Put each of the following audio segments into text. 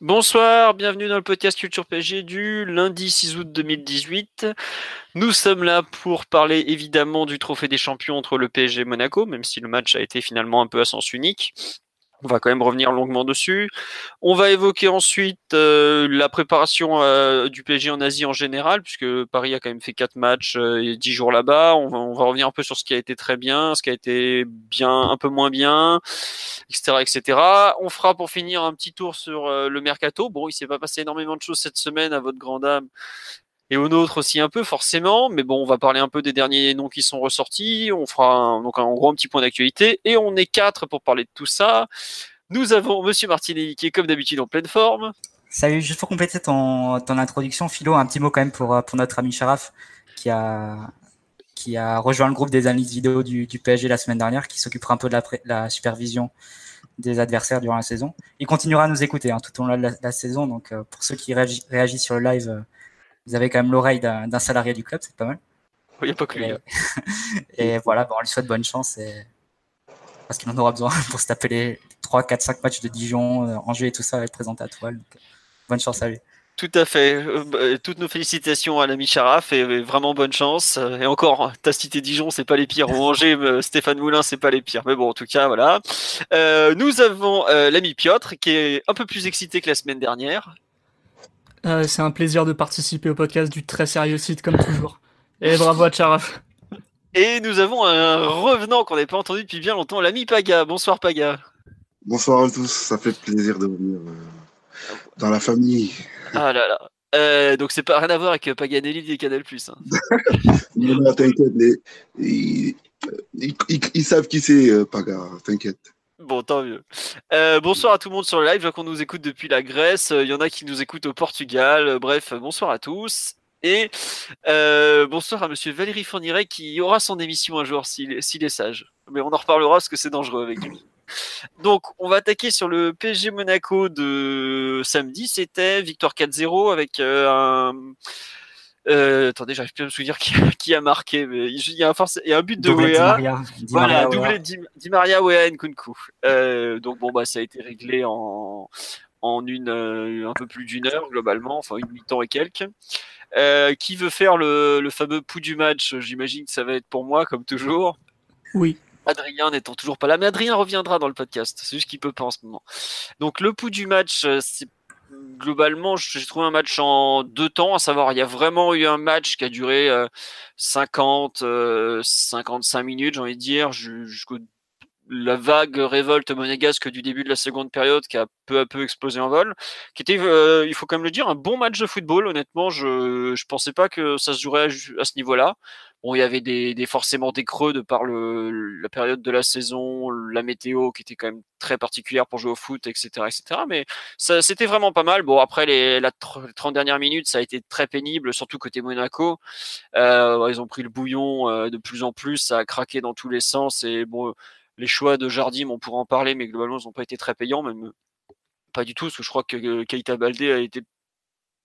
Bonsoir, bienvenue dans le podcast Culture PSG du lundi 6 août 2018. Nous sommes là pour parler évidemment du trophée des champions entre le PSG et Monaco, même si le match a été finalement un peu à sens unique. On va quand même revenir longuement dessus. On va évoquer ensuite euh, la préparation euh, du PSG en Asie en général, puisque Paris a quand même fait quatre matchs euh, et dix jours là-bas. On va, revenir un peu sur ce qui a été très bien, ce qui a été bien, un peu moins bien, etc., etc. On fera pour finir un petit tour sur le mercato. Bon, il s'est pas passé énormément de choses cette semaine à votre grande âme et au nôtre aussi un peu forcément, mais bon, on va parler un peu des derniers noms qui sont ressortis, on fera un, donc en gros un petit point d'actualité, et on est quatre pour parler de tout ça. Nous avons Monsieur Martinelli qui est comme d'habitude en pleine forme. Salut, juste pour compléter ton, introduction, Philo, un petit mot quand même pour, pour notre ami Sharaf qui a, qui a rejoint le groupe des analyses vidéo du, PSG la semaine dernière, qui s'occupera un peu de la, supervision des adversaires durant la saison. Il continuera à nous écouter hein, tout au long de la, la saison, donc euh, pour ceux qui réagissent sur le live, euh, vous avez quand même l'oreille d'un salarié du club, c'est pas mal. Il n'y a pas que lui. Et, et voilà, bon, on lui souhaite bonne chance et... parce qu'il en aura besoin pour se taper les 3, 4, 5 matchs de Dijon, euh, Angers et tout ça, va être présenté à toile. Donc, bonne chance à lui. Tout à fait. Euh, toutes nos félicitations à l'ami Charaf et vraiment bonne chance. Et encore, t'as cité Dijon, c'est pas les pires. Ou Angers, euh, Stéphane Moulin, c'est pas les pires. Mais bon, en tout cas, voilà. Euh, nous avons euh, l'ami Piotr qui est un peu plus excité que la semaine dernière. Euh, c'est un plaisir de participer au podcast du très sérieux site comme toujours. Et bravo à Charaf. Et nous avons un revenant qu'on n'avait pas entendu depuis bien longtemps, l'ami Paga. Bonsoir Paga. Bonsoir à tous, ça fait plaisir de revenir euh, dans la famille. Ah là là. Euh, donc c'est pas rien à voir avec Paganelli des Canal Plus. Hein. non, t'inquiète, les- ils, ils- ils- ils savent qui c'est, euh, Paga, t'inquiète. Bon, tant mieux. Euh, bonsoir à tout le monde sur le live. Je qu'on nous écoute depuis la Grèce. Il y en a qui nous écoutent au Portugal. Euh, Bref, bonsoir à tous. Et euh, bonsoir à Monsieur Valérie Fourniret qui aura son émission un jour s'il est- sage. Mais on en reparlera parce que c'est dangereux avec lui. Donc, on va attaquer sur le PSG Monaco de samedi. C'était victoire 4-0 avec euh, un. Euh, attendez, j'arrive plus à me souvenir qui, qui a marqué. Mais il y a un, force- il y a un but de Doublé Di Wea. Maria. Di Voilà, Maria, doublé. Di, Di Maria, Wea Nkunku. Euh, donc bon, bah ça a été réglé en en une euh, un peu plus d'une heure globalement, enfin une mi-temps et quelques. Euh, qui veut faire le, le fameux pouls du match? J'imagine que ça va être pour moi, comme toujours. Oui. Adrien n'étant toujours pas là, mais Adrien reviendra dans le podcast. C'est juste qu'il peut pas en ce moment. Donc le pouls du match, c'est globalement, j'ai trouvé un match en deux temps, à savoir, il y a vraiment eu un match qui a duré euh, 50, euh, 55 minutes, j'ai envie de dire, ju- jusqu'au la vague révolte monégasque du début de la seconde période qui a peu à peu explosé en vol, qui était, euh, il faut quand même le dire, un bon match de football. Honnêtement, je je pensais pas que ça se jouerait à ce niveau-là. Bon, il y avait des, des forcément des creux de par le, la période de la saison, la météo qui était quand même très particulière pour jouer au foot, etc., etc. Mais ça, c'était vraiment pas mal. Bon, après les, la tr- les 30 dernières minutes, ça a été très pénible, surtout côté Monaco. Euh, ils ont pris le bouillon euh, de plus en plus, ça a craqué dans tous les sens. Et bon, les choix de Jardim, on pourra en parler, mais globalement, ils n'ont pas été très payants, même pas du tout, parce que je crois que euh, Keita Baldé a été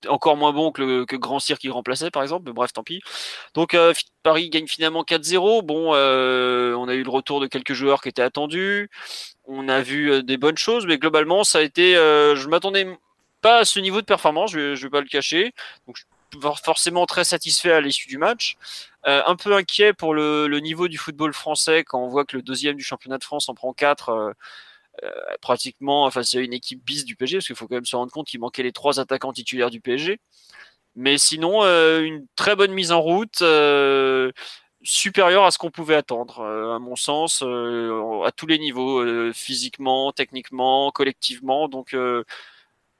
encore moins bon que, Grand Cirque qui remplaçait par exemple, bref, tant pis. Donc euh, Paris gagne finalement 4-0. Bon, euh, on a eu le retour de quelques joueurs qui étaient attendus. On a vu euh, des bonnes choses, mais globalement, ça a été. je m'attendais pas à ce niveau de performance, je, ne vais pas le cacher. Donc je suis forcément très satisfait à l'issue du match. un peu inquiet pour le, le, niveau du football français quand on voit que le deuxième du championnat de France en prend 4 pratiquement face à une équipe bis du PSG, parce qu'il faut quand même se rendre compte qu'il manquait les trois attaquants titulaires du PSG. Mais sinon, euh, une très bonne mise en route, euh, supérieure à ce qu'on pouvait attendre, euh, à mon sens, euh, à tous les niveaux, euh, physiquement, techniquement, collectivement. Donc, euh,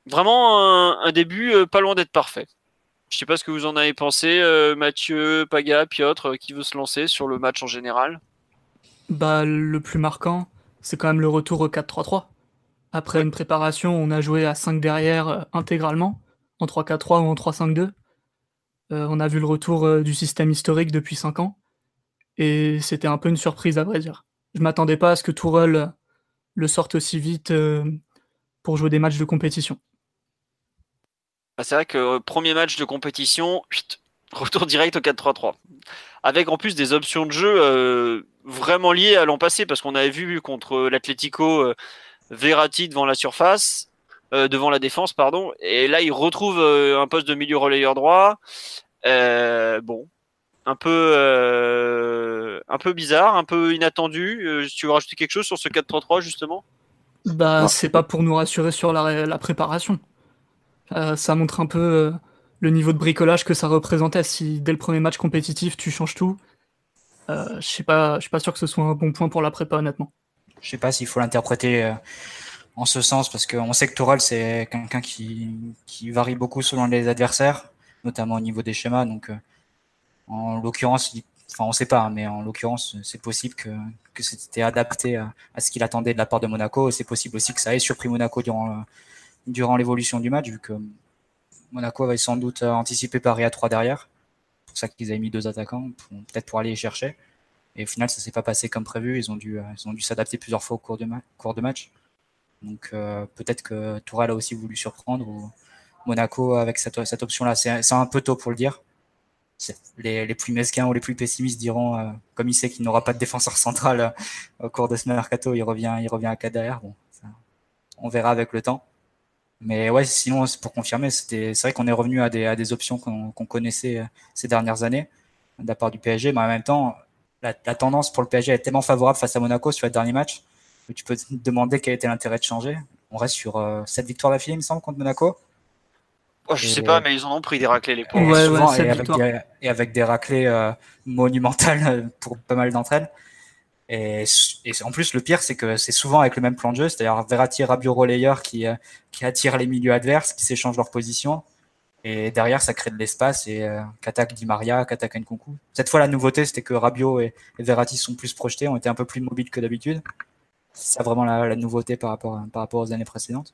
vraiment un, un début euh, pas loin d'être parfait. Je sais pas ce que vous en avez pensé, euh, Mathieu, Paga, Piotr, euh, qui veut se lancer sur le match en général? Bah, le plus marquant, c'est quand même le retour au 4-3-3. Après une préparation, on a joué à 5 derrière euh, intégralement, en 3-4-3 ou en 3-5-2. Euh, on a vu le retour euh, du système historique depuis 5 ans. Et c'était un peu une surprise à vrai dire. Je m'attendais pas à ce que Tourelle le sorte aussi vite pour jouer des matchs de compétition. Bah, c'est vrai que premier match de compétition, retour direct au 4-3-3. Avec en plus des options de jeu vraiment liées à l'an passé, parce qu'on avait vu contre l'Atlético Verratti devant la surface, euh, devant la défense, pardon. Et là, il retrouve euh, un poste de milieu relayeur droit. Euh, bon, un peu, un peu bizarre, un peu inattendu. tu veux rajouter quelque chose sur ce 4-3-3 justement? Bah, c'est pas pour nous rassurer sur la, préparation. ça montre un peu le niveau de bricolage que ça représentait. Si dès le premier match compétitif, tu changes tout, pas, je suis pas sûr que ce soit un bon point pour la prépa, honnêtement. Je sais pas s'il faut l'interpréter euh, en ce sens parce qu'on sait que Toral c'est quelqu'un qui, varie beaucoup selon les adversaires, notamment au niveau des schémas. Donc euh, en l'occurrence, enfin on sait pas, hein, mais en l'occurrence c'est possible que, que c'était adapté à, ce qu'il attendait de la part de Monaco. C'est possible aussi que ça ait surpris Monaco durant durant l'évolution du match, vu que Monaco avait sans doute anticipé Paris à 3 derrière. Pour ça qu'ils avaient mis deux attaquants, peut-être pour aller les chercher. Et au final, ça s'est pas passé comme prévu. Ils ont dû, euh, ils ont dû s'adapter plusieurs fois au cours de, cours de match. Donc euh, peut-être que Tourelle a aussi voulu surprendre ou Monaco avec cette, cette option-là. C'est un peu tôt pour le dire. Les, les, plus mesquins ou les plus pessimistes diront, euh, comme il sait qu'il n'aura pas de défenseur central au cours de ce mercato, il revient, il revient à 4 derrière. Bon, on verra avec le temps. Mais ouais, sinon, pour confirmer, c'est vrai qu'on est revenu à des, à des options qu'on connaissait ces dernières années de la part du PSG, mais en même temps, la, tendance pour le PSG est tellement favorable face à Monaco sur le dernier match que tu peux te demander quel était l'intérêt de changer. On reste sur euh, cette victoire d'affilée, il me semble, contre Monaco. Oh, je sais pas, mais ils en ont pris des raclés les pauvres. et, avec des, et, avec des, raclés euh, monumentales euh, pour pas mal d'entre elles. Et, en plus, le pire, c'est que c'est souvent avec le même plan de jeu, c'est-à-dire Verratti, Rabiot, relayeur qui, qui attirent les milieux adverses, qui s'échangent leur position. Et derrière, ça crée de l'espace et euh, qu'attaque Di Maria, qu'attaque Nkunku. Cette fois, la nouveauté, c'était que Rabiot et, Verratti sont plus projetés, ont été un peu plus mobiles que d'habitude. C'est ça vraiment la, nouveauté par rapport, par rapport aux années précédentes.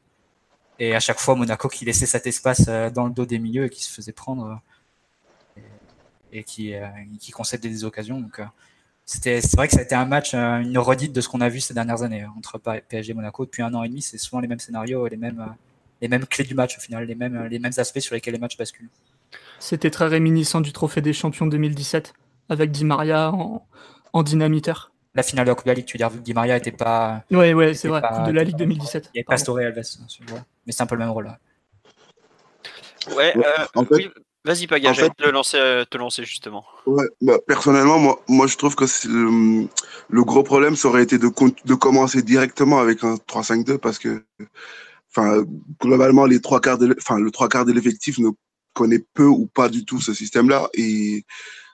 Et à chaque fois, Monaco qui laissait cet espace euh, dans le dos des milieux et qui se faisait prendre euh, et, qui, euh, qui concédait des occasions. Donc, c'était, c'est vrai que ça a été un match, une redite de ce qu'on a vu ces dernières années entre PSG et Monaco. Depuis un an et demi, c'est souvent les mêmes scénarios et les mêmes les mêmes clés du match au final, les mêmes, les mêmes aspects sur lesquels les matchs basculent. C'était très réminiscent du Trophée des Champions 2017 avec Di Maria en, en dynamiteur. La finale de la Coupe de la Ligue, tu veux dire, Di Maria n'était pas. Ouais, ouais, c'est vrai, Coupe de la Ligue 2017. Il n'y avait pas Storé Alves, mais c'est un peu le même rôle là. Ouais, euh, oui, vas-y Paga, je vais te lancer, euh, te lancer justement. Ouais, bah, personnellement, moi, moi je trouve que le, le, gros problème, ça aurait été de, de commencer directement avec un 3-5-2 parce que enfin, globalement, les trois quarts de, enfin, le trois quarts de l'effectif ne connaît peu ou pas du tout ce système-là. Et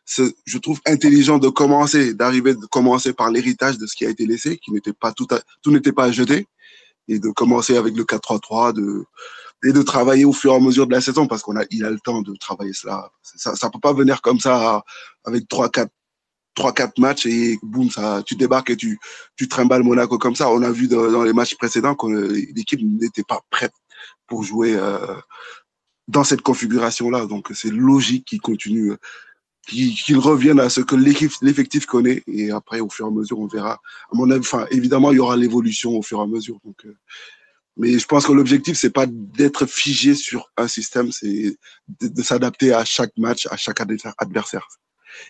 je trouve intelligent de commencer, d'arriver, de commencer par l'héritage de ce qui a été laissé, qui n'était pas tout, tout n'était pas à jeter, et de commencer avec le 4-3-3, de, et de travailler au fur et à mesure de la saison, parce qu'on a, il a le temps de travailler cela. Ça, ça peut pas venir comme ça avec trois, quatre, trois quatre matchs et boum ça tu débarques et tu tu trimbales Monaco comme ça. On a vu dans, les matchs précédents que l'équipe n'était pas prête pour jouer euh, dans cette configuration là donc c'est logique qu'il continue qu'il revienne à ce que l'équipe l'effectif connaît. Et après au fur et à mesure on verra. Mon évidemment il y aura l'évolution au fur et à mesure. Donc euh, mais je pense que l'objectif c'est pas d'être figé sur un système c'est de, s'adapter à chaque match à chaque adversaire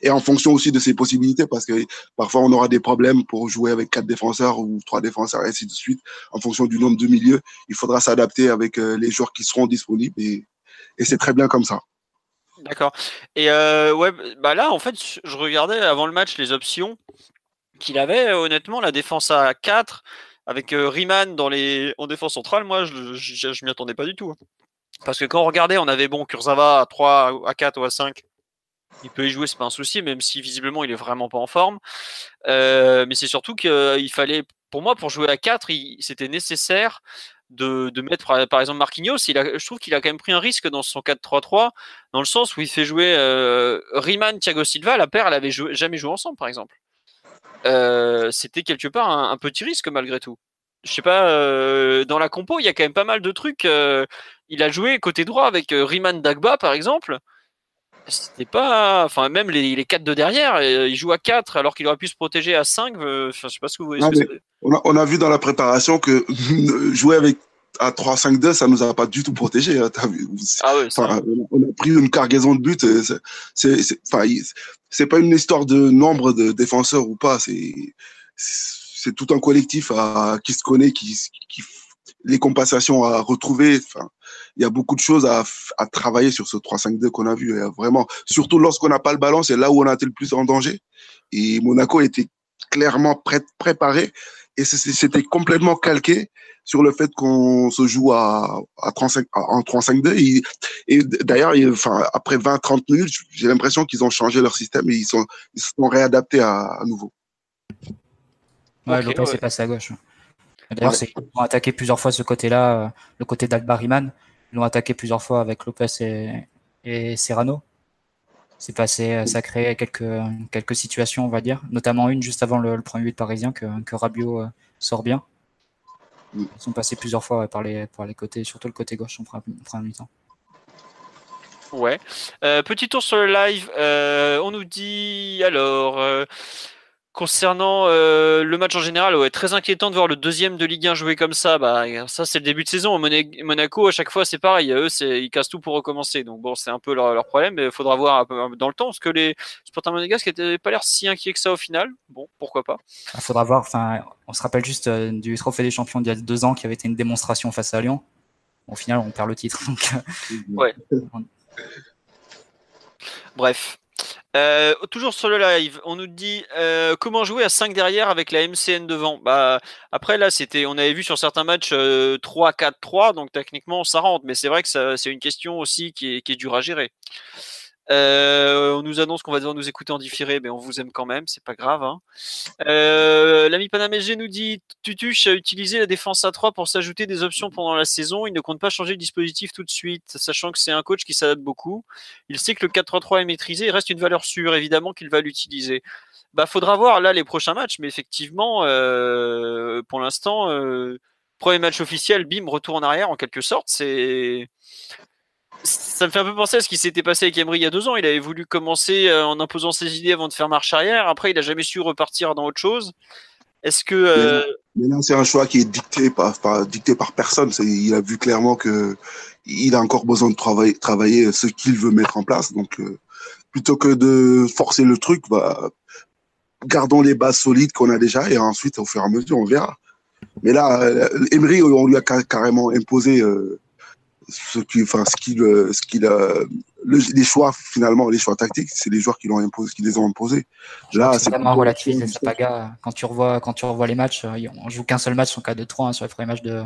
et en fonction aussi de ses possibilités, parce que parfois on aura des problèmes pour jouer avec quatre défenseurs ou trois défenseurs, et ainsi de suite. En fonction du nombre de milieux, il faudra s'adapter avec euh, les joueurs qui seront disponibles, et, et c'est très bien comme ça. D'accord. Et euh, ouais, bah là, en fait, je regardais avant le match les options qu'il avait. Honnêtement, la défense à 4 avec euh, Riemann dans les en défense centrale, moi, je, je, m'y attendais pas du tout. Hein. Parce que quand on regardait, on avait bon Kurzawa à 3, à 4 ou à 5 il peut y jouer, c'est pas un souci, même si visiblement il est vraiment pas en forme. Euh, mais c'est surtout qu'il fallait, pour moi, pour jouer à 4, c'était nécessaire de, mettre par, exemple Marquinhos. Je trouve qu'il a quand même pris un risque dans son 4-3-3, dans le sens où il fait jouer euh, Riemann, Thiago Silva. La paire, elle avait jamais joué ensemble, par exemple. Euh, c'était quelque part un, petit risque malgré tout. Je sais pas, euh, dans la compo, il y a quand même pas mal de trucs. Euh, il a joué côté droit avec Riman Dagba, par exemple. C'était pas. Enfin, même les, les 4 de derrière, il joue à 4 alors qu'il aurait pu se protéger à 5. Enfin, je sais pas ce que vous voyez. on, a, on, a, vu dans la préparation que jouer avec à 3-5-2, ça nous a pas du tout protégé. Hein, ah ouais, on a pris une cargaison de buts. C'est, c'est pas une histoire de nombre de défenseurs ou pas. C'est, c'est tout un collectif à, qui se connaît, qui, qui les compensations à retrouver. Enfin, il y a beaucoup de choses à, à travailler sur ce 3-5-2 qu'on a vu. Vraiment, surtout lorsqu'on n'a pas le ballon, c'est là où on a été le plus en danger. Et Monaco était clairement prêt, préparé et c'était complètement calqué sur le fait qu'on se joue à, à 35, en 3-5-2. Et, d'ailleurs, enfin, après 20-30 minutes, j'ai l'impression qu'ils ont changé leur système et ils, sont, ils se sont réadaptés à, nouveau. Ouais, okay, Lopez est passé à gauche. D'ailleurs, ils ont attaqué plusieurs fois ce côté-là, euh, le côté d'Albariman. Ils l'ont attaqué plusieurs fois avec Lopez et, et Serrano. C'est passé, euh, ça a créé quelques, quelques situations, on va dire, notamment une juste avant le, premier but parisien que, que Rabiot euh, sort bien. Ils sont passés plusieurs fois par, les, par les côtés, surtout le côté gauche en première mi-temps. Ouais. Euh, petit tour sur le live. Euh, on nous dit alors. Euh, concernant le match en général, ouais, très inquiétant de voir le deuxième de Ligue 1 jouer comme ça. Bah, ça, c'est le début de saison. Monaco, à chaque fois, c'est pareil. Eux, ils cassent tout pour recommencer. Donc, bon, c'est un peu leur, problème. Mais il faudra voir dans le temps. Parce que les supporters monégasques n'avaient pas l'air si inquiets que ça au final. Bon, pourquoi pas. Il faudra voir. Enfin, on se rappelle juste du Trophée des Champions d'il y a deux ans qui avait été une démonstration face à Lyon. Au final, on perd le titre. Donc... ouais. Bref. Euh, toujours sur le live, on nous dit euh, comment jouer à 5 derrière avec la MCN devant? Bah après là, c'était, on avait vu sur certains matchs 3-4-3, euh, donc techniquement ça rentre, mais c'est vrai que c'est une question aussi qui est, qui est dure à gérer. Euh, on nous annonce qu'on va devoir nous écouter en différé, mais on vous aime quand même, c'est pas grave. Hein. Euh, L'ami Panamégé nous dit Tutuche a utilisé la défense à 3 pour s'ajouter des options pendant la saison. Il ne compte pas changer le dispositif tout de suite, sachant que c'est un coach qui s'adapte beaucoup. Il sait que le 4-3-3 est maîtrisé, il reste une valeur sûre, évidemment qu'il va l'utiliser. Bah, faudra voir là les prochains matchs, mais effectivement, euh, pour l'instant, premier match officiel, bim, retour en arrière en quelque sorte. C'est ça me fait un peu penser à ce qui s'était passé avec Emery il y a deux ans. Il avait voulu commencer euh, en imposant ses idées avant de faire marche arrière. Après, il n'a jamais su repartir dans autre chose. Est-ce que. Euh... Maintenant, c'est un choix qui est dicté par, dicté par personne. Il a vu clairement que il a encore besoin de travailler, travailler ce qu'il veut mettre en place. Donc, euh, plutôt que de forcer le truc, bah, gardons les bases solides qu'on a déjà et ensuite, au fur et à mesure, on verra. Mais là, euh, Emery, on lui a carrément imposé ce qui, enfin, ce qu'il, ce qu'il a, les choix finalement, les choix tactiques, c'est les joueurs qui l'ont imposé, qui les ont imposés. Là, c'est vraiment. Quand tu revois, quand tu revois les matchs, euh, on joue qu'un seul match en cas de 3 hein, sur les premiers matchs de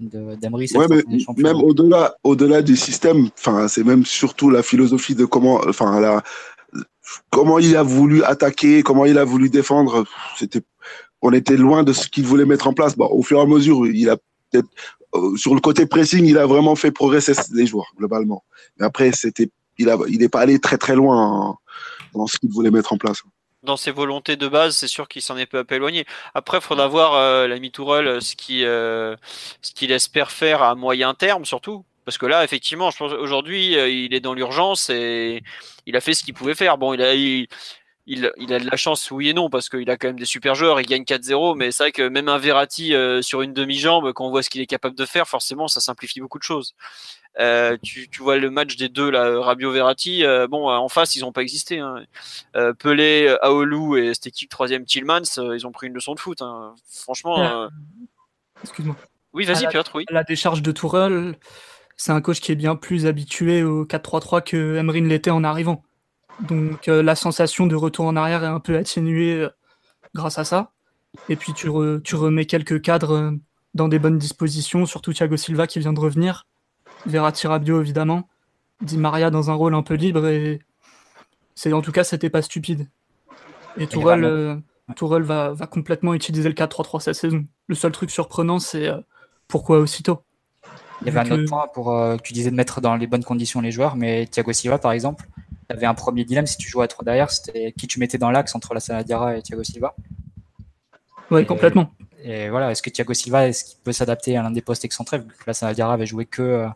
d'Emery. Ouais, mais même au-delà, au-delà du système, enfin, c'est même surtout la philosophie de comment, enfin, la, comment il a voulu attaquer, comment il a voulu défendre. C'était, on était loin de ce qu'il voulait mettre en place. Bon, au fur et à mesure, il a peut-être sur le côté pressing, il a vraiment fait progresser les joueurs globalement. Mais après, c'était, il a, il n'est pas allé très très loin dans ce qu'il voulait mettre en place. Dans ses volontés de base, c'est sûr qu'il s'en est peu peu éloigné. Après, il faudra voir euh, l'ami Tourelle ce qui, euh, ce qu'il espère faire à moyen terme surtout. Parce que là, effectivement, je pense aujourd'hui, il est dans l'urgence et il a fait ce qu'il pouvait faire. Bon, il a, il, a de la chance, oui et non, parce qu'il a quand même des super joueurs, il gagne 4-0, mais c'est vrai que même un Verratti euh, sur une demi-jambe, quand on voit ce qu'il est capable de faire, forcément, ça simplifie beaucoup de choses. Euh, tu, vois le match des deux, là, Rabio-Verratti, euh, bon, en face, ils n'ont pas existé. Hein. Pelé, Aolu et cette équipe troisième Tillmans, ils ont pris une leçon de foot. Hein. Franchement. Excuse-moi. Oui, vas-y, Piotr, oui. La décharge de Tourelle, c'est un coach qui est bien plus habitué au 4-3-3 que Emery l'était en arrivant. Donc euh, la sensation de retour en arrière est un peu atténuée euh, grâce à ça. Et puis tu, remets quelques cadres euh, dans des bonnes dispositions, surtout Thiago Silva qui vient de revenir, Verratti Rabiot évidemment, Di Maria dans un rôle un peu libre et c'est en tout cas c'était pas stupide. Et Tourelle, va, complètement utiliser le 4-3-3 cette saison. Le seul truc surprenant c'est pourquoi aussitôt? Il y avait un autre point pour que tu disais de mettre dans les bonnes conditions les joueurs, mais Thiago Silva par exemple, tu avais un premier dilemme si tu jouais à 3 derrière, c'était qui tu mettais dans l'axe entre la Saladiara et Thiago Silva. Oui, complètement. Et voilà, est-ce que Thiago Silva, est-ce qu'il peut s'adapter à l'un des postes excentrés Là, Sanadiara avait joué que, euh,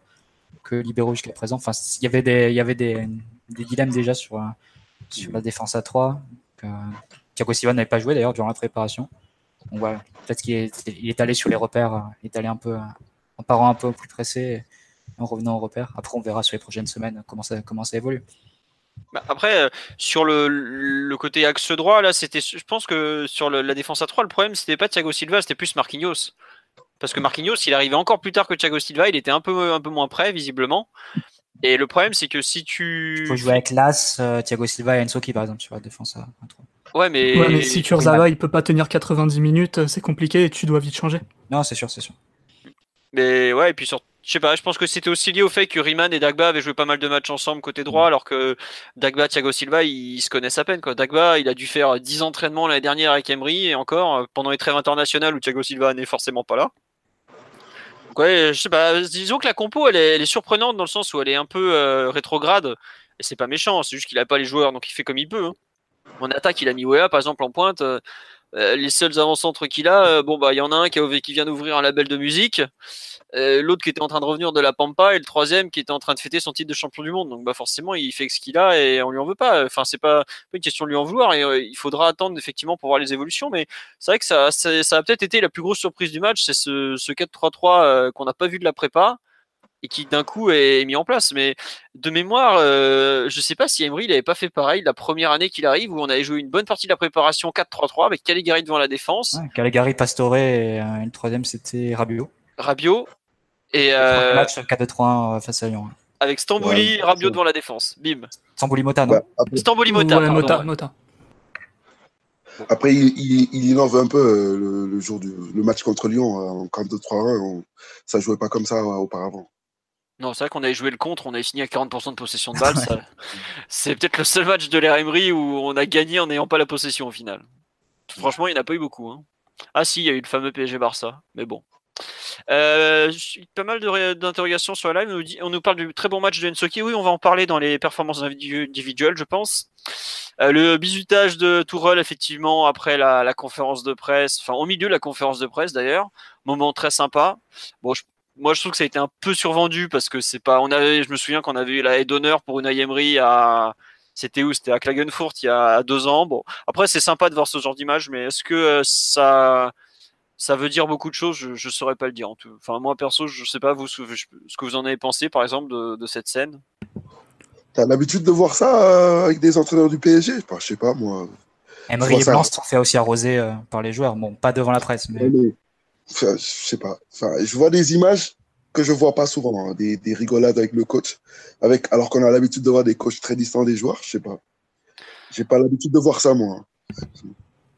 que libéraux jusqu'à présent? Enfin, il y avait des, il y avait des, des dilemmes déjà sur, sur la défense à 3. Euh, Thiago Silva n'avait pas joué d'ailleurs durant la préparation. Donc voilà, peut-être qu'il est, il est allé sur les repères, il est allé un peu en parant un peu plus pressé, en revenant aux repères. Après, on verra sur les prochaines semaines comment ça, comment ça évolue. Bah, après, euh, sur le, le, côté axe droit, là, c'était, je pense que sur le, la défense à 3, le problème, c'était pas Thiago Silva, c'était plus Marquinhos. Parce que Marquinhos, il arrivait encore plus tard que Thiago Silva, il était un peu, un peu moins prêt, visiblement. Et le problème, c'est que si tu. Tu peux jouer avec Las, euh, Thiago Silva et Enzo qui, par exemple, sur la défense à 3. Ouais, mais. Ouais, mais si Kurzawa, il peut pas tenir 90 minutes, euh, c'est compliqué et tu dois vite changer. Non, c'est sûr, c'est sûr. Mais ouais, et puis sur, je sais pas, je pense que c'était aussi lié au fait que Riemann et Dagba avaient joué pas mal de matchs ensemble côté droit, mm. alors que Dagba, Thiago Silva, ils, se connaissent à peine. Quoi. Dagba, il a dû faire 10 entraînements l'année dernière avec Emery, et encore euh, pendant les trêves internationales où Thiago Silva n'est forcément pas là. Donc ouais, je sais pas, disons que la compo, elle est, surprenante dans le sens où elle est un peu euh, rétrograde, et c'est pas méchant, c'est juste qu'il a pas les joueurs, donc il fait comme il peut. Hein. En attaque, il a mis Wea, par exemple, en pointe. Euh, les seuls avant-centres qu'il a, bon bah il y en a un qui, vient d'ouvrir un label de musique. Euh, l'autre qui était en train de revenir de la Pampa et le troisième qui était en train de fêter son titre de champion du monde. Donc bah forcément il fait ce qu'il a et on lui en veut pas. Enfin c'est pas, une question de lui en vouloir et euh, il faudra attendre effectivement pour voir les évolutions. Mais c'est vrai que ça, a peut-être été la plus grosse surprise du match, c'est ce, ce 4-3-3 euh, qu'on n'a pas vu de la prépa et qui d'un coup est mis en place. Mais de mémoire, je sais pas si Emery il avait pas fait pareil la première année qu'il arrive où on avait joué une bonne partie de la préparation 4-3-3 avec Caligari devant la défense. Ouais, Caligari, Pastore et, le troisième c'était Rabiot. Rabiot et euh, match 4-2-3 face à Lyon. Avec Stambouli, ouais, Rabiot devant la défense. Bim. Stambouli Mota, non ouais, Stambouli Mota. Ouais, Mota, Mota. Après, il, il, il, innove un peu euh, le, le, jour du le match contre Lyon euh, en 4-2-3-1. Ça jouait pas comme ça auparavant. Non, c'est vrai qu'on avait joué le contre, on avait fini à 40% de possession de balle. ça... C'est peut-être le seul match de l'ère Emery où on a gagné en n'ayant pas la possession au final. Franchement, il n'y en a pas eu beaucoup. Hein. Ah si, il y a eu le fameux PSG Barça, mais bon. Euh, pas mal d'interrogations sur la live. On nous, dit, on nous parle du très bon match de Ensoki. Oui, on va en parler dans les performances individuelles, je pense. Euh, le bisutage de Tourelle, effectivement, après la, la, conférence de presse, enfin au milieu de la conférence de presse d'ailleurs, moment très sympa. Bon, je, moi je trouve que ça a été un peu survendu parce que c'est pas. On avait, je me souviens qu'on avait eu la haie d'honneur pour une Emery à. C'était où? C'était à Klagenfurt il y a deux ans. Bon, après c'est sympa de voir ce genre d'image, mais est-ce que euh, ça ça veut dire beaucoup de choses, je ne saurais pas le dire. En tout. Enfin, moi, perso, je ne sais pas vous, ce que vous en avez pensé, par exemple, de, de cette scène? Tu as l'habitude de voir ça euh, avec des entraîneurs du PSG enfin, Je sais pas, moi. Emery et Blanc se fait aussi arroser euh, par les joueurs. Bon, pas devant la presse, mais. mais enfin, je sais pas. Enfin, je vois des images que je vois pas souvent, hein, des, des, rigolades avec le coach, avec, alors qu'on a l'habitude de voir des coachs très distants des joueurs, je sais pas. J'ai pas l'habitude de voir ça, moi.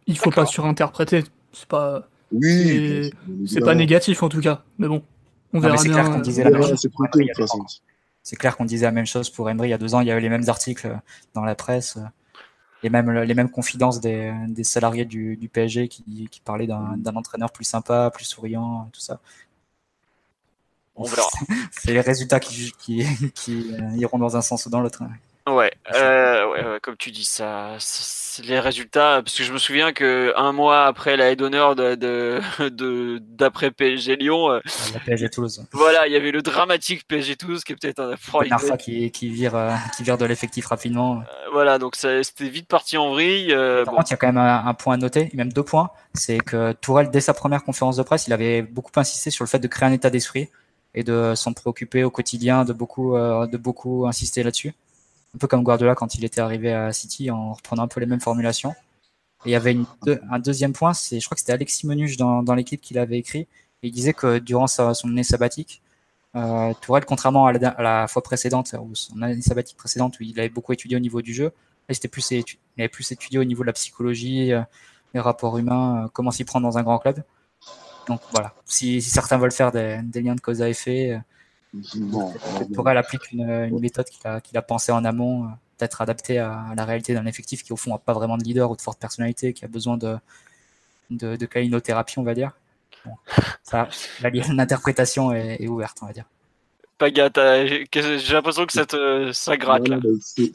Il faut pas surinterpréter. C'est pas oui. C'est pas négatif en tout cas, mais bon, on verra C'est clair qu'on disait la même chose. C'est clair qu'on disait la même chose pour Emery il y a deux ans. Il y avait les mêmes articles dans la presse, les mêmes, les mêmes confidences des, des salariés du, du, PSG qui, qui parlaient d'un entraîneur plus sympa, plus souriant, tout ça. On verra. C'est les résultats qui, qui, qui, iront dans un sens ou dans l'autre. Ouais, euh, ouais, ouais, comme tu dis, ça, les résultats, parce que je me souviens que un mois après la d'honneur de, de, d'après PSG Lyon, euh, la PSG Toulouse. Voilà, il y avait le dramatique PSG Toulouse qui est peut-être un première fois qui, qui vire, euh, qui vire de l'effectif rapidement. Voilà, donc c'était vite parti en vrille. Par bon. contre, il y a quand même un, un, point à noter, même deux points, c'est que Tourelle, dès sa première conférence de presse, il avait beaucoup insisté sur le fait de créer un état d'esprit et de s'en préoccuper au quotidien, de beaucoup, de beaucoup insister là-dessus un peu comme Guardiola quand il était arrivé à City en reprenant un peu les mêmes formulations. Et il y avait un deuxième point, c'est je crois que c'était Alexis Menuche dans, l'équipe qui l'avait écrit. Il disait que durant son année sabbatique, euh, Tourelle, contrairement à la, fois précédente, ou son année sabbatique précédente où il avait beaucoup étudié au niveau du jeu, il avait plus étudié au niveau de la psychologie, euh, les rapports humains, euh, comment s'y prendre dans un grand club. Donc voilà, si, si certains veulent faire des, des liens de cause à effet, euh, Bon, Tourelle applique une, une méthode qu'il a, qu'il a pensée en amont, euh, peut-être adaptée à, à, la réalité d'un effectif qui au fond n'a pas vraiment de leader ou de forte personnalité, qui a besoin de, de, de calinothérapie, on va dire. Bon, ça, l'interprétation est, est, ouverte, on va dire. Paga, j'ai l'impression que ça, te, ça gratte. là.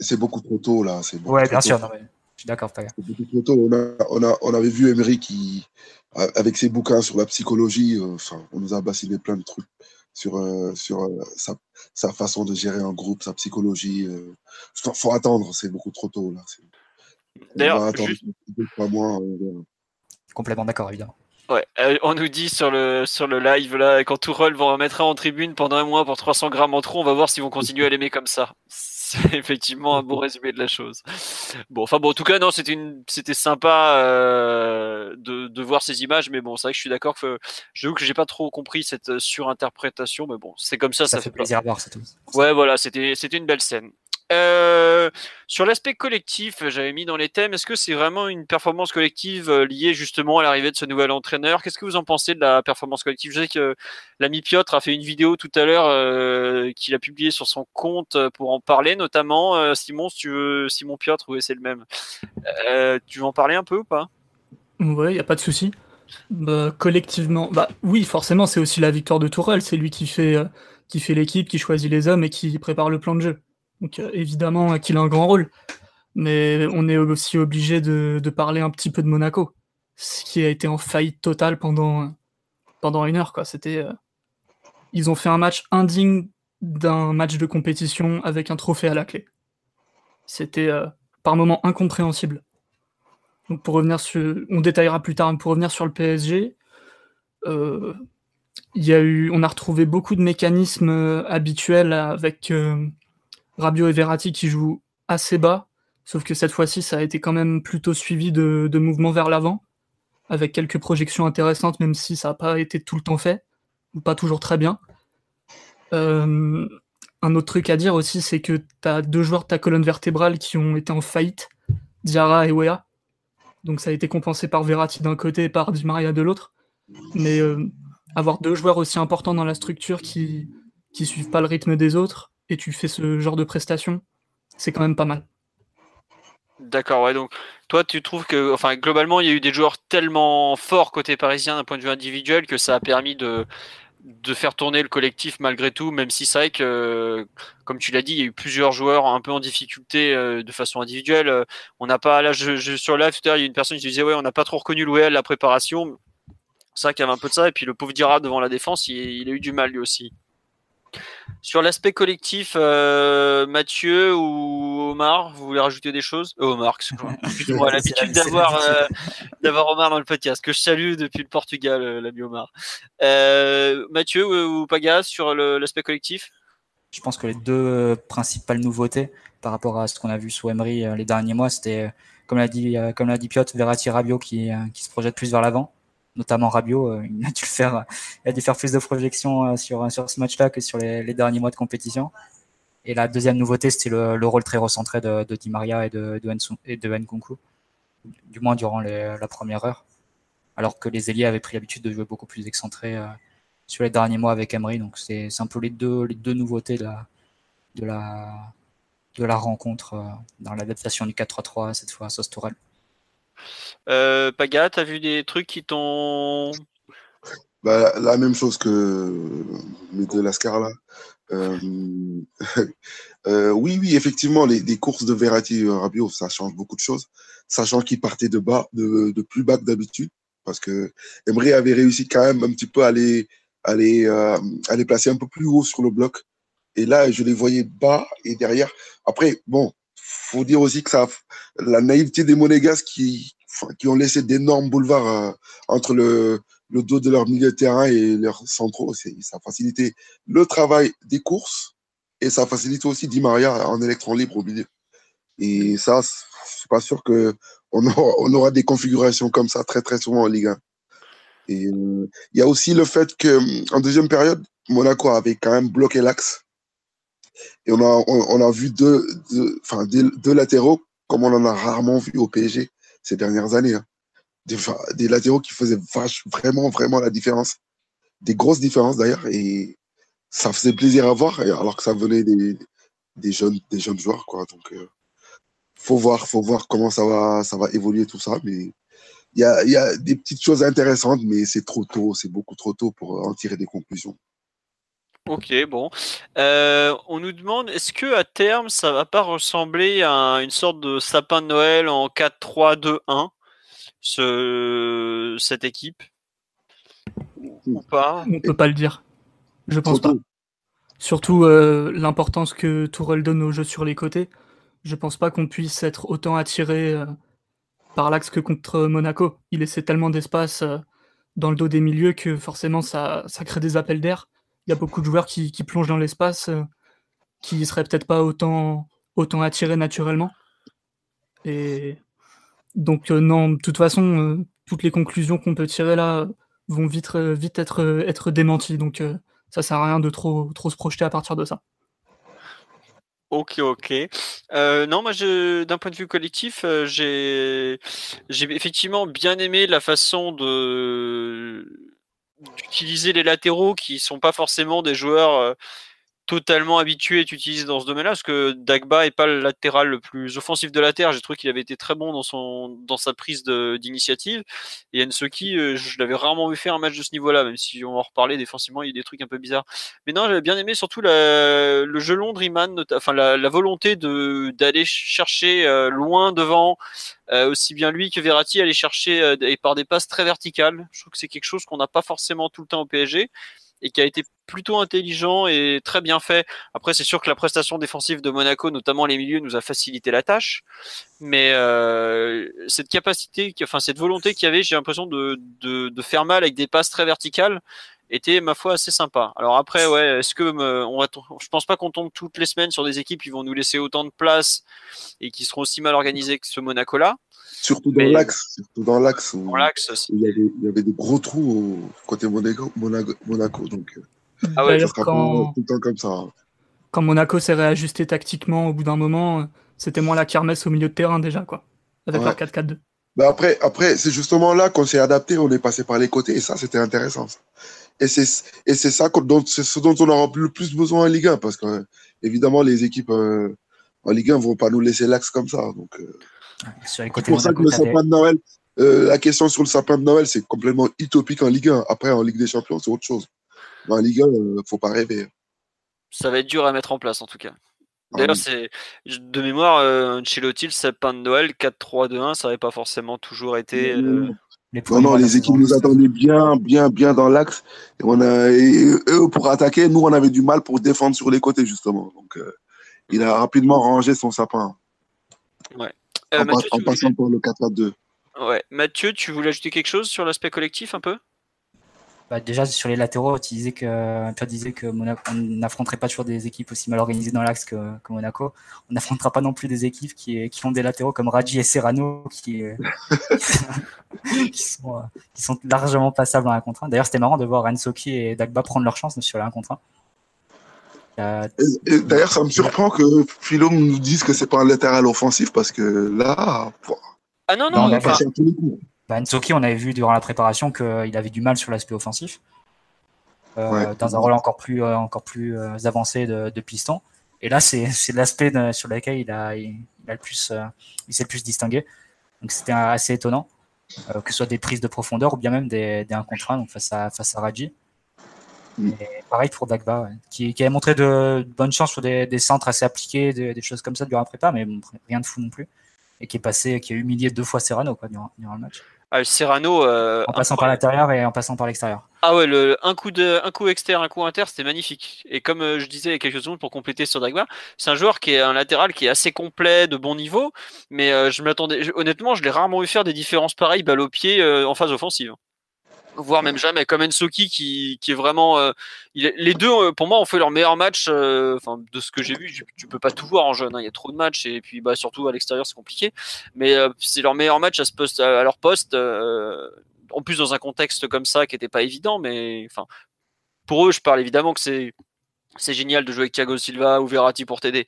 C'est beaucoup trop tôt là. Ouais, bien sûr. Non, mais Je suis d'accord, On, a, on, avait vu Emery qui, avec ses bouquins sur la psychologie, euh, on nous a bassiné plein de trucs sur, euh, sur euh, sa, façon de gérer un groupe, sa psychologie. Il faut attendre, c'est beaucoup trop tôt. D'ailleurs, Complètement d'accord, évidemment. Ouais, on nous dit sur le, sur le live là, quand Tourelle mettre un en tribune pendant un mois pour 300 grammes en trop, on va voir s'ils vont continuer à l'aimer comme ça c'est effectivement un bon résumé de la chose. Bon, enfin bon, en tout cas, non, c'était une, c'était sympa euh, de, de, voir ces images, mais bon, c'est vrai que je suis d'accord que j'avoue que j'ai pas trop compris cette surinterprétation, mais bon, c'est comme ça, ça, ça fait, plaisir à voir, c'est tout. Ouais, voilà, c'était, c'était une belle scène. Euh, sur l'aspect collectif, j'avais mis dans les thèmes, est-ce que c'est vraiment une performance collective euh, liée justement à l'arrivée de ce nouvel entraîneur? Qu'est-ce que vous en pensez de la performance collective? Je sais que l'ami Piotr a fait une vidéo tout à l'heure euh, qu'il a publiée sur son compte pour en parler, notamment. Simon, si tu veux, Simon Piotr, oui, c'est le même. tu veux en parler un peu ou pas? Ouais, il n'y a pas de souci. Bah, collectivement, bah oui, forcément, c'est aussi la victoire de Tourelle. C'est lui qui fait, qui fait l'équipe, qui choisit les hommes et qui prépare le plan de jeu. Donc euh, évidemment qu'il a un grand rôle. Mais on est aussi obligé de, parler un petit peu de Monaco, ce qui a été en faillite totale pendant, pendant une heure. Quoi. C'était, euh, ils ont fait un match indigne d'un match de compétition avec un trophée à la clé. C'était euh, par moments incompréhensible. Donc pour revenir sur, on détaillera plus tard, pour revenir sur le PSG, y a eu, on a retrouvé beaucoup de mécanismes habituels avec Rabiot et Verratti qui jouent assez bas, sauf que cette fois-ci, ça a été quand même plutôt suivi de, mouvements vers l'avant, avec quelques projections intéressantes, même si ça n'a pas été tout le temps fait, ou pas toujours très bien. Euh, un autre truc à dire aussi, c'est que tu as deux joueurs de ta colonne vertébrale qui ont été en faillite, Diarra et Wea. Donc ça a été compensé par Verratti d'un côté et par Di Maria de l'autre. Mais euh, avoir deux joueurs aussi importants dans la structure qui qui suivent pas le rythme des autres, et tu fais ce genre de prestation, c'est quand même pas mal. D'accord, ouais. Donc, toi, tu trouves que, enfin, globalement, il y a eu des joueurs tellement forts côté parisien d'un point de vue individuel que ça a permis de, faire tourner le collectif malgré tout, même si c'est vrai que, comme tu l'as dit, il y a eu plusieurs joueurs un peu en difficulté euh, de façon individuelle. On n'a pas, là, je, sur live, il y a une personne qui disait, ouais, on n'a pas trop reconnu l'OL, la préparation. C'est vrai qu'il y avait un peu de ça. Et puis, le pauvre Dira devant la défense, il a eu du mal lui aussi. Sur l'aspect collectif, euh, Mathieu ou Omar, vous voulez rajouter des choses? Euh, Omar, excuse-moi. l'habitude d'avoir euh, d'avoir Omar dans le podcast, que je salue depuis le Portugal, l'ami Omar. Mathieu ou, Pagas sur l'aspect collectif? Je pense que les deux principales nouveautés par rapport à ce qu'on a vu sous Emery les derniers mois, c'était, comme l'a dit, comme l'a dit Piotr, Verratti Rabiot qui, qui se projette plus vers l'avant notamment Rabiot, euh, il a dû faire, plus de projections euh, sur ce match-là que sur les, derniers mois de compétition. Et la deuxième nouveauté, c'était le, le, rôle très recentré de, Di Maria et de, de, de Nkunku, du moins durant la première heure, alors que les ailiers avaient pris l'habitude de jouer beaucoup plus excentré euh, sur les derniers mois avec Emery. Donc c'est un peu les deux, nouveautés de la, rencontre dans l'adaptation du 4-3-3 cette fois à Sauce euh, Paga, t'as vu des trucs qui t'ont. Bah, la même chose que mes deux Lascar là. Euh, euh, oui, oui, effectivement, les, courses de Verratti et ça change beaucoup de choses. Sachant qu'ils partaient de bas, de, de plus bas que d'habitude. Parce que Emery avait réussi quand même un petit peu à les, à les, à les placer un peu plus haut sur le bloc. Et là, je les voyais bas et derrière. Après, bon, faut dire aussi que ça, la naïveté des Monégas qui, qui ont laissé d'énormes boulevards euh, entre le, le, dos de leur milieu de terrain et leurs centraux, ça a facilité le travail des courses et ça facilite aussi Di Maria en électron libre au milieu. Et ça, je suis pas sûr que on aura, des configurations comme ça très très souvent en Ligue 1. Et euh, il y a aussi le fait que en deuxième période, Monaco avait quand même bloqué l'axe et on a, on, a vu deux, deux, deux, latéraux comme on en a rarement vu au PSG ces dernières années. Hein. Des, des, latéraux qui faisaient vraiment, vraiment la différence. Des grosses différences d'ailleurs. Et ça faisait plaisir à voir, alors que ça venait des, des, jeunes, des jeunes joueurs. Quoi. Donc, euh, faut voir, faut voir comment ça va, ça va évoluer tout ça. Mais il y a, y a des petites choses intéressantes, mais c'est trop tôt, c'est beaucoup trop tôt pour en tirer des conclusions. Ok, bon. Euh, on nous demande, est-ce que à terme, ça va pas ressembler à une sorte de sapin de Noël en 4-3-2-1, ce, cette équipe? Ou pas? On peut pas le dire. Je pense pas. Surtout euh, l'importance que Tourelle donne au jeu sur les côtés. Je pense pas qu'on puisse être autant attiré euh, par l'axe que contre Monaco. Il laissait tellement d'espace dans le dos des milieux que forcément ça, ça crée des appels d'air y a beaucoup de joueurs qui, plongent dans l'espace, euh, qui seraient peut-être pas autant, autant attirés naturellement. Et donc, euh, non, de toute façon, euh, toutes les conclusions qu'on peut tirer là vont vite, vite être, être démenties. Donc, ça sert à rien de trop, trop se projeter à partir de ça. Ok, ok. non, moi, d'un point de vue collectif, j'ai, j'ai effectivement bien aimé la façon de d'utiliser les latéraux qui sont pas forcément des joueurs euh, totalement habitué être utilisé dans ce domaine-là, parce que Dagba est pas le latéral le plus offensif de la terre. J'ai trouvé qu'il avait été très bon dans son dans sa prise d'initiative. Et Ensoki, euh, je l'avais rarement vu faire un match de ce niveau-là, même si on en reparlait défensivement, il y a des trucs un peu bizarres. Mais non, j'avais bien aimé surtout le jeu long de enfin la, volonté de d'aller chercher euh, loin devant. Euh, aussi bien lui que Verratti aller chercher et par des passes très verticales. Je trouve que c'est quelque chose qu'on n'a pas forcément tout le temps au PSG et qui a été plutôt intelligent et très bien fait. Après, c'est sûr que la prestation défensive de Monaco, notamment les milieux, nous a facilité la tâche. Mais euh, cette capacité, enfin cette volonté qu'il y avait, j'ai l'impression de, faire mal avec des passes très verticales, était ma foi assez sympa. Alors après, ouais, est-ce que euh, on je pense pas qu'on tombe toutes les semaines sur des équipes qui vont nous laisser autant de place et qui seront aussi mal organisées que ce Monaco-là. Surtout dans l'axe, surtout dans l'axe. Il, y avait, des gros trous au côté Monaco, Monaco, donc. Euh, ah ouais, quand... tout le temps comme ça. Quand Monaco s'est réajusté tactiquement au bout d'un moment, c'était moins la kermesse au milieu de terrain déjà, quoi. Avec la 4-4-2. Bah après, après c'est justement là qu'on s'est adapté, on est passé par les côtés, et ça, c'était intéressant. Et c'est et c'est ça dont, ce dont on aura le plus besoin en Ligue 1, parce que évidemment, les équipes euh, en Ligue 1 vont pas nous laisser l'axe comme ça. Donc, euh, c'est pour ça que le sapin de Noël, euh, la question sur le sapin de Noël, c'est complètement utopique en Ligue 1. Après, en Ligue des Champions, c'est autre chose. Mais en Ligue 1, ne faut pas rêver. Ça va être dur à mettre en place, en tout cas. Ah D'ailleurs, c'est de mémoire, euh, Ancelotti, le sapin de Noël 4-3-2-1, ça n'avait pas forcément toujours été. Les non, non, les équipes nous attendaient bien, bien, bien dans l'axe. Et, on a, eux, pour attaquer, nous, on avait du mal pour défendre sur les côtés, justement. Donc, euh, il a rapidement rangé son sapin. Ouais. Euh, en, Mathieu, passant par le 4 2. Ouais. Mathieu, tu voulais ajouter quelque chose sur l'aspect collectif un peu? Bah, déjà sur les latéraux, tu disais que tu disais que Monaco, on n'affronterait pas toujours des équipes aussi mal organisées dans l'axe que, Monaco. On n'affrontera pas non plus des équipes qui, qui ont des latéraux comme Raji et Serrano qui, qui, sont, qui sont largement passables en un contre D'ailleurs, c'était marrant de voir Rensoki et Dagba prendre leur chance sur un contre D'ailleurs, ça me surprend que Philo nous dise que c'est pas un latéral offensif parce que là. Ah non, non, non bah, Nsoki, on avait vu durant la préparation qu'il avait du mal sur l'aspect offensif. Euh, dans un rôle encore plus, euh, encore plus euh, avancé de, piston. Et là, c'est l'aspect sur lequel il a, il, a le plus, il s'est le plus distingué. Donc c'était assez étonnant, que ce soit des prises de profondeur ou bien même des, des 1 contre 1 donc face à, face à Raji. Mm. Et pareil pour Dagba, qui, qui, avait montré de, bonnes chances sur des, des centres assez appliqués, des, choses comme ça durant la prépa, mais rien de fou non plus. Et qui est passé, qui a humilié deux fois Serrano quoi, durant le match. Ah, Serrano. Euh, en passant par l'intérieur et en passant par l'extérieur. Ah ouais, le, un, coup de, un coup externe, un coup inter, c'était magnifique. Et comme euh, je disais il y a quelques secondes pour compléter sur Dagba, c'est un joueur qui est un latéral qui est assez complet, de bon niveau, mais euh, je m'attendais, honnêtement, je l'ai rarement vu faire des différences pareilles, balle au pied, en phase offensive voire même jamais, comme Ensoki qui, qui est vraiment. Euh, les deux, euh, pour moi, ont fait leur meilleur match. Euh, de ce que j'ai vu, tu, peux pas tout voir en jeune. Hein, il y a trop de matchs et puis bah surtout à l'extérieur, c'est compliqué. Mais c'est leur meilleur match à, leur poste. en plus dans un contexte comme ça qui était pas évident, mais pour eux, je parle évidemment que c'est c'est génial de jouer avec Thiago Silva ou Verratti pour t'aider.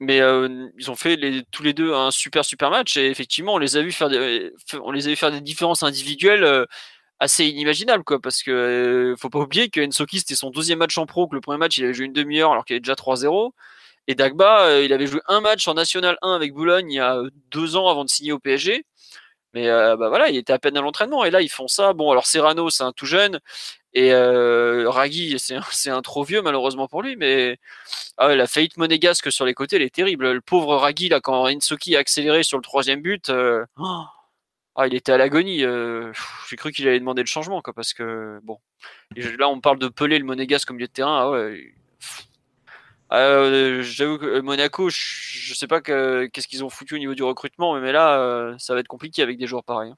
Mais ils ont fait les, tous les deux un super super match et effectivement on les a vu faire des, on les a vu faire des différences individuelles assez inimaginable quoi parce que euh, faut pas oublier que Ensoki c'était son deuxième match en pro que le premier match il avait joué une demi-heure alors qu'il avait déjà 3-0 et Dagba euh, il avait joué un match en National 1 avec Boulogne il y a deux ans avant de signer au PSG mais euh, bah voilà il était à peine à l'entraînement. Et là ils font ça. Bon alors Serrano c'est un tout jeune. Et euh, c'est un, trop vieux malheureusement pour lui, mais ah la faillite monégasque sur les côtés, elle est terrible. Le pauvre Ragui, là, quand Insoki a accéléré sur le troisième but, euh, oh, ah, il était à l'agonie. Euh, j'ai cru qu'il allait demander le changement, quoi, parce que bon. là, on parle de Pelé, le monégasque comme milieu de terrain. Ah ouais. J'avoue que Monaco, je, sais pas qu'est-ce qu'ils ont foutu au niveau du recrutement, mais là, ça va être compliqué avec des joueurs pareils. Hein.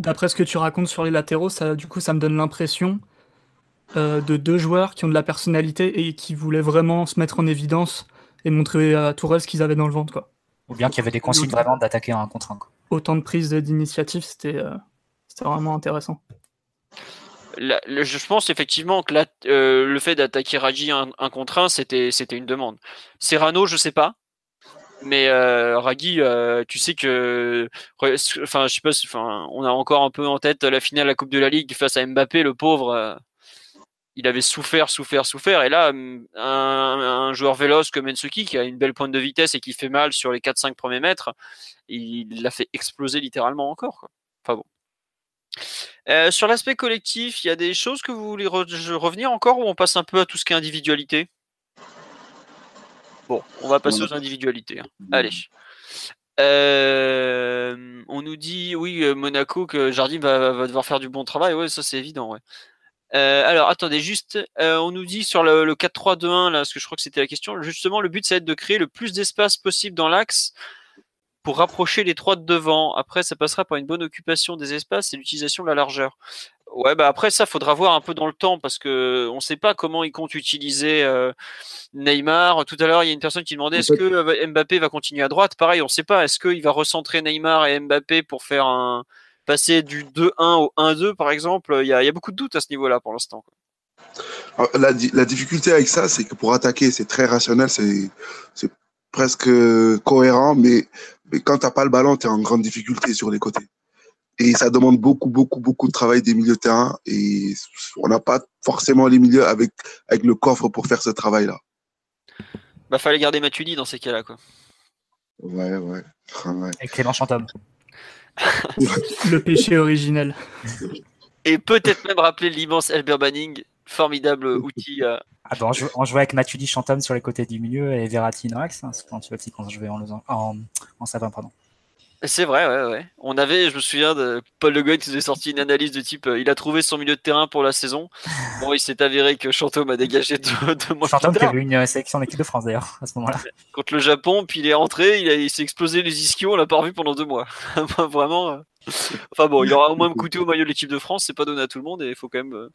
D'après ce que tu racontes sur les latéraux, ça, du coup, ça me donne l'impression euh, de deux joueurs qui ont de la personnalité et qui voulaient vraiment se mettre en évidence et montrer à Tourelle ce qu'ils avaient dans le ventre. Quoi. Ou bien qu'il y avait des consignes vraiment d'attaquer un contre un. Autant de prises d'initiative, c'était euh, vraiment intéressant. je pense effectivement que euh, le fait d'attaquer Raji un, contre un, c'était une demande. Serrano, je sais pas. Mais euh, Ragui, euh, tu sais que, enfin, je sais pas, enfin, on a encore un peu en tête la finale de la Coupe de la Ligue face à Mbappé, le pauvre. Euh, il avait souffert, souffert, souffert. Et là, un, joueur véloce comme Mensuki, qui a une belle pointe de vitesse et qui fait mal sur les 4-5 premiers mètres, il l'a fait exploser littéralement encore. Enfin bon. sur l'aspect collectif, il y a des choses que vous voulez revenir encore ou on passe un peu à tout ce qui est individualité? Bon, on va passer aux individualités. Hein. Allez. Euh, on nous dit, oui, euh, Monaco, que Jardim va, devoir faire du bon travail. Ouais, ça c'est évident. Ouais. Euh, alors, attendez, juste, on nous dit sur le, 4-3-2-1, là, parce que je crois que c'était la question, justement, le but, c'est de créer le plus d'espace possible dans l'axe pour rapprocher les trois de devant. Après, ça passera par une bonne occupation des espaces et l'utilisation de la largeur. Ouais, bah après ça, faudra voir un peu dans le temps parce que on ne sait pas comment ils comptent utiliser euh, Neymar. Tout à l'heure, il y a une personne qui demandait est-ce que euh, Mbappé va continuer à droite? Pareil, on ne sait pas. Est-ce qu'il va recentrer Neymar et Mbappé pour faire un passer du 2-1 au 1-2 par exemple il y, a, beaucoup de doutes à ce niveau-là pour l'instant. La, la, difficulté avec ça, c'est que pour attaquer, c'est très rationnel, c'est presque cohérent, mais, mais quand tu n'as pas le ballon, tu es en grande difficulté sur les côtés. Et ça demande beaucoup, beaucoup, beaucoup de travail des milieux de terrain. Et on n'a pas forcément les milieux avec, avec le coffre pour faire ce travail-là. Bah, fallait garder Matuidi dans ces cas-là, quoi. Ouais, ouais. Clément. Le péché originel. Et peut-être même rappeler l'immense Albert Banning, formidable outil. Ah bah on, jouait, avec Matuidi Chantôme sur les côtés du milieu et Verratti Noax, hein, quand tu quand je jouais en, en, en savin, pardon. C'est vrai, ouais, ouais. On avait, je me souviens de Paul Le Guen qui nous a sorti une analyse de type euh, il a trouvé son milieu de terrain pour la saison. Bon, il s'est avéré que Chantôme a dégagé deux, deux mois Chantôme qui a eu une euh, sélection d'équipe de France d'ailleurs à ce moment-là. Contre le Japon, puis il est rentré, il, il s'est explosé les ischios, on l'a pas revu pendant deux mois. Vraiment. Euh. Enfin bon, il aura au moins me coûté au maillot de l'équipe de France, c'est pas donné à tout le monde et il faut quand même.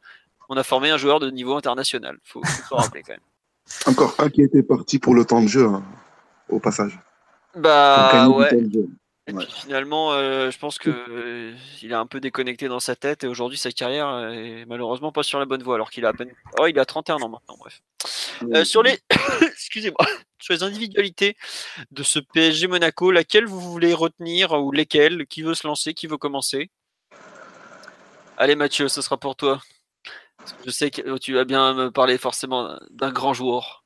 On a formé un joueur de niveau international, faut, faut se rappeler quand même. Encore un qui était parti pour le temps de jeu, hein, au passage. Bah ouais. Et puis finalement, euh, je pense que euh, il a un peu déconnecté dans sa tête et aujourd'hui sa carrière est malheureusement pas sur la bonne voie alors qu'il a à peine. Oh, il a 31 ans maintenant. Bref. Euh, sur les, excusez-moi, sur les individualités de ce PSG Monaco, laquelle vous voulez retenir ou lesquelles Qui veut se lancer Qui veut commencer? Allez Mathieu, ce sera pour toi. je sais que tu vas bien me parler forcément d'un grand joueur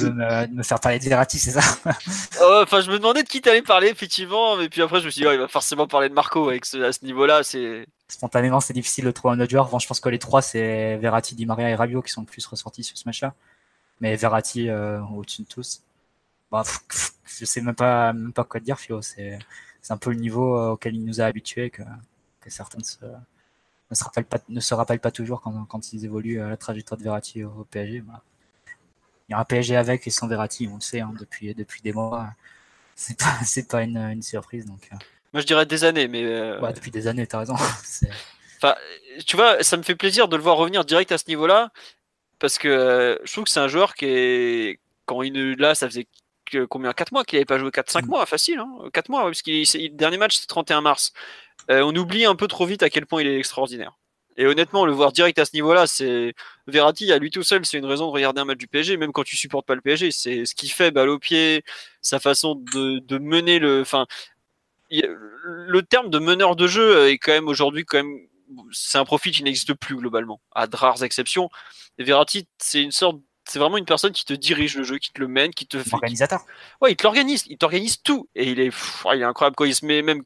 de me, faire parler de Verratti, c'est ça Enfin, je me demandais de qui t'allais parler, effectivement, mais puis après, je me suis dit, il va forcément parler de Marco avec à ce niveau-là. C'est spontanément, c'est difficile de trouver un autre joueur. je pense que les trois, c'est Verratti, Di Maria et Rabiot qui sont le plus ressortis sur ce match-là. Mais Verratti euh, au-dessus de tous. Bah, je sais même pas, même pas quoi te dire, Fio. C'est un peu le niveau euh, auquel il nous a habitués que, que certains ne, se rappellent pas, ne se rappellent pas toujours quand, quand ils évoluent à la trajectoire de Verratti au, PSG. Bah il y a un PSG avec et sans Verratti, on le sait, hein, depuis, depuis des mois. C'est pas, c'est pas une, une, surprise. Donc, euh. Moi, je dirais des années, mais. Euh, ouais, depuis des années, t'as raison. enfin, tu vois, ça me fait plaisir de le voir revenir direct à ce niveau-là, parce que euh, je trouve que c'est un joueur qui est. Quand il là, ça faisait combien 4 mois qu'il n'avait pas joué 4-5 mm. mois, facile, hein 4 mois, parce que le dernier match, c'est 31 mars. on oublie un peu trop vite à quel point il est extraordinaire. Et honnêtement, le voir direct à ce niveau-là, c'est Verratti à lui tout seul, c'est une raison de regarder un match du PSG, même quand tu supportes pas le PSG. C'est ce qu'il fait, balle au pied, sa façon de, de mener le. Enfin, le terme de meneur de jeu est quand même aujourd'hui quand même. C'est un profil qui n'existe plus globalement, à de rares exceptions. Et Verratti, c'est une sorte c'est vraiment une personne qui te dirige le jeu, qui te le mène, qui te fait. Organisateur. Ouais, il te l'organise, il t'organise tout. Et il est, il est incroyable quand il se met même.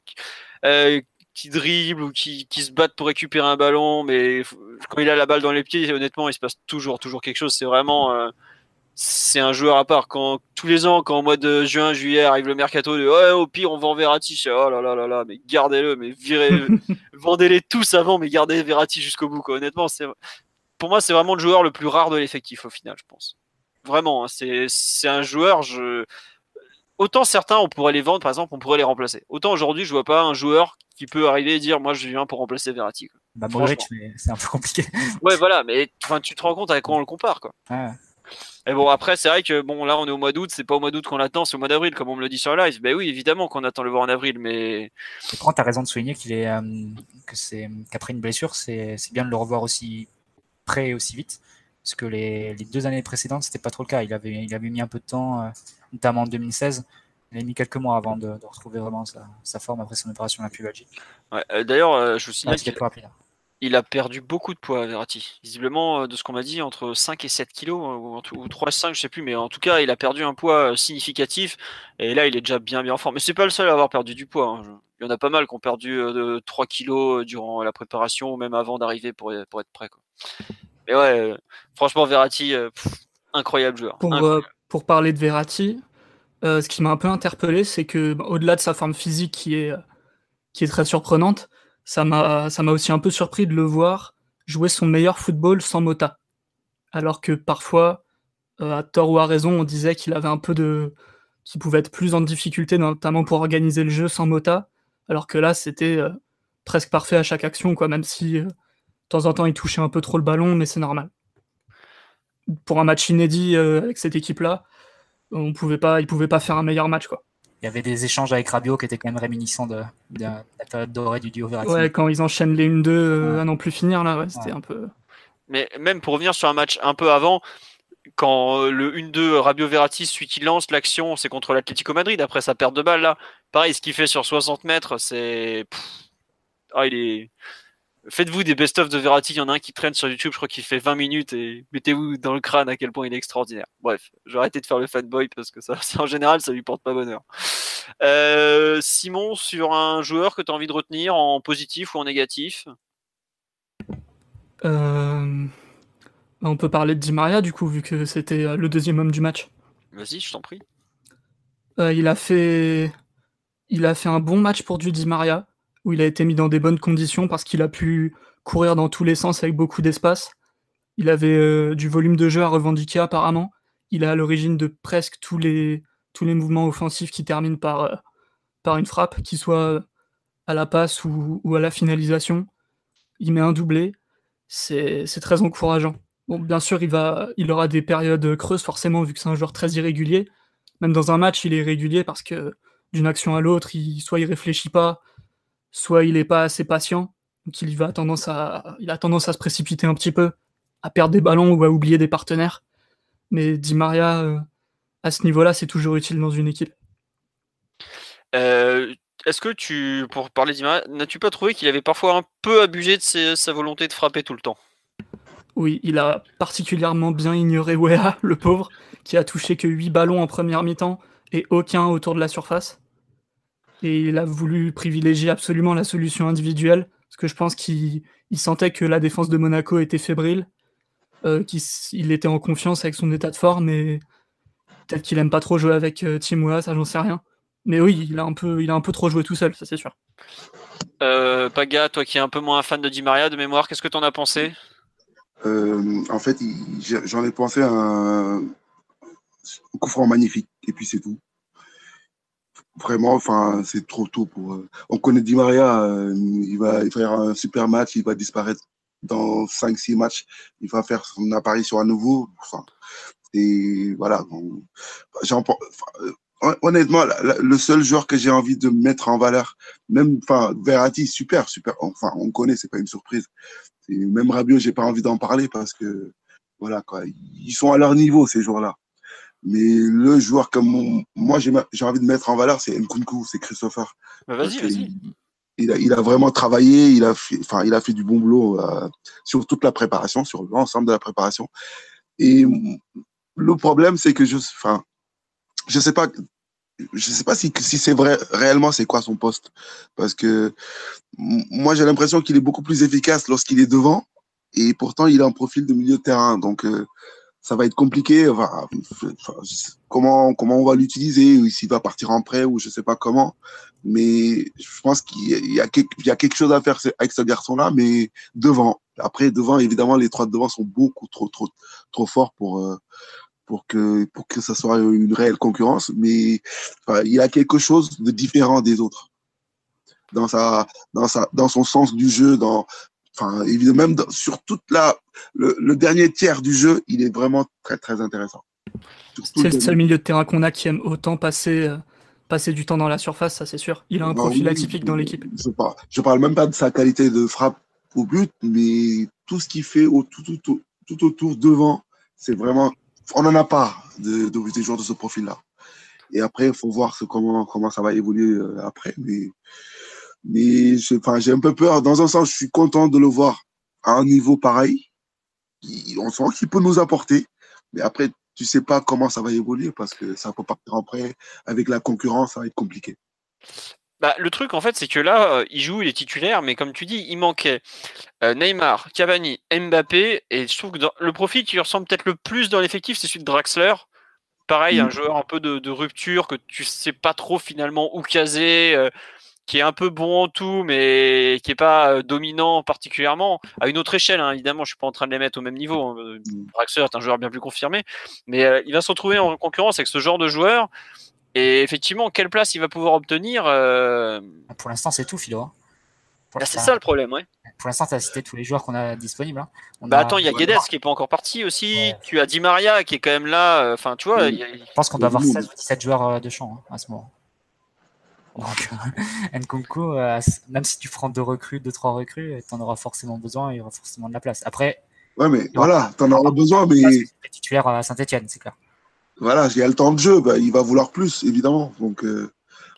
Euh, qui dribble ou qui, qui se battent pour récupérer un ballon, mais quand il a la balle dans les pieds, honnêtement, il se passe toujours, toujours quelque chose. C'est vraiment, euh, c'est un joueur à part. Quand tous les ans, quand au mois de juin, juillet arrive le mercato, de, au pire on vend Verratti. Oh là là là là, mais gardez-le, mais virez, vendez-les tous avant, mais gardez Verratti jusqu'au bout. Quoi. Honnêtement, c'est, pour moi, c'est vraiment le joueur le plus rare de l'effectif au final, je pense. Vraiment, hein, c'est, c'est un joueur. Je autant certains, on pourrait les vendre, par exemple, on pourrait les remplacer. Autant aujourd'hui, je vois pas un joueur qui peut arriver et dire, moi, je viens pour remplacer Verratti. Bah, c'est un peu compliqué. ouais, voilà, mais tu te rends compte avec quoi on le compare, quoi. Et bon, après, c'est vrai que bon, là, on est au mois d'août, c'est pas au mois d'août qu'on l'attend, c'est au mois d'avril, comme on me le dit sur live. Ben oui, évidemment qu'on attend le voir en avril, mais. Quand tu as raison de souligner qu'il est, euh, que c'est, qu'après une blessure, c'est, bien de le revoir aussi près et aussi vite. Parce que les, les deux années précédentes, c'était pas trop le cas. Il avait, il avait mis un peu de temps, euh, notamment en 2016. Il a mis quelques mois avant de, retrouver vraiment sa, forme après son opération la plus logique. Ouais, euh, d'ailleurs, je vous signale il a perdu beaucoup de poids, Verratti. Visiblement, euh, de ce qu'on m'a dit, entre 5 et 7 kilos, euh, ou 3 et 5, je sais plus, mais en tout cas, il a perdu un poids euh, significatif, et là, il est déjà bien, bien en forme. Mais c'est pas le seul à avoir perdu du poids. Hein. Il y en a pas mal qui ont perdu de 3 kilos durant la préparation, ou même avant d'arriver pour, pour être prêt. Mais ouais, franchement, Verratti, incroyable joueur. Pour, parler de Verratti, ce qui m'a un peu interpellé, c'est que, bah, au-delà de sa forme physique qui est, qui est très surprenante, ça m'a aussi un peu surpris de le voir jouer son meilleur football sans Mota. Alors que parfois, euh, à tort ou à raison, on disait qu'il avait un peu de qu'il pouvait être plus en difficulté, notamment pour organiser le jeu sans Mota. Alors que là, c'était euh, presque parfait à chaque action, quoi. Même si euh, de temps en temps il touchait un peu trop le ballon, mais c'est normal. Pour un match inédit avec cette équipe-là, on pouvait pas, il pouvait pas faire un meilleur match, quoi il y avait des échanges avec Rabiot qui étaient quand même réminiscents de, la période dorée du duo Verratti. Ouais, quand ils enchaînent les 1-2 euh, à non plus finir, là, c'était un peu. Mais même pour revenir sur un match un peu avant, quand euh, le 1-2 Rabiot-Verratti, celui qui lance l'action, c'est contre l'Atlético Madrid, après sa perte de balle, là. Pareil, ce qu'il fait sur 60 mètres, c'est. Ah, il est. Faites-vous des best-of de Verratti. Il y en a un qui traîne sur YouTube, je crois qu'il fait 20 minutes et mettez-vous dans le crâne à quel point il est extraordinaire. Bref, j'ai arrêté de faire le fanboy parce que ça, en général, ça lui porte pas bonheur. Euh, Simon, sur un joueur que tu as envie de retenir en positif ou en négatif? Euh, On peut parler de Di Maria du coup, vu que c'était euh, le deuxième homme du match. Vas-y, je t'en prie. il, a fait... il a fait un bon match pour du Di Maria où il a été mis dans des bonnes conditions parce qu'il a pu courir dans tous les sens avec beaucoup d'espace. Il avait euh, du volume de jeu à revendiquer apparemment. Il est à l'origine de presque tous les, tous les mouvements offensifs qui terminent par, euh, par une frappe, qui soit à la passe ou, à la finalisation. Il met un doublé. C'est très encourageant. Bon, bien sûr, il, va, il aura des périodes creuses forcément, vu que c'est un joueur très irrégulier. Même dans un match, il est irrégulier parce que d'une action à l'autre, il, soit il réfléchit pas, soit il n'est pas assez patient, donc il, va tendance à, il a tendance à se précipiter un petit peu, à perdre des ballons ou à oublier des partenaires. Mais Di Maria, euh, à ce niveau-là, c'est toujours utile dans une équipe. Euh, est-ce que tu, pour parler Di Maria, n'as-tu pas trouvé qu'il avait parfois un peu abusé de sa volonté de frapper tout le temps? Oui, il a particulièrement bien ignoré Wea, le pauvre, qui a touché que 8 ballons en première mi-temps et aucun autour de la surface et il a voulu privilégier absolument la solution individuelle, parce que je pense qu'il sentait que la défense de Monaco était fébrile, euh, qu'il était en confiance avec son état de forme, et peut-être qu'il aime pas trop jouer avec euh, Tim ça j'en sais rien. Mais oui, il a, un peu, il a un peu trop joué tout seul, ça c'est sûr. Euh, Paga, toi qui es un peu moins fan de Di Maria de mémoire, qu'est-ce que tu en as pensé? Euh, En fait, j'en ai pensé à un coup franc magnifique, et puis c'est tout vraiment, c'est trop tôt pour. Euh, on connaît Di Maria, euh, il va faire un super match, il va disparaître dans 5-6 matchs, il va faire son apparition à nouveau. Et voilà. Euh, honnêtement, le seul joueur que j'ai envie de mettre en valeur, même, enfin, Verratti, super, super. Enfin, on connaît, c'est pas une surprise. Et même Rabiot, j'ai pas envie d'en parler parce que, voilà, quoi, ils sont à leur niveau ces joueurs-là. Mais le joueur comme moi, j'ai envie de mettre en valeur, c'est Nkunku, c'est Christopher. Bah, vas-y, vas-y. Il a, il a, vraiment travaillé, il a fait, enfin, il a fait du bon boulot euh, sur toute la préparation, sur l'ensemble de la préparation. Et le problème, c'est que je, enfin, je sais pas, je sais pas si, si c'est vrai réellement c'est quoi son poste parce que moi j'ai l'impression qu'il est beaucoup plus efficace lorsqu'il est devant et pourtant il a un profil de milieu de terrain donc euh, ça va être compliqué enfin, comment on va l'utiliser ou s'il va partir en prêt ou je sais pas comment. Mais je pense qu'il y a quelque, il chose à faire avec ce garçon là mais devant. Après devant évidemment les trois de devant sont beaucoup trop trop trop forts pour euh, pour que pour que ça soit une réelle concurrence, mais il y a quelque chose de différent des autres. Dans sa dans sa dans son sens du jeu, dans enfin évidemment même sur toute la le, dernier tiers du jeu, il est vraiment très très intéressant. C'est le seul milieu de terrain qu'on a qui aime autant passer euh, passer du temps dans la surface, ça c'est sûr. Il a un bah profil atypique dans l'équipe. Je parle, je parle même pas de sa qualité de frappe au but, mais tout ce qu'il fait au, tout, tout, tout, tout autour devant, c'est vraiment on n'en a pas de, de, des joueurs de ce profil-là. Et après, il faut voir ce, comment, comment ça va évoluer euh, après. Mais, mais j'ai un peu peur. Dans un sens, je suis content de le voir à un niveau pareil. On sent qu'il peut nous apporter. Mais après, tu sais pas comment ça va évoluer parce que ça peut partir après. Avec la concurrence, ça va être compliqué. Bah, le truc, en fait, c'est que là, euh, il joue, il est titulaire, mais comme tu dis, il manquait euh, Neymar, Cavani, Mbappé, et je trouve que le profil qui ressemble peut-être le plus dans l'effectif, c'est celui de Draxler. Pareil, un mm. joueur un peu de, rupture, que tu sais pas trop finalement où caser, euh, qui est un peu bon en tout, mais qui est pas dominant particulièrement. À une autre échelle, hein, évidemment, je suis pas en train de les mettre au même niveau. Hein. Mm. Draxler est un joueur bien plus confirmé, mais il va se retrouver en concurrence avec ce genre de joueur. Et effectivement, quelle place il va pouvoir obtenir euh, Pour l'instant, c'est tout, Philo. Hein. Bah, c'est ça le problème, ouais. Pour l'instant, tu as cité tous les joueurs qu'on a disponibles. Hein. bah attends, il y a Guedes qui est pas encore parti aussi. Tu as Di Maria qui est quand même là. Euh, enfin, tu vois. Je pense qu'on doit avoir 16 ou 17 joueurs euh, de champ à ce moment. Donc, Nkunku, même si tu prends deux recrues, deux, trois recrues, tu en auras forcément besoin, il y aura forcément de la place. Après. Ouais, mais voilà, tu en auras besoin, mais. titulaire à Saint-Etienne, c'est clair voilà, il y a le temps de jeu, bah, il va vouloir plus, évidemment. Donc, euh,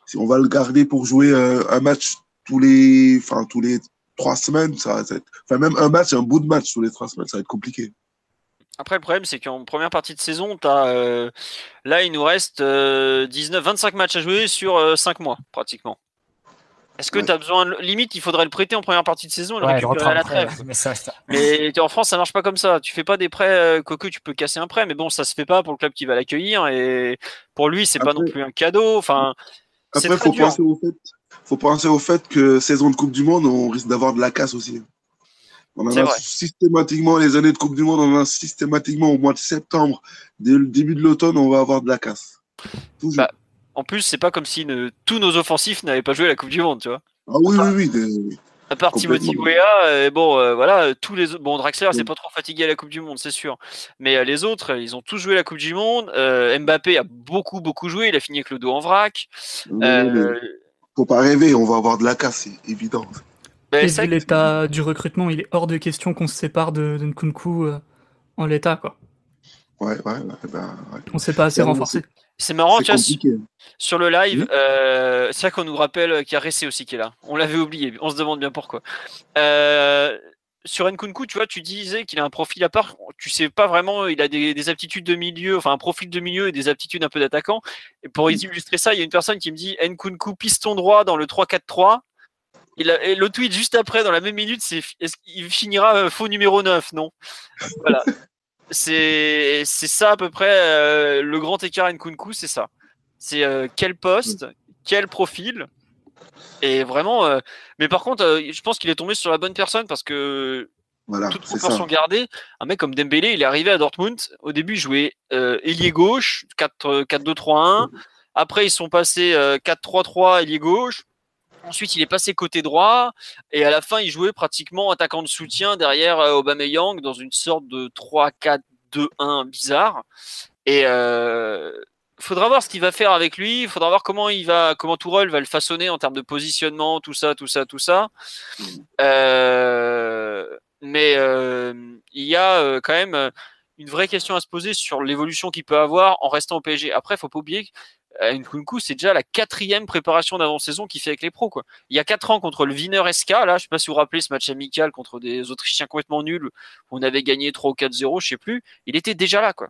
si on va le garder pour jouer euh, un match tous les, enfin, tous les trois semaines, ça va être, enfin, même un match, un bout de match tous les trois semaines, ça va être compliqué. Après, le problème, c'est qu'en première partie de saison, as, euh, là, il nous reste 19, 25 matchs à jouer sur 5 mois, pratiquement. Est-ce que tu as besoin de... Limite, il faudrait le prêter en première partie de saison et le récupérer à la trêve. Mais, en France, ça marche pas comme ça. Tu fais pas des prêts, euh, Coco, tu peux casser un prêt, mais bon, ça se fait pas pour le club qui va l'accueillir et pour lui, c'est pas non plus un cadeau. Enfin, après, faut penser au fait, faut penser au fait que saison de Coupe du Monde, on risque d'avoir de la casse aussi. On en a systématiquement les années de Coupe du Monde, on en a systématiquement au mois de septembre, dès le début de l'automne, on va avoir de la casse. Bah, en plus, c'est pas comme si tous nos offensifs n'avaient pas joué la Coupe du Monde, tu vois. Ah oui, oui, oui. À part Timothy Weah, bon, euh, voilà, tous les bon Draxler, c'est pas trop fatigué à la Coupe du Monde, c'est sûr. Mais euh, les autres, ils ont tous joué la Coupe du Monde. Euh, Mbappé a beaucoup, beaucoup joué. Il a fini avec le dos en vrac. Faut pas rêver, on va avoir de la casse, c'est évident. Ben, vu l'état du recrutement, il est hors de question qu'on se sépare de, de Nkunku en l'état, quoi. Ouais, ouais, ouais. On s'est pas assez renforcé. C'est marrant, tu vois, sur le live, euh, c'est ça qu'on nous rappelle qu'il y a Ressé aussi qui est là. On l'avait oublié, on se demande bien pourquoi. Euh, sur Nkunku, tu vois, tu disais qu'il a un profil à part. Tu sais pas vraiment, il a des, aptitudes de milieu, enfin un profil de milieu et des aptitudes un peu d'attaquant. Et pour illustrer ça, il y a une personne qui me dit Nkunku piston droit dans le 3-4-3. Et, le tweet juste après, dans la même minute, c'est est-ce qu'il finira euh, faux numéro 9 Non? Voilà. c'est ça à peu près euh, le grand écart Nkunku, c'est ça. C'est euh, quel poste, quel profil? Et vraiment, euh, mais par contre, je pense qu'il est tombé sur la bonne personne parce que voilà, toute proportion gardée, un mec comme Dembélé, il est arrivé à Dortmund. Au début, il jouait ailier gauche, 4-2-3-1. Après, ils sont passés 4-3-3 ailier gauche. Ensuite, il est passé côté droit et à la fin, il jouait pratiquement attaquant de soutien derrière euh, Aubameyang dans une sorte de 3-4-2-1 bizarre. Et euh, faudra voir ce qu'il va faire avec lui. Il faudra voir comment il va, comment Tourelle va le façonner en termes de positionnement, tout ça, tout ça, tout ça. Euh, mais euh, il y a quand même une vraie question à se poser sur l'évolution qu'il peut avoir en restant au PSG. Après, il faut pas oublier euh, Nkunku, c'est déjà la quatrième préparation d'avant-saison qu'il fait avec les pros. Quoi. Il y a quatre ans contre le Wiener SK, là, je sais pas si vous vous rappelez ce match amical contre des Autrichiens complètement nuls, où on avait gagné 3 ou 4-0, je sais plus, il était déjà là. quoi.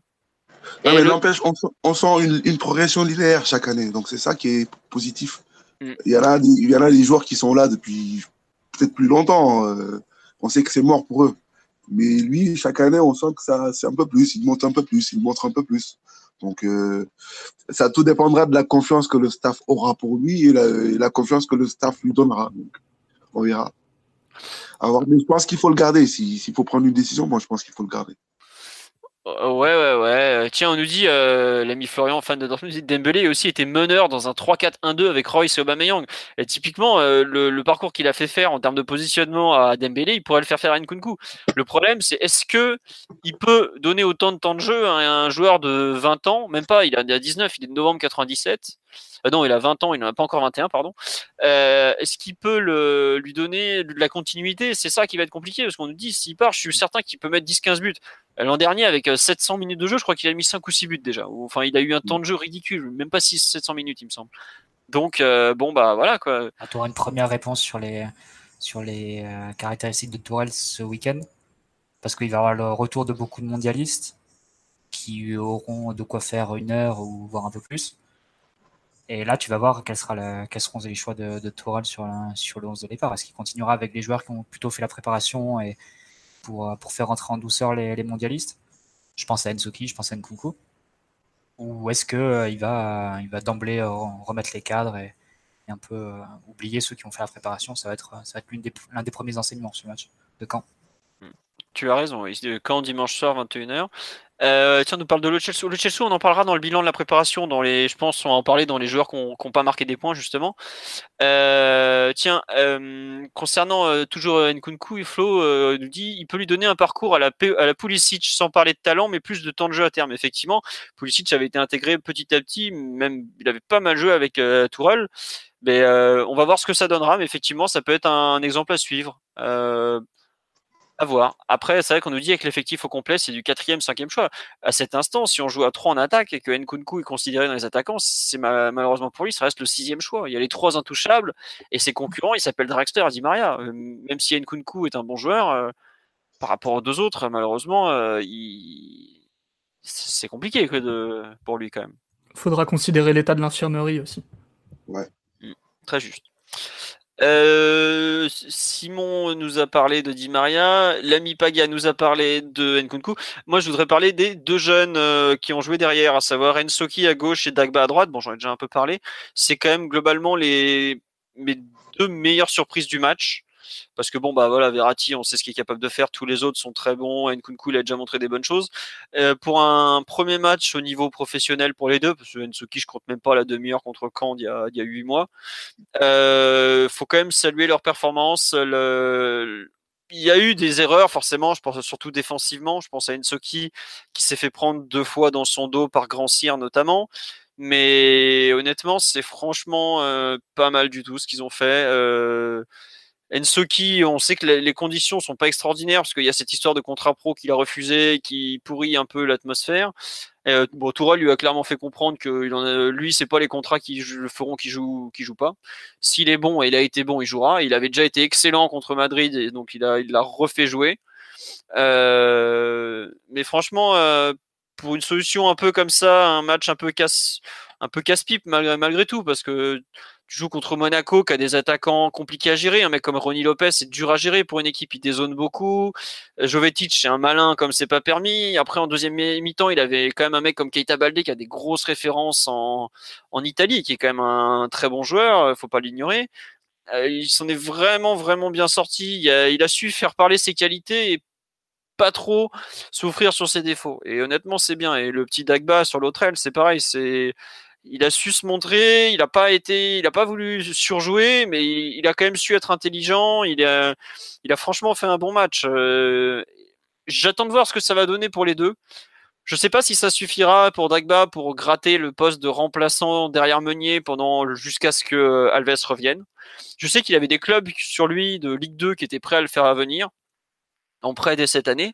Non, mais n'empêche, on, sent une, progression linéaire chaque année. Donc, c'est ça qui est positif. Mm. Il, y en a, il y en a des joueurs qui sont là depuis peut-être plus longtemps. Euh, on sait que c'est mort pour eux. Mais lui, chaque année, on sent que ça, c'est un peu plus. Il monte un peu plus, il montre un peu plus. Donc, euh, ça tout dépendra de la confiance que le staff aura pour lui et la, confiance que le staff lui donnera. Donc, on verra. Alors, mais je pense qu'il faut le garder. S'il faut prendre une décision, moi, je pense qu'il faut le garder. Euh, ouais, ouais, ouais. Tiens, on nous dit, euh, l'ami Florian, fan de Dortmund, dit Dembélé aussi était meneur dans un 3-4-1-2 avec Royce et Aubameyang. Et typiquement, euh, le, parcours qu'il a fait faire en termes de positionnement à Dembélé, il pourrait le faire faire à Nkunku. Le problème, c'est est-ce que il peut donner autant de temps de jeu à un joueur de 20 ans, même pas, il a 19, il est de novembre 97, euh, non, il a 20 ans, il n'en a pas encore 21, pardon. Est-ce qu'il peut lui donner de la continuité? C'est ça qui va être compliqué, parce qu'on nous dit, s'il part, je suis certain qu'il peut mettre 10-15 buts. Euh, l'an dernier, avec 700 minutes de jeu, je crois qu'il a mis 5 ou 6 buts déjà. Enfin, il a eu un temps de jeu ridicule, même pas 6 700 minutes, il me semble. Donc, bon, bah voilà quoi. Ah, tu auras une première réponse sur les, sur les caractéristiques de Tourelle ce week-end, parce qu'il va y avoir le retour de beaucoup de mondialistes qui auront de quoi faire une heure ou voire un peu plus. Et là, tu vas voir quels, sera quels seront les choix de, de sur, sur le 11 de départ. Est-ce qu'il continuera avec les joueurs qui ont plutôt fait la préparation et pour, pour faire rentrer en douceur les, mondialistes Je pense à Enzoki, je pense à Nkunku. Ou est-ce qu'il euh, va, il va d'emblée euh, remettre les cadres et, un peu euh, oublier ceux qui ont fait la préparation? Ça va être, être l'un des, des premiers enseignements ce match de Caen. Tu as raison, Caen dimanche soir 21h. Euh, tiens, on nous parle de le Chelsea. On en parlera dans le bilan de la préparation. Dans les, je pense, on va en parler dans les joueurs qui n'ont pas marqué des points justement. Euh, tiens, euh, concernant euh, toujours Nkunku, Flo euh, nous dit, il peut lui donner un parcours à la à la Pulisic sans parler de talent, mais plus de temps de jeu à terme. Effectivement, Pulisic avait été intégré petit à petit, même il avait pas mal joué avec Tourelle. Mais on va voir ce que ça donnera. Mais effectivement, ça peut être un, un exemple à suivre. À voir. Après, c'est vrai qu'on nous dit avec l'effectif au complet, c'est du quatrième, cinquième choix. À cet instant, si on joue à trois en attaque et que Nkunku est considéré dans les attaquants, c'est malheureusement pour lui, ça reste le sixième choix. Il y a les trois intouchables et ses concurrents, il s'appelle Dragster et Di Maria. Euh, même si Nkunku est un bon joueur, euh, par rapport aux deux autres, malheureusement, euh, c'est compliqué de... pour lui quand même. Faudra considérer l'état de l'infirmerie aussi. Ouais. Mmh. Très juste. Euh, Simon nous a parlé de Di Maria, l'ami Paga nous a parlé de Nkunku. Moi, je voudrais parler des deux jeunes euh, qui ont joué derrière, à savoir Ensoki à gauche et Dagba à droite. Bon, j'en ai déjà un peu parlé. C'est quand même globalement les mes deux meilleures surprises du match. Parce que bon, bah voilà, Verratti, on sait ce qu'il est capable de faire. Tous les autres sont très bons. Nkunku, il a déjà montré des bonnes choses. Euh, pour un premier match au niveau professionnel pour les deux, parce que Nsuki, je compte même pas la demi-heure contre Caen il y a, il mois. Euh, faut quand même saluer leur performance. Il y a eu des erreurs, forcément, je pense surtout défensivement. Je pense à Ensoki qui s'est fait prendre deux fois dans son dos par Grand Cyr notamment. Mais honnêtement, c'est franchement euh, pas mal du tout ce qu'ils ont fait. Euh, Ensoki, on sait que les conditions sont pas extraordinaires parce qu'il y a cette histoire de contrat pro qu'il a refusé, qui pourrit un peu l'atmosphère. Euh, lui a clairement fait comprendre que il en a, lui, c'est pas les contrats qui le feront qu'il joue, qui joue pas. S'il est bon et il a été bon, il jouera. Il avait déjà été excellent contre Madrid et donc il l'a refait jouer. Euh, mais franchement, euh, pour une solution un peu comme ça, un match un peu casse, un peu casse-pipe malgré, tout, parce que tu joues contre Monaco qui a des attaquants compliqués à gérer. Un mec comme Ronnie Lopez, c'est dur à gérer pour une équipe, il dézone beaucoup. Euh, Jovetic, c'est un malin comme c'est pas permis. Après, en deuxième mi-temps, il avait quand même un mec comme Keita Balde qui a des grosses références en, Italie, qui est quand même un très bon joueur, euh, faut pas l'ignorer. Euh, il s'en est vraiment, vraiment bien sorti. Il a, il a su faire parler ses qualités et pas trop souffrir sur ses défauts. Et honnêtement, c'est bien. Et le petit Dagba sur l'autre aile, c'est pareil. C'est il a su se montrer, il n'a pas été, il a pas voulu surjouer, mais il, a quand même su être intelligent. Il a, franchement fait un bon match. Euh, j'attends de voir ce que ça va donner pour les deux. Je ne sais pas si ça suffira pour Dagba pour gratter le poste de remplaçant derrière Meunier jusqu'à ce que Alves revienne. Je sais qu'il avait des clubs sur lui de Ligue 2 qui étaient prêts à le faire venir en prêt dès cette année.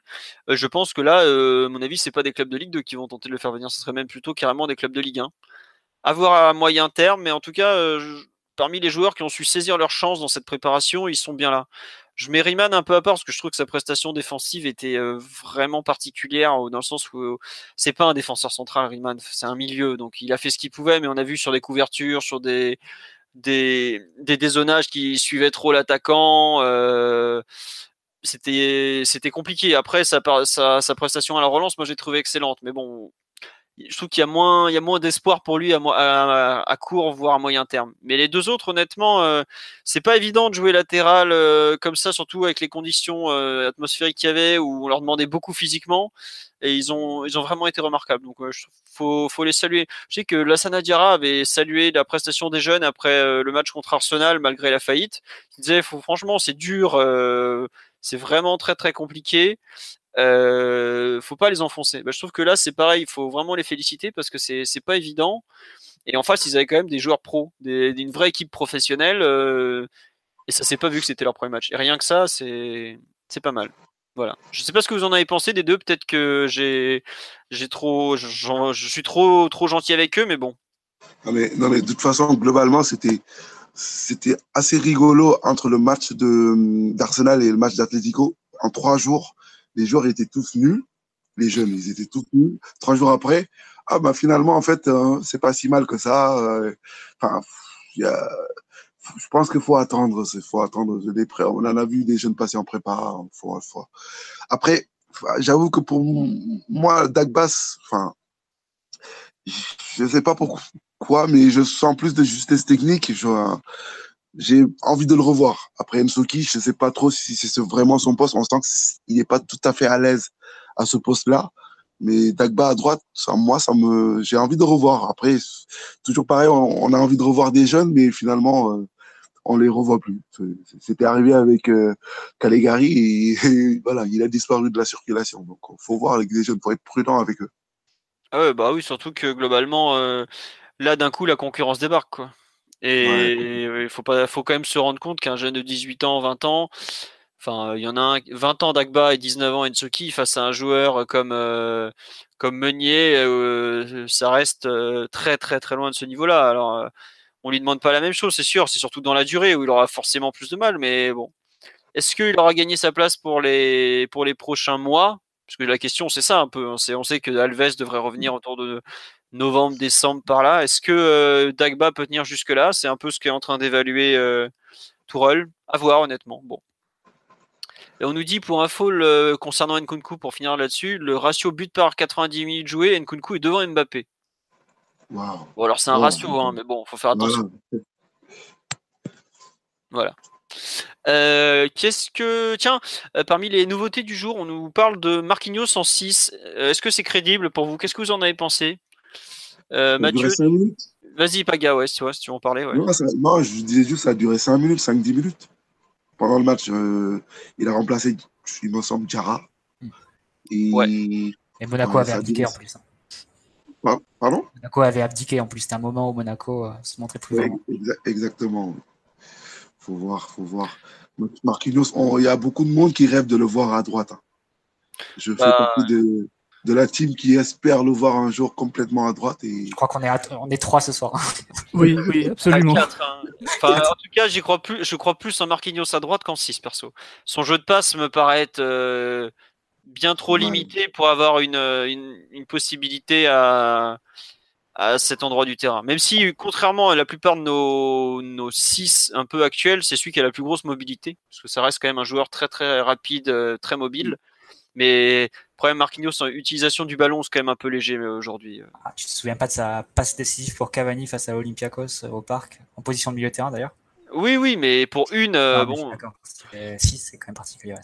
Euh, je pense que là, euh, à mon avis, c'est pas des clubs de Ligue 2 qui vont tenter de le faire venir, ce serait même plutôt carrément des clubs de Ligue 1 à voir à moyen terme, mais en tout cas, euh, parmi les joueurs qui ont su saisir leur chance dans cette préparation, ils sont bien là. je mets Riemann un peu à part parce que je trouve que sa prestation défensive était vraiment particulière dans le sens où c'est pas un défenseur central, Riemann, c'est un milieu. Donc il a fait ce qu'il pouvait, mais on a vu sur des couvertures, sur des, des, qui suivaient trop l'attaquant. Euh, c'était c'était compliqué. Après, sa, sa, sa, prestation à la relance, moi j'ai trouvé excellente. Mais bon, je trouve qu'il y a moins, il y a moins d'espoir pour lui à, à, à, court voire à moyen terme. Mais les deux autres, honnêtement, euh, c'est pas évident de jouer latéral euh, comme ça, surtout avec les conditions euh, atmosphériques qu'il y avait où on leur demandait beaucoup physiquement et ils ont, ils ont vraiment été remarquables. Donc, il faut, faut les saluer. Je sais que Lassana Diarra avait salué la prestation des jeunes après le match contre Arsenal malgré la faillite. Il disait, faut, franchement, c'est dur. c'est vraiment très très compliqué euh, faut pas les enfoncer. Bah, je trouve que là, c'est pareil, il faut vraiment les féliciter parce que c'est pas évident. Et en face, ils avaient quand même des joueurs pros, d'une vraie équipe professionnelle. Euh, et ça s'est pas vu que c'était leur premier match. Et rien que ça, c'est pas mal. Voilà. Je sais pas ce que vous en avez pensé des deux. Peut-être que j'ai trop, je suis trop trop gentil avec eux, mais bon. Non mais, non mais de toute façon, globalement, c'était c'était assez rigolo entre le match d'Arsenal et le match d'Atletico en trois jours les joueurs étaient tous nuls, les jeunes, ils étaient tous nuls. Trois jours après, ah bah finalement, en fait, euh, c'est pas si mal que ça. Euh, enfin, je pense qu'il faut attendre, il faut attendre des prêts. On en a vu des jeunes passer en prépa, fois fois. Après, j'avoue que pour moi, Dagbas, enfin, je sais pas pourquoi, mais je sens plus de justesse technique. J'ai envie de le revoir. Après Msoki, je sais pas trop si c'est vraiment son poste. On sent qu'il n'est pas tout à fait à l'aise à ce poste-là. Mais Dagba à droite, moi, ça me, j'ai envie de revoir. Après, toujours pareil, on, a envie de revoir des jeunes, mais finalement, euh, on les revoit plus. C'était arrivé avec euh, et, voilà, il a disparu de la circulation. Donc, faut voir avec des jeunes, pour être prudent avec eux. Ah ouais, bah oui, surtout que globalement, euh, là, d'un coup, la concurrence débarque, quoi. Et il faut pas, faut quand même se rendre compte qu'un jeune de 18 ans, 20 ans, enfin, il y en a un, 20 ans d'Agba et 19 ans Ensoki face à un joueur comme euh, comme Meunier, euh, ça reste euh, très très très loin de ce niveau-là. Alors, on lui demande pas la même chose, c'est sûr. C'est surtout dans la durée où il aura forcément plus de mal. Mais bon, est-ce qu'il aura gagné sa place pour les pour les prochains mois? Parce que la question, c'est ça un peu. Hein. On sait que Alves devrait revenir autour de novembre, décembre par là. Est-ce que euh, Dagba peut tenir jusque-là? C'est un peu ce qu'est en train d'évaluer euh, Tourelle. À voir, honnêtement. Bon. Et on nous dit pour info concernant Nkunku, pour finir là-dessus, le ratio but par 90 minutes jouées, Nkunku est devant Mbappé. Wow. Bon, alors c'est un ratio, hein, mais bon, faut faire attention. Voilà. Euh, qu'est-ce que. Tiens, parmi les nouveautés du jour, on nous parle de Marquinhos en 6. Est-ce que c'est crédible pour vous? Qu'est-ce que vous en avez pensé? Euh, Mathieu, vas-y Paga, ouais, si, tu veux en parler. Ouais. Non, je disais juste ça a duré 5 minutes, 5-10 minutes. Pendant le match, euh, il a remplacé, il me semble, Jara. Et, Et Monaco avait abdiqué en plus. Hein. Pardon? Monaco avait abdiqué en plus. C'était un moment où Monaco euh, se montrait plus fort. exactement. Faut voir, faut voir. Marquinhos, il y a beaucoup de monde qui rêve de le voir à droite. Hein. Je fais bah, partie de, de la team qui espère le voir un jour complètement à droite. Et... Je crois qu'on est, on est trois ce soir. oui, oui, absolument. Hein. en tout cas, j'y crois plus, je crois plus en Marquinhos à droite qu'en 6, perso. Son jeu de passe me paraît être euh, bien trop limité pour avoir une, une, possibilité à, à cet endroit du terrain. Même si, contrairement à la plupart de nos, nos 6 un peu actuels, c'est celui qui a la plus grosse mobilité. Parce que ça reste quand même un joueur très très rapide, euh, très mobile. Mais problème Marquinhos en utilisation du ballon, c'est quand même un peu léger aujourd'hui. Euh. Ah, tu te souviens pas de sa passe décisive pour Cavani face à Olympiakos euh, au parc, en position de milieu de terrain d'ailleurs? Oui, oui, mais pour une, euh, ah, bon. Si, c'est quand même particulier.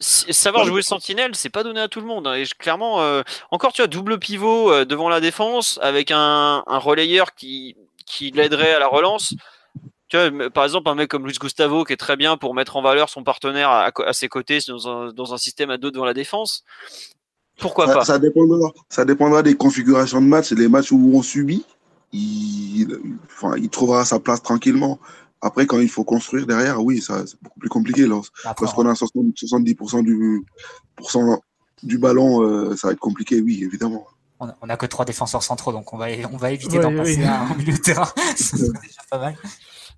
Savoir jouer sentinelle, c'est pas donné à tout le monde. Hein. Et clairement, encore tu as double pivot devant la défense avec un, un relayeur qui, qui l'aiderait à la relance par exemple, un mec comme Luis Gustavo qui est très bien pour mettre en valeur son partenaire à, ses côtés dans un, système à deux devant la défense. Pourquoi pas? ça dépendra, ça dépendra des configurations de match. Les matchs où on subit, il, trouvera sa place tranquillement. Après, quand il faut construire derrière, oui, c'est beaucoup plus compliqué. Lorsqu'on a 70% du, du ballon, euh, ça va être compliqué, oui, évidemment. on a que trois défenseurs centraux, donc on va, on va éviter d'en passer un milieu de terrain. c'est déjà pas mal.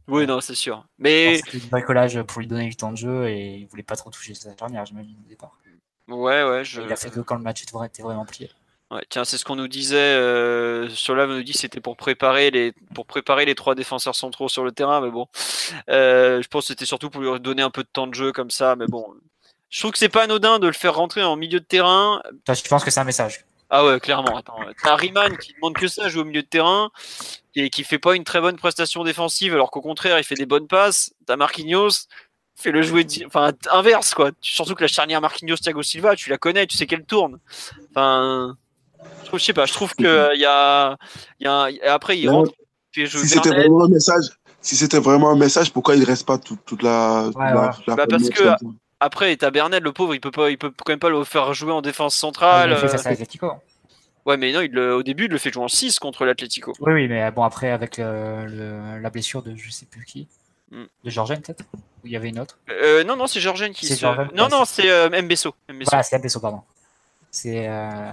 Oui, non, c'est sûr. Mais c'était du bricolage pour lui donner du temps de jeu et il voulait pas trop toucher sa charnière, j'imagine au départ. Ouais, ouais. Je... Il a fait que quand le match était vraiment plié. Ouais, tiens, c'est ce qu'on nous disait. Euh, sur là, on nous dit c'était pour préparer les pour préparer les trois défenseurs centraux sur le terrain, mais bon, euh, je pense que c'était surtout pour lui donner un peu de temps de jeu comme ça, mais bon, je trouve que c'est pas anodin de le faire rentrer en milieu de terrain. Je pense que c'est un message? Ah ouais, clairement. Attends, t'as Riemann qui demande que ça, jouer au milieu de terrain, et qui fait pas une très bonne prestation défensive, alors qu'au contraire, il fait des bonnes passes. T'as Marquinhos, fait le jouer, enfin inverse quoi. Surtout que la charnière Marquinhos Thiago Silva, tu la connais, tu sais qu'elle tourne. Enfin, je, trouve, sais pas, je trouve que il y a, y a après il rentre. si c'était vraiment un message, si c'était vraiment un message, pourquoi il reste pas toute, la, bah parce que après, t'as Bernel, le pauvre, il peut pas, il peut quand même pas le faire jouer en défense centrale. il fait face à l'Atletico. Ouais, mais non, il, au début, il le fait jouer en 6 contre l'Atletico. Oui, oui, mais bon, après, avec la blessure de je sais plus qui, hmm. de Georgène peut-être? Ou il y avait une autre? Euh, Non, non, c'est Georgène qui se... Non, non, c'est euh, Mbesso. Voilà, c'est Mbesso, pardon. C'est. Euh,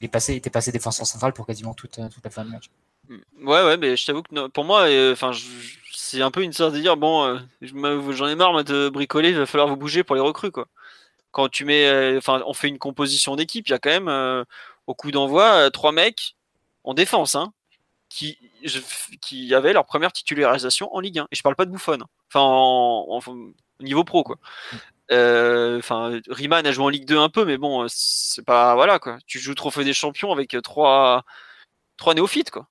il, est passé, il était passé défenseur central pour quasiment toute, toute la fin du match. Hmm. Ouais, ouais, mais je t'avoue que pour moi, enfin, c'est un peu une sorte de dire bon, euh, j'en ai marre de bricoler, il va falloir vous bouger pour les recrues quoi. Quand tu mets, euh, enfin, on fait une composition d'équipe, il y a quand même euh, au coup d'envoi trois mecs en défense, hein, qui avaient leur première titularisation en Ligue 1. Et je parle pas de Bouffon, enfin, au niveau pro quoi. Enfin, Riemann a joué en Ligue 2 un peu, mais bon, c'est pas voilà quoi. Tu joues Trophée des Champions avec trois trois néophytes quoi.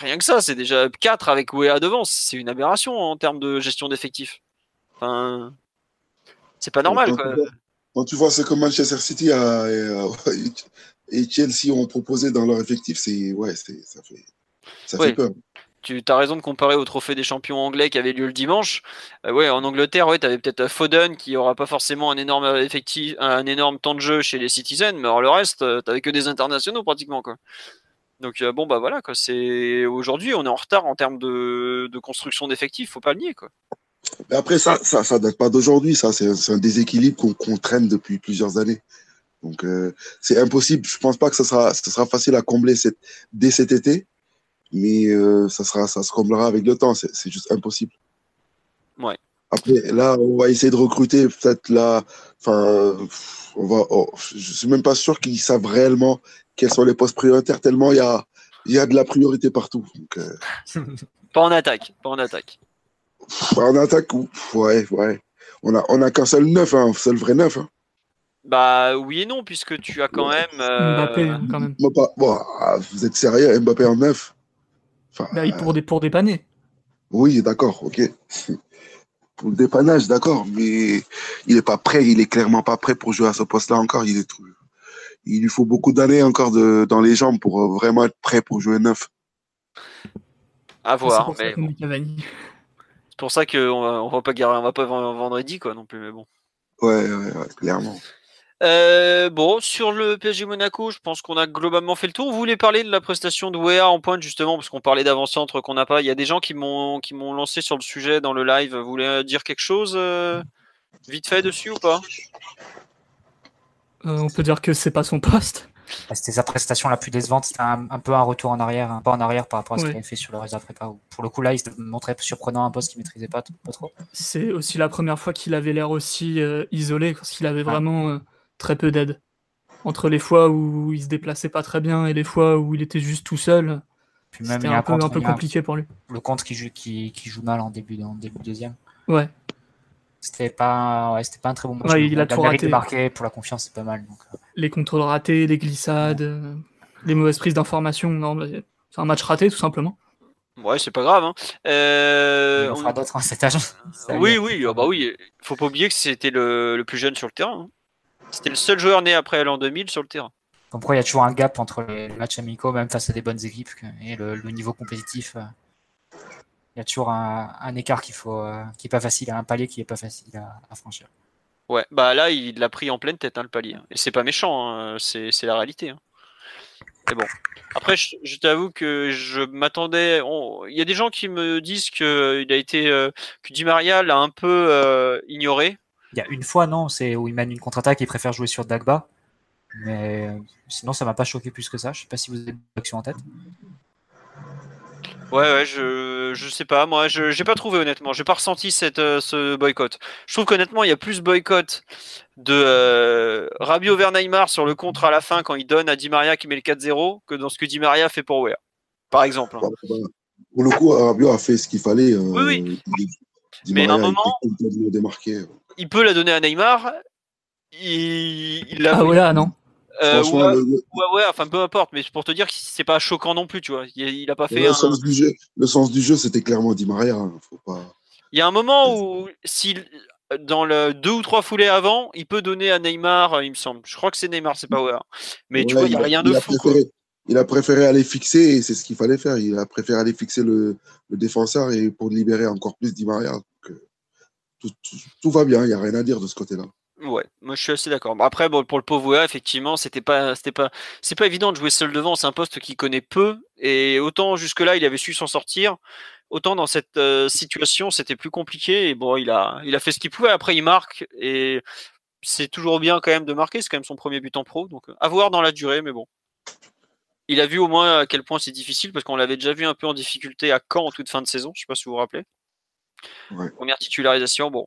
Rien que ça, c'est déjà 4 avec Wea devant. C'est une aberration en termes de gestion d'effectifs. Enfin, c'est pas normal. Quand, tu vois ce que Manchester City et, Chelsea ont proposé dans leur effectif, c'est ouais, ça fait ça fait peur. Tu as raison de comparer au trophée des champions anglais qui avait lieu le dimanche. Euh, ouais, en Angleterre, ouais, tu avais peut-être Foden qui aura pas forcément un énorme effectif, un énorme temps de jeu chez les Citizens, mais alors le reste, euh, tu que des internationaux pratiquement quoi. Donc euh, bon bah voilà quoi, c'est aujourd'hui on est en retard en termes de, de construction d'effectifs, faut pas le nier quoi. Mais après ça, ça, ça date pas d'aujourd'hui, ça c'est un, déséquilibre qu'on traîne depuis plusieurs années. Donc euh, c'est impossible. Je pense pas que ça sera, ça sera facile à combler cette, dès cet été, mais euh, ça sera, ça se comblera avec le temps. C'est juste impossible. Ouais. Après là, on va essayer de recruter peut-être là. Enfin, on va. Oh, je suis même pas sûr qu'ils savent réellement quels sont les postes prioritaires, tellement il y a, y a de la priorité partout. Euh. pas en attaque, pas en attaque. en attaque, ouais, ouais. On a, on a qu'un seul neuf, un seul vrai neuf. Hein. Bah oui et non, puisque tu as quand même. Euh, Mbappé, hein, quand même. Bon, ah, vous êtes sérieux, Mbappé en neuf? Enfin, bah, pour, des, pour dépanner. Oui, d'accord, ok. Pour le dépannage, d'accord, mais il n'est pas prêt, il est clairement pas prêt pour jouer à ce poste-là encore. Il est trop, il lui faut beaucoup d'années encore de, dans les jambes pour euh, vraiment être prêt pour jouer neuf. À voir. C'est pour ça qu'on on va pas on va pas vendre Eddie quoi non plus mais bon. Ouais, ouais, ouais clairement. Euh, bon, sur le PSG Monaco, je pense qu'on a globalement fait le tour. Vous voulez parler de la prestation de Wea en pointe justement, parce qu'on parlait d'avant-centre qu'on n'a pas. Il y a des gens qui m'ont qui m'ont lancé sur le sujet dans le live. Vous voulez dire quelque chose euh, vite fait dessus ou pas? euh, on peut dire que c'est pas son poste. C'était sa prestation la plus décevante. C'était un, peu un retour en arrière, un pas en arrière par rapport à ce qu'il avait fait sur le reste de prépa. Pour le coup, là, il se montrait surprenant un poste qu'il maîtrisait pas, trop. C'est aussi la première fois qu'il avait l'air aussi euh, isolé, parce qu'il avait vraiment euh, très peu d'aide. Entre les fois où il se déplaçait pas très bien et les fois où il était juste tout seul, c'était un, peu, un peu compliqué pour lui. Le compte qui joue, qui, joue mal en début, en début de deuxième. Ouais. C'était pas, ouais, c'était pas un très bon match. il a tout raté. Marqué pour la confiance, c'est pas mal. Donc... Euh. Les contrôles ratés, les glissades, euh, les mauvaises prises d'informations. C'est un match raté, tout simplement. Ouais, c'est pas grave. Hein. Euh, on fera d'autres à hein, cet âge. oui, oui, oh, bah oui. Faut pas oublier que c'était le, le, plus jeune sur le terrain. Hein. C'était le seul joueur né après l'an 2000 sur le terrain. Comme quoi, il y a toujours un gap entre les matchs amicaux, même face à des bonnes équipes, et le, le niveau compétitif il y a toujours un, écart qu'il faut, euh, qui est pas facile, un palier qui est pas facile à, franchir. Ouais, bah là, il l'a pris en pleine tête, hein, le palier. Et c'est pas méchant, hein, c'est, la réalité. Hein. Mais bon. Après, je, t'avoue que je m'attendais. Il y a des gens qui me disent que il a été euh, que Di Maria l'a un peu euh, ignoré. Il y a une fois, non, c'est où il mène une contre-attaque, il préfère jouer sur Dagba. Mais euh, sinon, ça m'a pas choqué plus que ça. Je sais pas si vous avez une action en tête. Ouais, ouais, je, je sais pas. Moi, je j'ai pas trouvé honnêtement. J'ai pas ressenti cette, euh, ce boycott. Je trouve qu'honnêtement, il y a plus boycott de euh, Rabiot vers Neymar sur le contre à la fin quand il donne à Di Maria qui met le 4-0 que dans ce que Di Maria fait pour Weah. Par exemple. hein. Bah, bah, Pour le coup, Rabiot a fait ce qu'il fallait. euh, Oui, oui. il- Di Mais à un moment-. Il peut la donner à Neymar. Il, il l'a Ah ah non. Euh, Franchement, ouais, le, le- ouais, ouais, enfin peu importe, mais pour te dire que c'est pas choquant non plus, tu vois. Il, il a pas fait le un. sens du jeu, le sens du jeu, c'était clairement Di Maria. hein, Faut pas... Il y a un moment où, s'il, dans le deux ou trois foulées avant, il peut donner à Neymar, euh, il me semble. Je crois que c'est Neymar, c'est pas Weah. Mais tu vois, il y a rien de a fou. quoi. préféré- Il a préféré aller fixer, et c'est ce qu'il fallait faire. Il a préféré aller fixer le, le défenseur et pour libérer encore plus Di Maria. Donc, euh, tout, tout- tout va bien, il n'y a rien à dire de ce côté-là. Ouais, moi je suis assez d'accord. Après, bon, pour le pauvre effectivement, c'était pas, c'était pas, c'est pas évident de jouer seul devant. C'est un poste qu'il connaît peu, et autant jusque-là il avait su s'en sortir, autant dans cette euh, situation c'était plus compliqué. Et bon, il a, il a fait ce qu'il pouvait. Après, il marque, et c'est toujours bien quand même de marquer. C'est quand même son premier but en pro, donc euh, à voir dans la durée, mais bon. Il a vu au moins à quel point c'est difficile parce qu'on l'avait déjà vu un peu en difficulté à Caen en toute fin de saison. Je sais pas si vous vous rappelez. Ouais. Première titularisation, bon.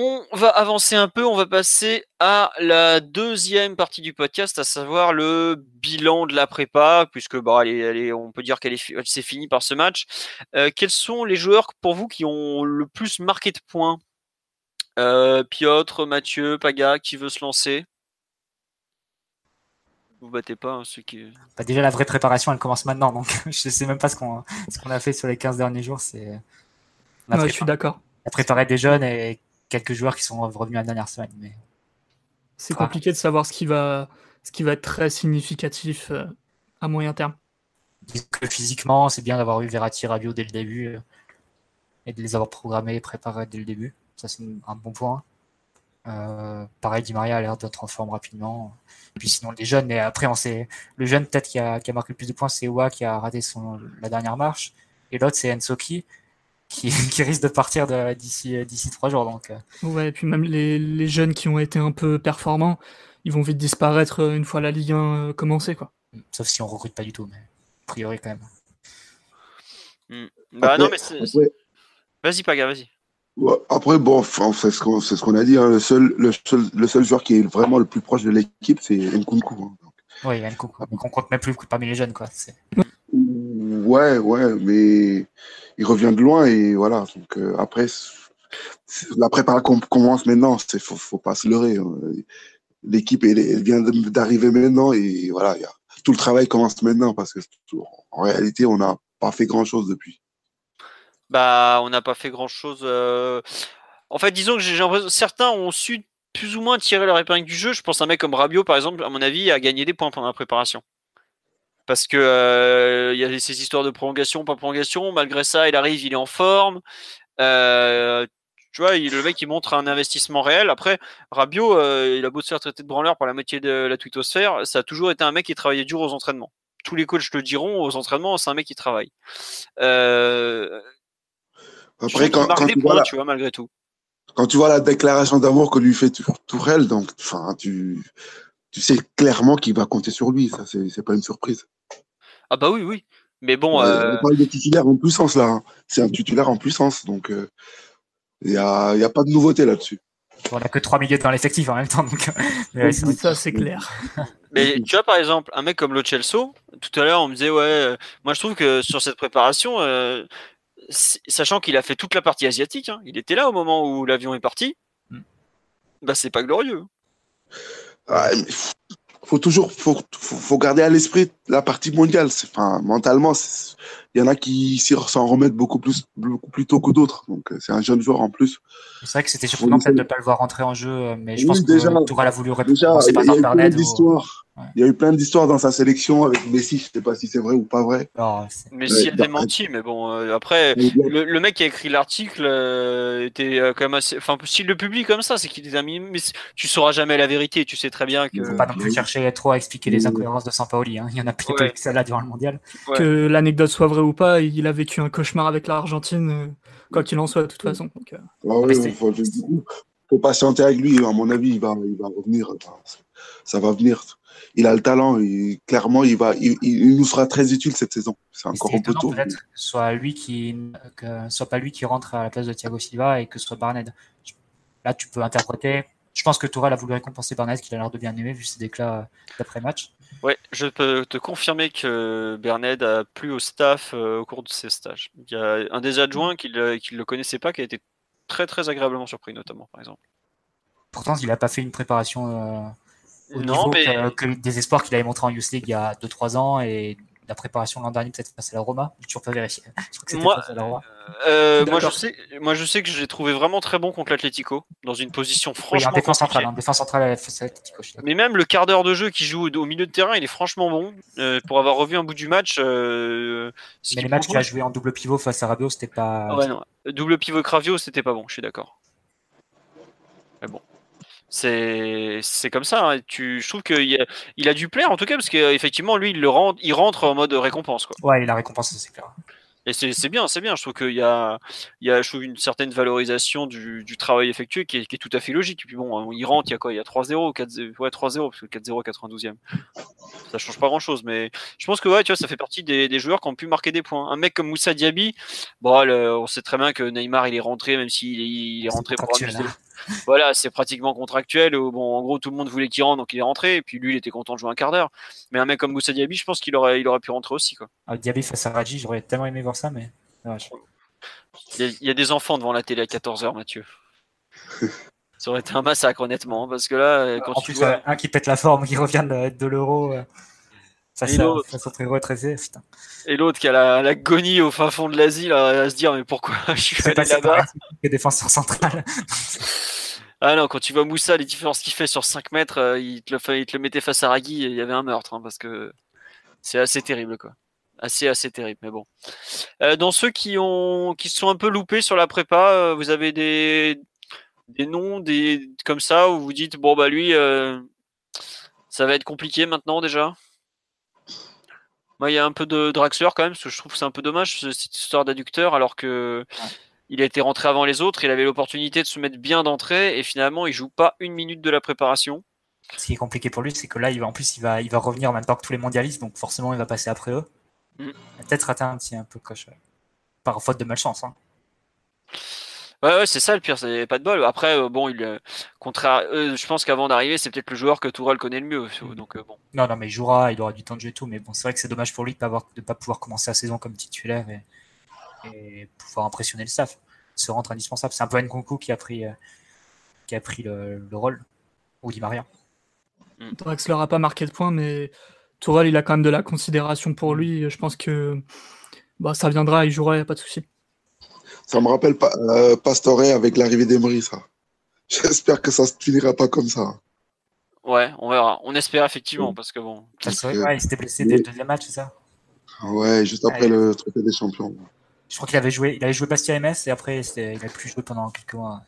On va avancer un peu, on va passer à la deuxième partie du podcast, à savoir le bilan de la prépa, puisque bah, elle est- elle est- on peut dire qu'elle s'est finie par ce match. Euh, quels sont les joueurs pour vous qui ont le plus marqué de points? Euh, Piotr, Mathieu, Paga, qui veut se lancer? Vous battez pas hein, ceux qui. Bah, déjà, la vraie préparation, elle commence maintenant. Donc, je sais même pas ce qu'on ce qu'on a fait sur les 15 derniers jours. C'est Ouais, je suis d'accord. on a préparé des jeunes et quelques joueurs qui sont revenus la dernière semaine. Mais C'est compliqué de savoir ce qui va, ce qui va être très significatif euh, à moyen terme. que physiquement, c'est bien d'avoir eu Verratti, Rabiot dès le début euh, et de les avoir programmés et préparés dès le début. Ça, c'est un bon point. Euh, pareil, Di Maria a l'air d'être en forme rapidement. Puis sinon, les jeunes, mais après, on sait, le jeune peut-être qui a, qui a marqué le plus de points, c'est Oua qui a raté son, la dernière marche. Et l'autre, c'est Ensoki qui, qui risque de partir d'ici d'ici trois jours. Donc, euh, Ouais, et puis même les, les jeunes qui ont été un peu performants, ils vont vite disparaître euh, une fois la Ligue 1 euh, commencée, quoi. sauf si on recrute pas du tout, mais a priori quand même. Bah Après- non, mais Après, vas-y, Paga, vas-y. ouais, après, bon, enfin, c'est ce qu'on c'est ce qu'on a dit. hein, le, seul, le, seul, le seul joueur qui est vraiment le plus proche de l'équipe, c'est Nkunku. hein. Oui. Donc on compte même plus parmi les jeunes, quoi. Ouais, ouais, mais il revient de loin et voilà. Donc euh, après, la préparation com- commence maintenant. C'est faut, faut pas se leurrer. hein. L'équipe vient d'arriver maintenant et voilà, il tout le travail commence maintenant parce que en réalité, on n'a pas fait grand chose depuis. Bah, on n'a pas fait grand chose. En fait, disons que j'ai l'impression certains ont su plus ou moins tirer leur épingle du jeu. Je pense à un mec comme Rabiot, par exemple, à mon avis, a gagné des points pendant la préparation. Parce que euh, il y a ces histoires de prolongation, pas prolongation. Malgré ça, il arrive, il est en forme. Euh, tu vois, il- le mec, il montre un investissement réel. Après, Rabiot, euh, il a beau se faire traiter de branleur par la moitié de la twittosphère, ça a toujours été un mec qui travaillait dur aux entraînements. Tous les coachs le diront, aux entraînements, c'est un mec qui travaille. Après, quand, marque quand des tu vois la, tu vois, malgré tout. quand tu vois la déclaration d'amour que lui fait Tour- Tourelle, donc, enfin, tu, tu sais clairement qu'il va compter sur lui. Ça, c'est pas une surprise. Ah bah oui, oui. Mais bon, euh, On parle de titulaire en puissance là. hein. C'est un titulaire en puissance, donc euh, il y a, il y a pas de nouveauté là-dessus. On a que trois milieux dans l'effectif en même temps. Donc, mais ouais, Ça, c'est clair. mais tu vois, par exemple, un mec comme Lo Celso, tout à l'heure, on me disait, ouais, euh, moi je trouve que sur cette préparation, euh, sachant qu'il a fait toute la partie asiatique, hein, il était là au moment où l'avion est parti, Mm. bah c'est pas glorieux. Ah, mais faut toujours, faut, faut, faut garder à l'esprit la partie mondiale. C'est, enfin, mentalement, il y en a qui s'en remettent beaucoup plus, beaucoup plus tôt que d'autres. Donc, euh, c'est un jeune joueur en plus. C'est vrai que c'était surprenant peut-être de ne pas le voir rentrer en jeu, euh, mais je Oui, pense déjà- que Tourelle a voulu Déjà, commencer il y a eu plein Internet. ou- d'histoires. Ouais. Il y a eu plein d'histoires dans sa sélection avec Messi. Je sais pas si c'est vrai ou pas vrai. Alors, c'est- Mais Ouais, si elle bah, démentit, mais bon, euh, après, le, le mec qui a écrit l'article euh, était euh, quand même assez. Enfin, s'il le publie comme ça, c'est qu'il est un minimum. Mais tu sauras jamais la vérité, tu sais très bien que. faut pas non plus chercher trop à expliquer les incohérences de Sampaoli. Hein. Il y en a plus Ouais. que celle-là durant le mondial. Ouais. Que l'anecdote soit vraie ou pas, il a vécu un cauchemar avec l'Argentine, euh, quoi qu'il en soit, de toute façon. Donc, euh, ah ouais, faut, faut patienter avec lui. À mon avis, il va, il va revenir. Ça va venir. Il a le talent. Clairement, il va, il, nous sera très utile cette saison. C'est encore un peu tôt. Peut-être que soit lui qui, que soit pas lui qui rentre à la place de Thiago Silva et que ce soit Barnett. Là, tu peux interpréter. Je pense que Tourelle a voulu récompenser Barnett, qu'il a l'air de bien aimer vu ses déclats d'après-match. Ouais, je peux te confirmer que Bernard a plu au staff euh, au cours de ses stages. Il y a un des adjoints qui ne le connaissait pas qui a été très très agréablement surpris, notamment, par exemple. Pourtant, il n'a pas fait une préparation euh, au non, niveau mais... que, des espoirs qu'il avait montré en Youth League il y a 2-3 ans et la préparation l'an dernier peut-être face à la Roma. J'ai toujours pas vérifié. moi, euh, moi, je sais, moi, je sais que je l'ai trouvé vraiment très bon contre l'Atlético, dans une position franchement. Oui, en défense centrale, en défense centrale face à l'Atlético. Mais même le quart d'heure de jeu qui joue au, milieu de terrain, il est franchement bon. Euh, pour avoir revu un bout du match. Euh, mais les matchs qu'il a joué en double pivot face à Rabiot, c'était pas. Ouais, non. Double pivot Cravio, c'était pas bon, je suis d'accord. Mais bon c'est c'est comme ça. Hein. Tu, je trouve qu'il a, il a dû plaire en tout cas parce qu'effectivement lui il le rentre, il rentre en mode récompense quoi. Ouais, il a récompensé c'est clair. Et c'est bien, c'est bien. Je trouve qu'il y a, il y a je trouve une certaine valorisation du, du travail effectué qui est, qui est, tout à fait logique. Et puis bon, hein, il rentre, il y a quoi? Il y a 3-0, 4-0, ouais 3-0 parce que 4-0 92e. Ça change pas grand chose, mais je pense que ouais, tu vois, ça fait partie des, des, joueurs qui ont pu marquer des points. Un mec comme Moussa Diaby, bon, on sait très bien que Neymar il est rentré, même s'il est, il est rentré pour amuser, voilà, c'est pratiquement contractuel. bon, en gros, tout le monde voulait qu'il rentre, donc il est rentré. Et puis lui, il était content de jouer un quart d'heure. Mais un mec comme Moussa Diaby, je pense qu'il aurait, il aurait pu rentrer aussi. Quoi. Ah, Diaby face à Raji, j'aurais tellement aimé voir ça, mais. il, y a, des enfants devant la télé à 14h, Mathieu. ça aurait été un massacre, honnêtement. Parce que là, quand en plus, un qui pète la forme, qui revient de, l'euro. Et l'autre qui a l'agonie au fin fond de l'Asie, à se dire mais pourquoi je suis allé là-bas défenseur central. ah non, quand tu vois Moussa, les différences qu'il fait sur 5 mètres, euh, il, te le, il te le mettait face à Ragui, il y avait un meurtre, hein, parce que c'est assez terrible, quoi. Assez, assez terrible, mais bon. Euh, dans ceux qui, ont, qui se sont un peu loupés sur la prépa, euh, vous avez des, des noms des, comme ça où vous dites, bon, bah lui, ça va être compliqué maintenant déjà? Moi, il y a un peu de Draxler quand même, parce que je trouve que c'est un peu dommage cette histoire d'adducteur, alors que il a été rentré avant les autres, il avait l'opportunité de se mettre bien d'entrée, et finalement, il joue pas une minute de la préparation. Ce qui est compliqué pour lui, c'est que là, il va, en plus, il va, il va revenir en même temps que tous les mondialistes, donc forcément, il va passer après eux. Mm. Peut-être rater un petit un peu coche, par faute de malchance. Hein. Ouais, c'est ça le pire, c'est pas de bol. Après, euh, bon, il, euh, contraire, euh, je pense qu'avant d'arriver, c'est peut-être le joueur que Tourelle connaît le mieux. Mm. Donc, bon. Non, non, mais il jouera, il aura du temps de jeu et tout. Mais bon, c'est vrai que c'est dommage pour lui de ne pas, pouvoir commencer la saison comme titulaire et, pouvoir impressionner le staff. Se rendre indispensable. C'est un peu Nkunku qui a pris, qui a pris le, rôle, ou Di Maria. Mm. Draxler a pas marqué de points, mais Tourelle, il a quand même de la considération pour lui. Je pense que bah, ça viendra, il jouera, il n'y a pas de souci. Ça me rappelle pas, euh, Pastore avec l'arrivée d'Emery, ça. J'espère que ça se finira pas comme ça. Ouais, on verra. On espère effectivement, parce que bon. Ouais, il s'était blessé dès le deuxième match, c'est ça? Ouais, juste après le Trophée des Champions. Je crois qu'il avait joué, il avait joué Bastia MS et après il a plus joué pendant quelques mois.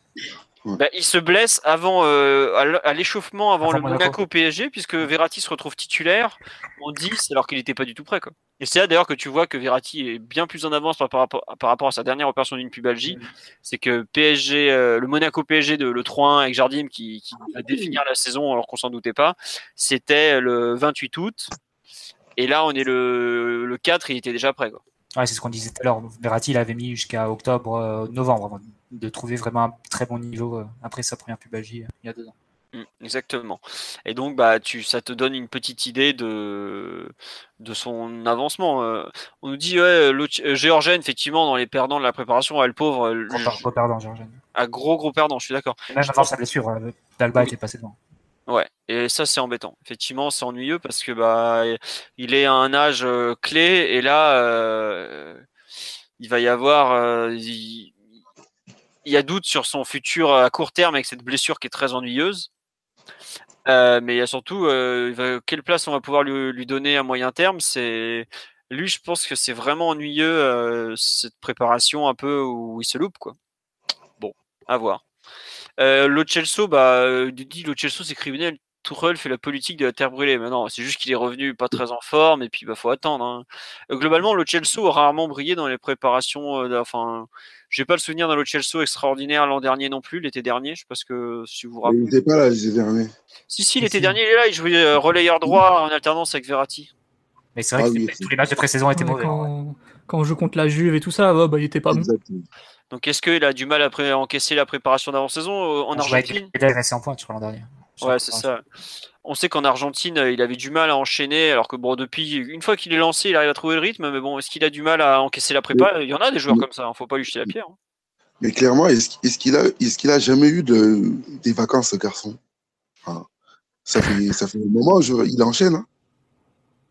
Bah, il se blesse avant euh, à l'échauffement avant, le Monaco. PSG puisque Verratti se retrouve titulaire en 10 alors qu'il n'était pas du tout prêt quoi. Et c'est là d'ailleurs que tu vois que Verratti est bien plus en avance par, rapport, par rapport à sa dernière opération d'une pubalgie. C'est que PSG, euh, le Monaco PSG de le 3-1 avec Jardim qui, qui va définir la saison alors qu'on s'en doutait pas, c'était le 28 août. Et là on est le, le 4, il était déjà prêt quoi. Ouais, c'est ce qu'on disait tout à l'heure. Verratti, il avait mis jusqu'à octobre, euh, novembre, de trouver vraiment un très bon niveau euh, après sa première pubalgie euh, il y a deux ans. Mmh, exactement. Et donc, bah, tu, ça te donne une petite idée de, de son avancement. on nous dit, ouais, Géorgène, effectivement, dans les perdants de la préparation, elle pauvre. Gros, gros perdant, Géorgène. Un gros, gros perdant, je suis d'accord. Même avant sa blessure, Dalba était passé devant. Ouais, et ça c'est embêtant. Effectivement, c'est ennuyeux parce que bah il est à un âge euh, clé et là euh, il va y avoir euh, il, y a doute sur son futur à court terme avec cette blessure qui est très ennuyeuse. mais il y a surtout quelle place on va pouvoir lui, lui donner à moyen terme? C'est lui, je pense que c'est vraiment ennuyeux cette préparation un peu où il se loupe quoi. Bon, à voir. Euh, Lo Celso, bah, dit Lo Celso c'est criminel. Tourelle fait la politique de la terre brûlée. Mais non, c'est juste qu'il est revenu pas très en forme et puis il bah, faut attendre. Hein. Euh, globalement, le Chelsea a rarement brillé dans les préparations. Euh, enfin, j'ai pas le souvenir d'un Chelsea extraordinaire l'an dernier non plus, l'été dernier. Je sais pas ce que si vous vous rappelez. Il n'était pas là l'été dernier. Si, si, l'été dernier, il est là. Il jouait euh, relayeur droit en alternance avec Verratti. Mais c'est vrai Ah que oui, tous les matchs de pré-saison étaient mauvais. quand, quand on joue contre la Juve et tout ça, ouais, bah, il était pas bon. Donc, est-ce qu'il a du mal à encaisser la préparation d'avant-saison euh, en On Argentine? Pedal resté en point, je crois, l'an dernier. Ouais, c'est ça. On sait qu'en Argentine, euh, il avait du mal à enchaîner, alors que bon, depuis une fois qu'il est lancé, il arrive à trouver le rythme. Mais bon, est-ce qu'il a du mal à encaisser la prépa? Il y en a des joueurs comme ça. hein, Faut pas lui jeter la pierre. hein. Mais clairement, est-ce qu'il a, est qu'il a jamais eu de, des vacances, ce garçon? Enfin, ça, fait, ça fait un moment, je- il enchaîne. Hein.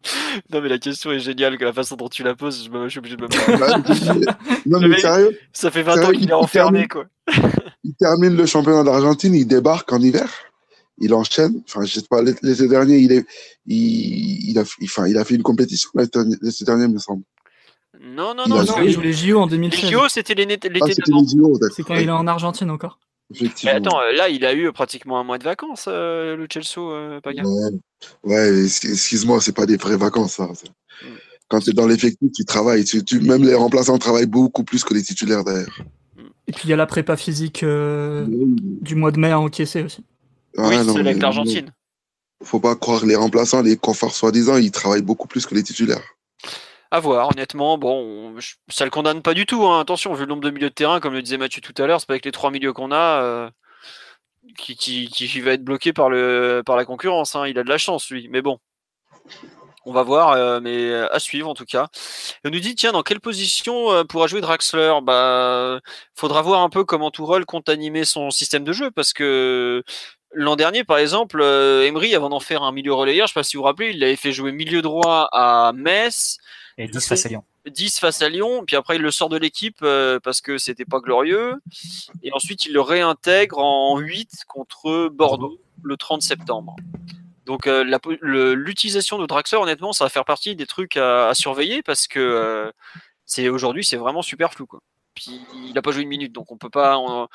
Non, mais la question est géniale, que la façon dont tu la poses, je, me- je suis obligé de me non, Le mais sérieux, Ça fait 20 Ça, ans il- qu'il est enfermé, termine. quoi. il termine le championnat d'Argentine, il débarque en hiver, il enchaîne. Enfin, je sais pas, l'été dernier, il, est, il, il, a, il- enfin, il a fait une compétition l'été dernier, me semble. Non, non, Il non. Non, il joue les JO en les 2016. JO, c'était l'été Ah, l'été d'avant. les d'accord. C'est quand il est en Argentine encore. Mais attends, euh, là, il a eu pratiquement un mois de vacances, euh, le Chelsea, euh, Paga. Ouais, excuse-moi, c'est pas des vraies vacances, ça. Mm. Quand tu es dans l'effectif, tu travailles. Tu, tu- même les remplaçants travaillent beaucoup plus que les titulaires d'ailleurs. Et puis il y a la prépa physique euh, du mois de mai à encaisser aussi. Oui, Ouais, c'est avec l'Argentine. Faut pas croire les remplaçants, les conforts soi-disant, ils travaillent beaucoup plus que les titulaires. À voir, honnêtement, bon, on- je- ça le condamne pas du tout. hein. Attention, vu le nombre de milieux de terrain, comme le disait Mathieu tout à l'heure, c'est pas avec les trois milieux qu'on a euh, qui, qui, qui va être bloqué par, le, par la concurrence. hein. Il a de la chance, lui. Mais bon, on va voir, euh, mais à suivre en tout cas. Et on nous dit, tiens, dans quelle position euh, pourra jouer Draxler? Bah, faudra voir un peu comment Tourelle compte animer son système de jeu, parce que l'an dernier, par exemple, euh, Emery, avant d'en faire un milieu relayeur, je sais pas si vous vous rappelez, il l'avait fait jouer milieu droit à Metz. Et 10 face à Lyon. 10 face à Lyon, puis après il le sort de l'équipe euh, parce que c'était pas glorieux, et ensuite il le réintègre en 8 contre Bordeaux le 30 septembre. Donc euh, l'utilisation de Draxler, honnêtement, ça va faire partie des trucs à, à surveiller parce que euh, c'est aujourd'hui c'est vraiment super flou quoi. Puis il a pas joué une minute, donc on peut pas, on,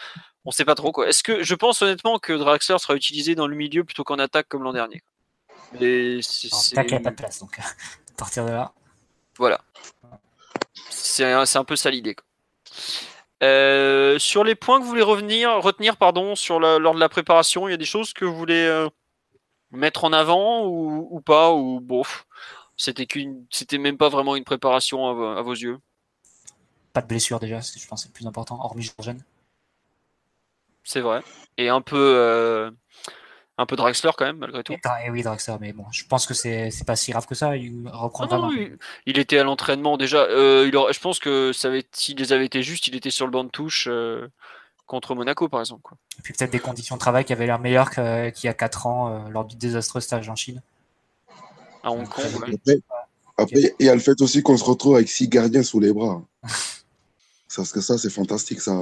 on sait pas trop quoi. Est-ce que je pense honnêtement que Draxler sera utilisé dans le milieu plutôt qu'en attaque comme l'an dernier. Tac, il a pas de place. Donc, à partir de là. voilà. C'est un, un peu ça l'idée. Euh, sur les points que vous voulez revenir, retenir pardon, sur la- lors de la préparation, il y a des choses que vous voulez euh, mettre en avant ou, ou pas ou bof. C'était qu'une, c'était même pas vraiment une préparation à vos yeux? Pas de blessure déjà, c'est- je pense que c'est le plus important, hormis Georgen. C'est vrai. Et un peu, euh, un peu Draxler quand même malgré tout. Et, oui, Draxler, mais bon, je pense que c'est c'est pas si grave que ça. Il reprend Ah non, il, il était à l'entraînement déjà. Euh, il aurait- je pense que ça avait, s'il les avait été juste, il était sur le banc de touche euh, contre Monaco par exemple. quoi. Et puis peut-être des conditions de travail qui avaient l'air meilleures que- qu'il y a 4 ans euh, lors du désastreux stage en Chine. À Hong Kong. ouais. Après, après, il y a le fait aussi qu'on se retrouve avec six gardiens sous les bras. Parce que ça, c'est fantastique. Ça.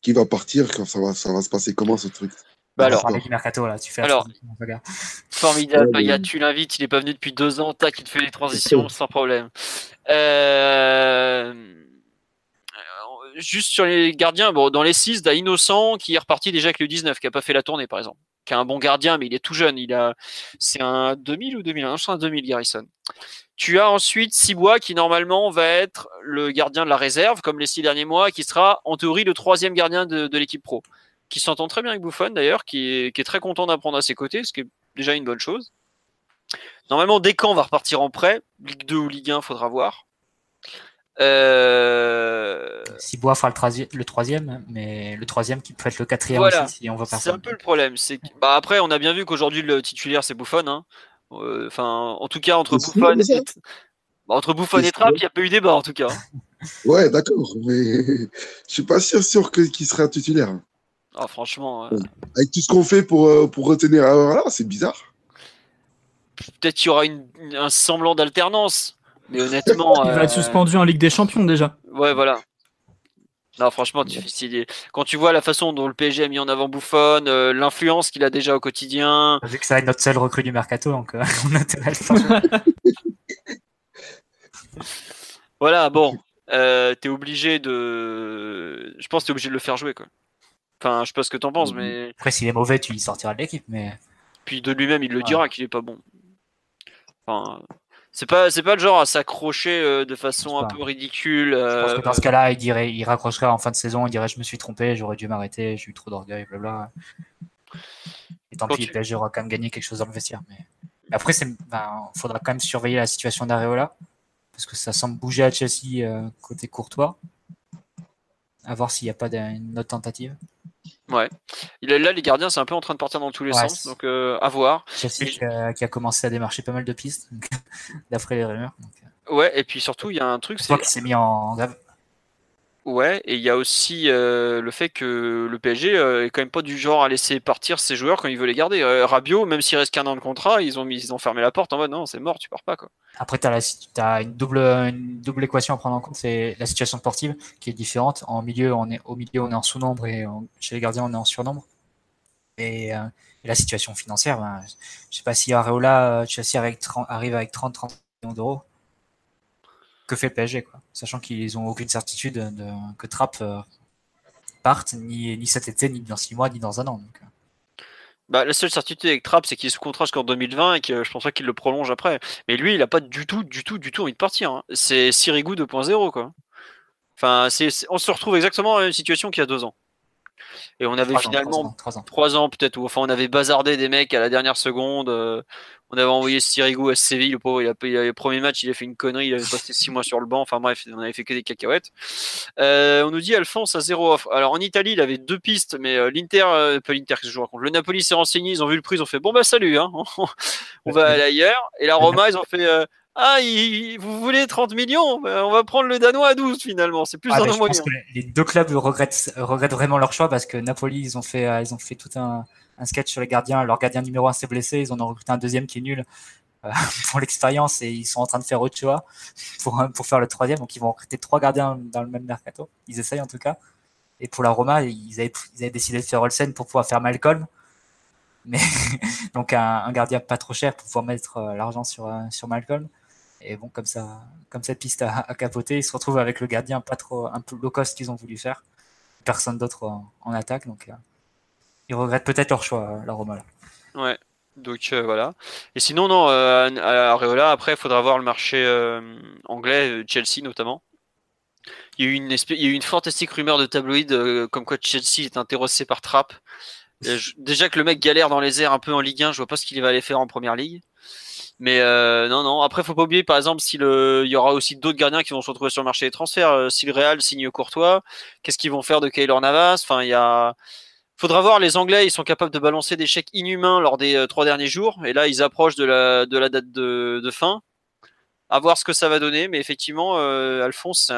Qui va partir quand ça va, ça va se passer comment ce truc? Bah alors, du mercato là, tu fais Alors, regarde. Formidable, Ouais, Paya, mais- tu l'invites, il est pas venu depuis deux ans, tac, il te fait les transitions sans problème. Euh, Juste sur les gardiens, bon, dans les 6, t'as Innocent qui est reparti déjà avec le 19, qui a pas fait la tournée par exemple, qui est un bon gardien, mais il est tout jeune, il a, c'est un 2000 ou 2001, je crois un 2000 Garrison. Tu as ensuite Cibois qui normalement va être le gardien de la réserve, comme les six derniers mois, qui sera en théorie le troisième gardien de, de l'équipe pro, qui s'entend très bien avec Buffon d'ailleurs, qui est, qui est très content d'apprendre à ses côtés, ce qui est déjà une bonne chose. Normalement, Descamps va repartir en prêt. Ligue 2 ou Ligue 1, faudra voir. Euh, Cibois fera le, troisi- le troisième, mais le troisième qui peut être le quatrième Voilà. aussi si on voit C'est un peu le problème. C'est que- bah après, on a bien vu qu'aujourd'hui le titulaire c'est Buffon. hein. Euh, Enfin, en tout cas entre ça et bah, entre Buffon et Trapp, il n'y a pas eu débat en tout cas. Ouais, d'accord. Mais je suis pas sûr, sûr que- qu'il sera titulaire. Ah, franchement, euh, Avec tout ce qu'on fait pour, euh, pour retenir. Alors là, c'est bizarre. peut-être qu'il y aura une- un semblant d'alternance, mais honnêtement, Il va euh, être suspendu en Ligue des Champions déjà. Ouais, voilà. Non, franchement, tu, quand tu vois la façon dont le PSG a mis en avant Buffon, euh, l'influence qu'il a déjà au quotidien, Vu que ça va être notre seul recrue du mercato, donc euh, on a. Voilà, bon, euh, t'es obligé de. Je pense que t'es obligé de le faire jouer, quoi. Enfin, je sais pas ce que t'en penses, Mhm. mais. Après, s'il est mauvais, tu y sortiras de l'équipe, mais Puis de lui-même, il le dira qu'il est pas bon. Enfin, c'est pas, c'est pas le genre à s'accrocher euh, de façon un peu ridicule. Je pense que dans ce cas-là, il dirait, il raccrocherait en fin de saison, il dirait je me suis trompé, j'aurais dû m'arrêter, j'ai eu trop d'orgueil, blabla. Et tant pis, PSG aura quand même gagné quelque chose dans le vestiaire. Mais après, il ben, faudra quand même surveiller la situation d'Areola parce que ça semble bouger à Chelsea euh, côté Courtois. À voir s'il n'y a pas d'une autre tentative. Ouais. Là, les gardiens, c'est un peu en train de partir dans tous les sens, donc euh, à voir. Chelsea qui, a, commencé à démarcher pas mal de pistes, d'après les rumeurs. Euh. Ouais, et puis surtout, il y a un truc. C'est qu'il s'est mis en. Ouais, et il y a aussi euh, le fait que le PSG euh, est quand même pas du genre à laisser partir ses joueurs quand il veut les garder. Euh, Rabiot, même s'il reste qu'un an de contrat, ils ont, mis, ils ont fermé la porte en mode non, c'est mort, tu pars pas. Quoi. Après, tu as, une, double, une double équation à prendre en compte, c'est la situation sportive qui est différente. En milieu, on est, au milieu, on est en sous-nombre et chez les gardiens, on est en surnombre. Et, la situation financière, ben, je sais pas si Areola, Chelsea arrive avec 30-30 millions d'euros que fait PSG, quoi. Sachant qu'ils ont aucune certitude de, que Trapp euh, parte, ni, ni cet été, ni dans six mois, ni dans un an. Donc. Euh. Bah, la seule certitude avec Trapp, c'est qu'il se contrat jusqu'en 2020 et que je pense pas qu'il le prolonge après. Mais lui, il a pas du tout, du tout, du tout envie de partir. Hein. C'est Sirigu 2.0, quoi. Enfin, c'est, on se retrouve exactement dans la même situation qu'il y a deux ans. Et on avait finalement trois ans, peut-être, ou enfin on avait bazardé des mecs à la dernière seconde. Euh, on avait envoyé Sirigu à Séville, le pauvre, il a, le premier match, il a fait une connerie, il avait passé six mois sur le banc. Enfin bref, on avait fait que des cacahuètes. Euh, on nous dit Alphonse à zéro off. Alors en Italie, il avait deux pistes, mais euh, l'Inter, euh, pas l'Inter, que je raconte? Le Napoli s'est renseigné, ils ont vu le prix, ils ont fait bon bah salut, hein, on va aller ailleurs. Et la Roma, ils ont fait ah, vous voulez 30 millions? Ben, On va prendre le Danois à 12 finalement. C'est plus ah, dans nos moyens. les deux clubs regrettent, regrettent, vraiment leur choix parce que Napoli, ils ont fait, ils ont fait tout un, un sketch sur les gardiens. Leur gardien numéro 1 s'est blessé, ils en ont recruté un deuxième qui est nul euh, pour l'expérience et ils sont en train de faire choix pour, pour faire le troisième. Donc ils vont recruter trois gardiens dans le même mercato. Ils essayent en tout cas. Et pour la Roma, ils avaient, ils avaient décidé de faire Olsen pour pouvoir faire Malcolm. Mais donc un, gardien pas trop cher pour pouvoir mettre euh, l'argent sur, euh, sur Malcolm. Et bon, comme ça, comme cette piste a, capoté, ils se retrouvent avec le gardien pas trop, un peu low cost qu'ils ont voulu faire. Personne d'autre en, attaque, donc ils regrettent peut-être leur choix, euh, la Roma. Là. Ouais. Donc euh, voilà. Et sinon, non, euh, à Areola, après, il faudra voir le marché anglais, Chelsea notamment. Il y, a eu une il y a eu une fantastique rumeur de tabloïd comme quoi Chelsea est intéressé par Trapp. déjà que le mec galère dans les airs un peu en Ligue 1, je vois pas ce qu'il va aller faire en Première Ligue. Mais non, non. Après, faut pas oublier, par exemple, s'il il y aura aussi d'autres gardiens qui vont se retrouver sur le marché des transferts. si le Real signe Courtois, qu'est-ce qu'ils vont faire de Kaylor Navas? Enfin, il y a Faudra voir, les Anglais, ils sont capables de balancer des chèques inhumains lors des euh, trois derniers jours. Et là, ils approchent de la, date de, fin. À voir ce que ça va donner. Mais effectivement, euh, Alphonse,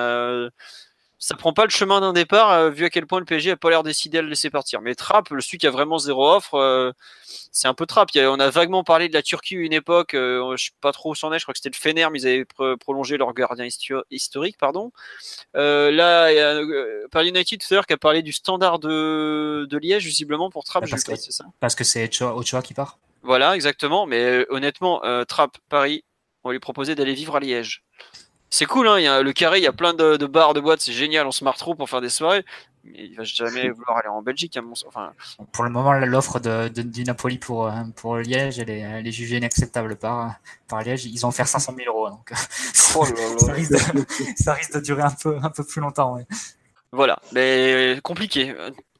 ça, prend pas le chemin d'un départ, euh, vu à quel point le PSG a pas l'air décidé à le laisser partir. Mais Trapp, le celui qui a vraiment zéro offre, c'est un peu Trapp. on a vaguement parlé de la Turquie une époque, je sais pas trop où c'en est, je crois que c'était le Fener, mais ils avaient prolongé leur gardien historique, pardon. là, il y a Paris United tout à l'heure qui a parlé du standard de, de Liège, visiblement pour Trapp, parce, que, ça parce que c'est Ochoa qui part. Voilà, exactement. Mais honnêtement, Trapp, Paris, on va lui proposer d'aller vivre à Liège. C'est cool, hein, y a, le carré, il y a plein de, bars, de boîtes, c'est génial, on se marre trop pour faire des soirées. Mais il va jamais vouloir aller en Belgique. enfin... Pour le moment, l'offre de, du Napoli pour, euh, pour Liège, elle est, elle est jugée inacceptable par, par Liège. Ils ont offert 500 000 euros. Donc, oh ça, risque de, ça, risque de, durer un peu, un peu plus longtemps. Voilà, mais compliqué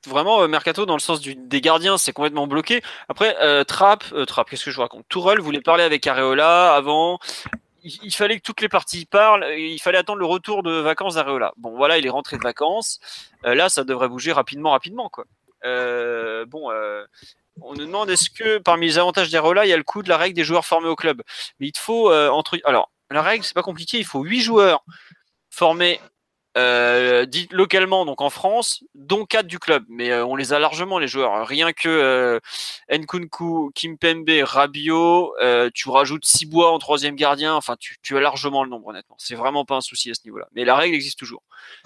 vraiment euh, mercato dans le sens du, des gardiens, c'est complètement bloqué. Après, euh, Trapp, euh, Trapp, qu'est-ce que je vous raconte? Tourelle voulait parler avec Areola avant il, fallait que toutes les parties parlent. Il fallait attendre le retour de vacances d'Areola. Bon, voilà, il est rentré de vacances. Euh, là, ça devrait bouger rapidement, rapidement, quoi. Euh, bon, euh, on nous demande est-ce que parmi les avantages d'Areola, il y a le coût de la règle des joueurs formés au club? Mais il te faut entre. Alors, la règle, c'est pas compliqué. Il faut 8 joueurs formés euh, localement, donc en France, dont 4 du club. Mais euh, on les a largement, les joueurs. Rien que euh, Nkunku, Kimpembe, Rabiot, euh, tu rajoutes Cibois en troisième gardien. Enfin, tu, tu, as largement le nombre, honnêtement. C'est vraiment pas un souci à ce niveau-là. Mais la règle existe toujours.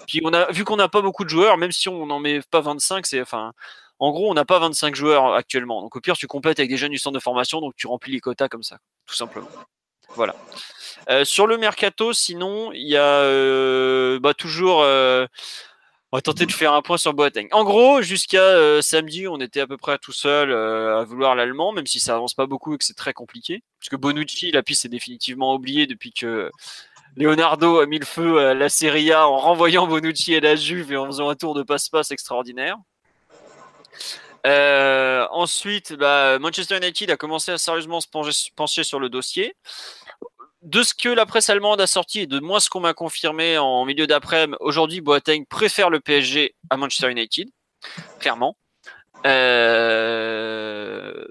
Puis, on a vu qu'on n'a pas beaucoup de joueurs, même si on n'en met pas 25, c'est. Enfin, en gros, on n'a pas 25 joueurs actuellement. Donc, au pire, tu complètes avec des jeunes du centre de formation, donc tu remplis les quotas comme ça, tout simplement. Voilà. Euh, sur le mercato, sinon, il y a euh, bah, toujours. Euh, On va tenter de faire un point sur Boateng. En gros, jusqu'à samedi, on était à peu près tout seul à vouloir l'allemand, même si ça avance pas beaucoup et que c'est très compliqué. Parce que Bonucci, la piste est définitivement oubliée depuis que Leonardo a mis le feu à la Serie A en renvoyant Bonucci et la Juve et en faisant un tour de passe-passe extraordinaire. Ensuite, bah, Manchester United a commencé à sérieusement se pencher sur le dossier de ce que la presse allemande a sorti et de moins ce qu'on m'a confirmé en milieu d'après-midi, aujourd'hui, Boateng préfère le PSG à Manchester United, clairement. Euh,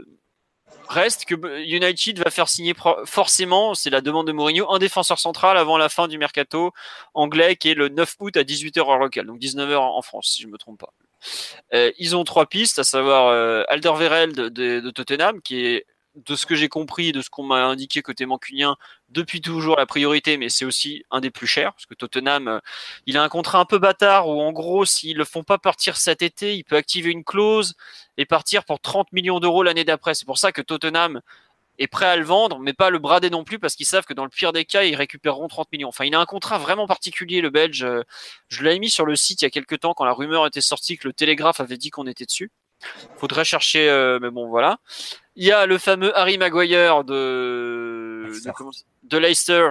reste que United va faire signer forcément, c'est la demande de Mourinho, un défenseur central avant la fin du mercato anglais qui est le 9 août à 18h heure locale, donc 19h en France si je ne me trompe pas. Euh, ils ont trois pistes, à savoir euh, Alderweireld de, de, Tottenham, qui est de ce que j'ai compris, de ce qu'on m'a indiqué côté mancunien, depuis toujours la priorité, mais c'est aussi un des plus chers, parce que Tottenham, euh, il a un contrat un peu bâtard où en gros, s'ils le font pas partir cet été, il peut activer une clause et partir pour 30 millions d'euros l'année d'après. C'est pour ça que Tottenham est prêt à le vendre, mais pas le brader non plus, parce qu'ils savent que dans le pire des cas, ils récupéreront 30 millions. Enfin, il a un contrat vraiment particulier, le Belge. Je l'avais mis sur le site il y a quelques temps, quand la rumeur était sortie que le Télégraphe avait dit qu'on était dessus. Faudrait chercher, euh, mais bon, voilà. Il y a le fameux Harry Maguire de, de, Leicester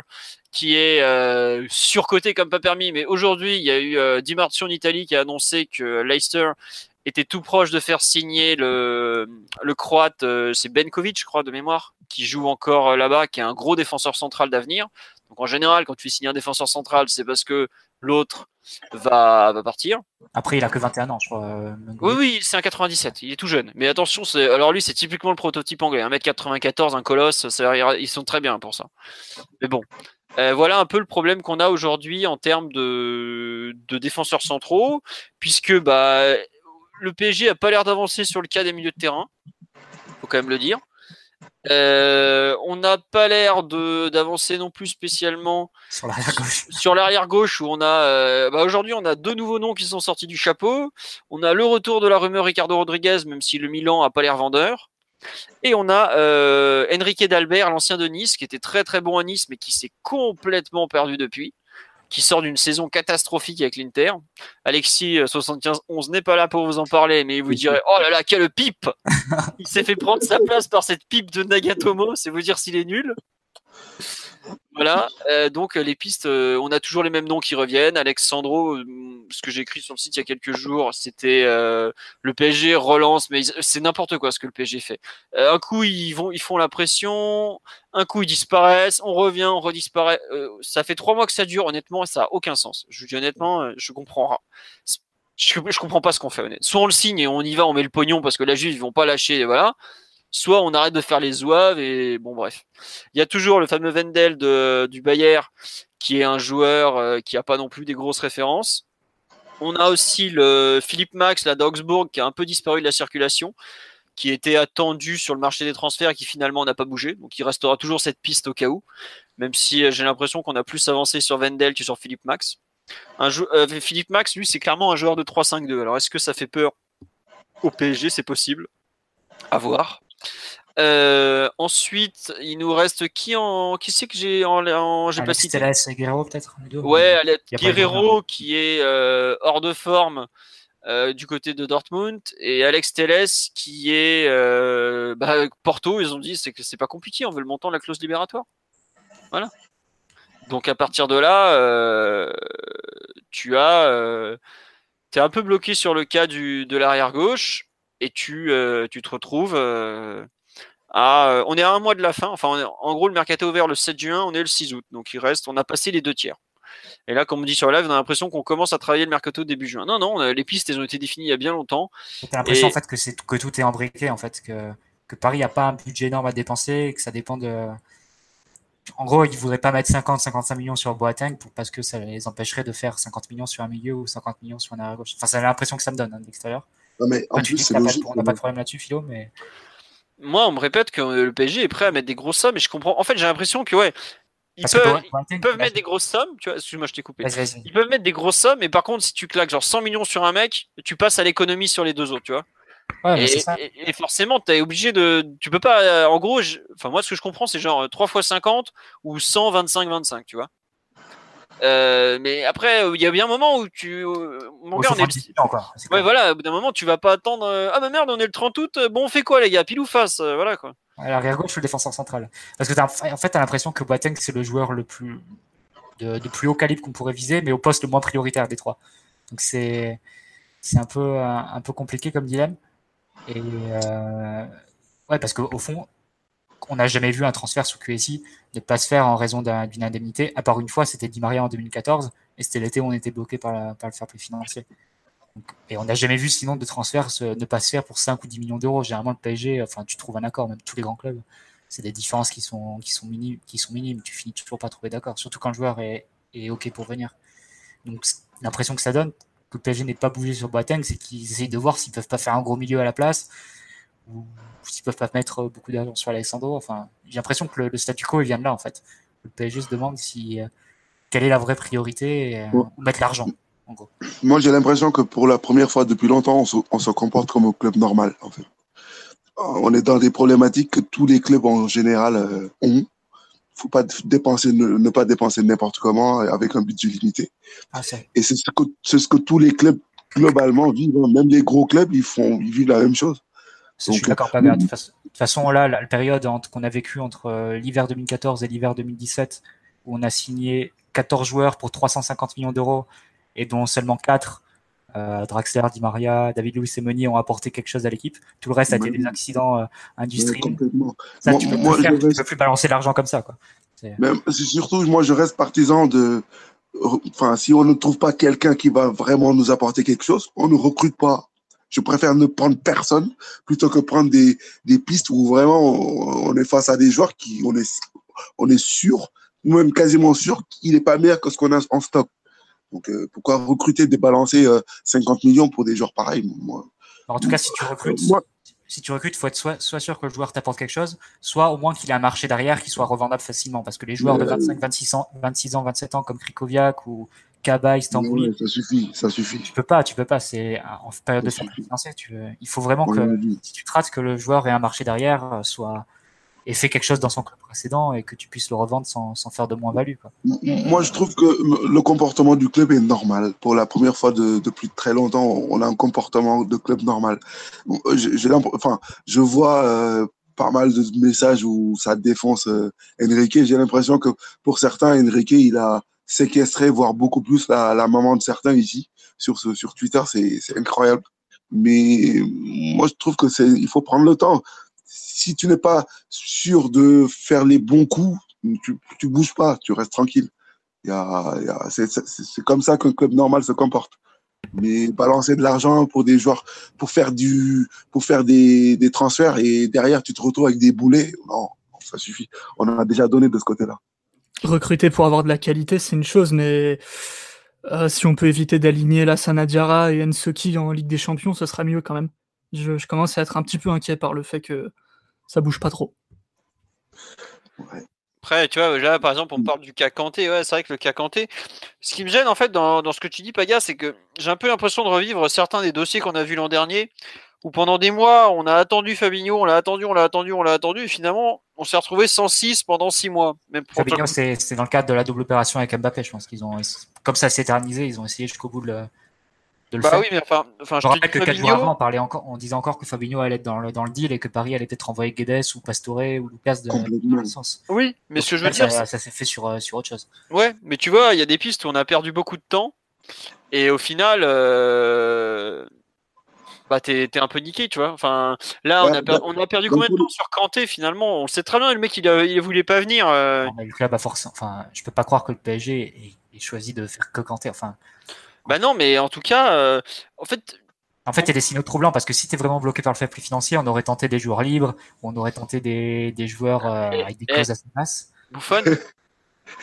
qui est euh, surcoté comme pas permis. Mais aujourd'hui, il y a eu euh, Di Marzio en Italie qui a annoncé que Leicester était tout proche de faire signer le, le croate, euh, c'est Benkovic, je crois, de mémoire, qui joue encore là-bas, qui est un gros défenseur central d'avenir. Donc en général, quand tu fais signer un défenseur central, c'est parce que l'autre va, va partir. Après, il a que 21 ans, je crois. Euh, oui, oui, c'est un 97. Il est tout jeune. Mais attention, alors lui, c'est typiquement le prototype anglais. 1m94, un colosse, ils sont très bien pour ça. Mais bon. Euh, voilà un peu le problème qu'on a aujourd'hui en termes de, de défenseurs centraux, puisque bah, le PSG a pas l'air d'avancer sur le cas des milieux de terrain. Faut quand même le dire. Euh, on n'a pas l'air d'avancer non plus spécialement sur l'arrière gauche. Sur l'arrière gauche où on a euh, bah aujourd'hui on a deux nouveaux noms qui sont sortis du chapeau. On a le retour de la rumeur Ricardo Rodriguez même si le Milan a pas l'air vendeur. Et on a euh, Enrique Dalbert, l'ancien de Nice, qui était très très bon à Nice, mais qui s'est complètement perdu depuis qui sort d'une saison catastrophique avec l'Inter. Alexis 75 euh, n'est pas là pour vous en parler, mais il vous dirait oh là là quelle pipe Il s'est fait prendre sa place par cette pipe de Nagatomo, c'est vous dire s'il est nul. Voilà, euh, donc les pistes, euh, on a toujours les mêmes noms qui reviennent. Alexandro, ce que j'ai écrit sur le site il y a quelques jours, c'était le PSG relance, mais c'est n'importe quoi ce que le PSG fait. un coup ils vont, ils font la pression, un coup ils disparaissent, on revient, on redisparaît. ça fait trois mois que ça dure, honnêtement, ça a aucun sens. Je vous dis honnêtement, je comprends. Je comprends pas ce qu'on fait honnêtement. Soit on le signe et on y va, on met le pognon parce que la Juve ils vont pas lâcher, voilà soit on arrête de faire les zouaves et bon bref. Il y a toujours le fameux Wendel de, du Bayer qui est un joueur euh, qui a pas non plus des grosses références. On a aussi le Philippe Max, la d'Augsbourg, qui a un peu disparu de la circulation, qui était attendu sur le marché des transferts et qui finalement n'a pas bougé. Donc il restera toujours cette piste au cas où, même si euh, j'ai l'impression qu'on a plus avancé sur Wendel que sur Philippe Max. Euh, Philippe Max, lui, c'est clairement un joueur de 3-5-2. Alors est-ce que ça fait peur au PSG C'est possible. À voir. Euh, ensuite, il nous reste qui en qui c'est que j'ai en, j'ai pas cité? Et Guerrero peut-être Ouais, Guerrero qui est euh, hors de forme euh, du côté de Dortmund et Alex Telles qui est bah, Porto. Ils ont dit c'est que c'est pas compliqué, on veut le montant de la clause libératoire. Voilà. Donc à partir de là, tu as tu es un peu bloqué sur le cas du de l'arrière gauche et tu, euh, tu te retrouves euh, à. Euh, on est à un mois de la fin. Enfin, en gros, le mercato ouvert le 7 juin, on est le 6 août. Donc il reste, on a passé les deux tiers. Et là, comme on dit sur live, on a l'impression qu'on commence à travailler le mercato début juin. Non, non, les pistes, elles ont été définies il y a bien longtemps. T'as l'impression en fait que, c'est, que tout est embriqué, en fait, que, que Paris n'a pas un budget énorme à dépenser, que ça dépend de. En gros, ils ne voudraient pas mettre 50-55 millions sur Boateng pour, parce que ça les empêcherait de faire 50 millions sur un milieu ou 50 millions sur un arrière gauche. Enfin, c'est l'impression que ça me donne hein, de l'extérieur. Non, mais en plus, c'est logique. on n'a pas de problème là-dessus, Philo, mais. Moi, on me répète que le PSG est prêt à mettre des grosses sommes, et je comprends. En fait, j'ai l'impression que, ouais, ils peuvent, ils peuvent mettre des grosses sommes, tu vois, excuse-moi, je t'ai coupé. Ils peuvent mettre des grosses sommes, mais par contre, si tu claques genre 100 millions sur un mec, tu passes à l'économie sur les deux autres, tu vois. Ouais, et, ça. et, forcément, tu es obligé de. Tu peux pas. Euh, en gros, enfin, moi, ce que je comprends, c'est genre 3 x 50 ou 125-25, tu vois. Euh, mais après, il y a bien un moment où tu. Mon gars, on est. Encore, ouais, voilà, au bout d'un moment, tu vas pas attendre. Ah, bah merde, on est le 30 août. Bon, on fait quoi, les gars Pile ou face Voilà, quoi. L'arrière gauche, le défenseur central. Parce que en fait, t'as l'impression que Boateng, c'est le joueur le plus. De, plus haut calibre qu'on pourrait viser, mais au poste le moins prioritaire des trois. Donc c'est. C'est un peu, un, peu compliqué comme dilemme. Et. Euh... Ouais, parce qu'au fond, on n'a jamais vu un transfert sous QSI ne pas se faire en raison d'une indemnité, à part une fois, c'était Di Maria en 2014, et c'était l'été où on était bloqué par, le fair play financier. et on n'a jamais vu sinon de transfert ne pas se faire pour 5 ou 10 millions d'euros. Généralement, le PSG, enfin, tu trouves un accord, même tous les grands clubs, c'est des différences qui sont, minimes, qui sont. Tu finis toujours pas trouver d'accord, surtout quand le joueur est, OK pour venir. Donc, l'impression que ça donne, que le PSG n'est pas bougé sur Boateng, c'est qu'ils essayent de voir s'ils peuvent pas faire un gros milieu à la place, ou s'ils peuvent pas mettre beaucoup d'argent sur Alessandro. Enfin, j'ai l'impression que le, statu quo il vient de là en fait. Le PSG se demande si euh, quelle est la vraie priorité euh, où mettre l'argent. En gros. Moi, j'ai l'impression que pour la première fois depuis longtemps, on se, comporte comme un club normal en fait. On est dans des problématiques que tous les clubs en général euh, ont. Faut pas dépenser, ne, pas dépenser n'importe comment avec un budget limité. Ah, Et c'est ce que c'est ce que tous les clubs globalement vivent. Hein. Même les gros clubs, ils font, ils vivent la même chose. Je suis d'accord, pas De toute façon, là, la, période qu'on a vécue entre euh, l'hiver 2014 et l'hiver 2017, où on a signé 14 joueurs pour 350 millions d'euros et dont seulement 4, euh, Draxler, Di Maria, David Louis et Meunier ont apporté quelque chose à l'équipe. Tout le reste a été des accidents euh, industriels. ça, tu peux, faire, peux plus balancer l'argent comme ça. Quoi. surtout, moi, je reste partisan de. Enfin, si on ne trouve pas quelqu'un qui va vraiment nous apporter quelque chose, on ne recrute pas je préfère ne prendre personne plutôt que prendre des, des pistes où vraiment on, est face à des joueurs qui on est on est sûr, même quasiment sûr qu'il n'est pas meilleur que ce qu'on a en stock. Donc euh, pourquoi recruter, débalancer 50 euh, millions pour des joueurs pareils? Moi, En tout cas, si tu recrutes, si tu recrutes, faut être soit, soit sûr que le joueur t'apporte quelque chose, soit au moins qu'il ait un marché derrière qui soit revendable facilement. Parce que les joueurs de 25, 26 ans, 26 ans, 27 ans comme Krikoviak ou Kaba, Istanbul. ça suffit, ça suffit. Tu peux pas, tu peux pas. C'est en période de financière, il faut vraiment que si tu traces que le joueur ait un marché derrière, euh, soit et fait quelque chose dans son club précédent et que tu puisses le revendre sans, sans faire de moins-value. Moi, je trouve que le comportement du club est normal. Pour la première fois de, depuis très longtemps, on a un comportement de club normal. J'ai, enfin, je vois euh, pas mal de messages où ça défonce euh, Enrique. J'ai l'impression que pour certains, Enrique, il a séquestrer, voire beaucoup plus la, maman de certains ici sur, sur Twitter. C'est incroyable. Mais moi, je trouve que c'est, il faut prendre le temps. Si tu n'es pas sûr de faire les bons coups, tu, tu bouges pas, tu restes tranquille. Il y a, y a, c'est comme ça qu'un club normal se comporte. Mais balancer de l'argent pour des joueurs, pour faire du, pour faire des, des transferts et derrière tu te retrouves avec des boulets, non, ça suffit. On en a déjà donné de ce côté-là recruter pour avoir de la qualité, c'est une chose, mais euh, si on peut éviter d'aligner la Sanadjara et Ensoki en Ligue des Champions, ce sera mieux quand même. Je, commence à être un petit peu inquiet par le fait que ça bouge pas trop. Après, tu vois, là, par exemple, on parle du cas Kanté. Ouais, c'est vrai que le cas Kanté, ce qui me gêne, en fait, dans, dans ce que tu dis, Paga, c'est que j'ai un peu l'impression de revivre certains des dossiers qu'on a vus l'an dernier, où pendant des mois, on a attendu Fabinho, on l'a attendu, on l'a attendu, on l'a attendu, et finalement, on s'est retrouvé 106 pendant 6 mois. Même Fabinho, c'est dans le cadre de la double opération avec Mbappé, je pense qu'ils ont, comme ça s'est éternisé, ils ont essayé jusqu'au bout de le, de le bah oui, mais enfin, enfin je, rappelle que 4 jours avant, on, parlait encore, on disait encore que Fabinho allait être dans le, dans le deal et que Paris allait peut-être renvoyer Guedes ou Pastore ou Lucas de, dans le sens. Oui, mais ce que je veux dire. Ça, ça s'est fait sur, euh, sur autre chose. Ouais, mais tu vois, il y a des pistes où on a perdu beaucoup de temps. Et au final, euh, bah t'es un peu niqué, tu vois. Enfin, là, on, a bah, on, a perdu combien de temps sur Kanté finalement? On le sait très bien, le mec, il, a, il voulait pas venir. Euh... le club a force. Enfin, je peux pas croire que le PSG ait, choisi de faire que Kanté. Enfin. Bah non, mais en tout cas, euh, en fait. En fait, il y a des signaux troublants parce que si tu es vraiment bloqué par le faible financier, on aurait tenté des joueurs libres, on aurait tenté des, des joueurs euh, avec des clauses assez basses. Bouffon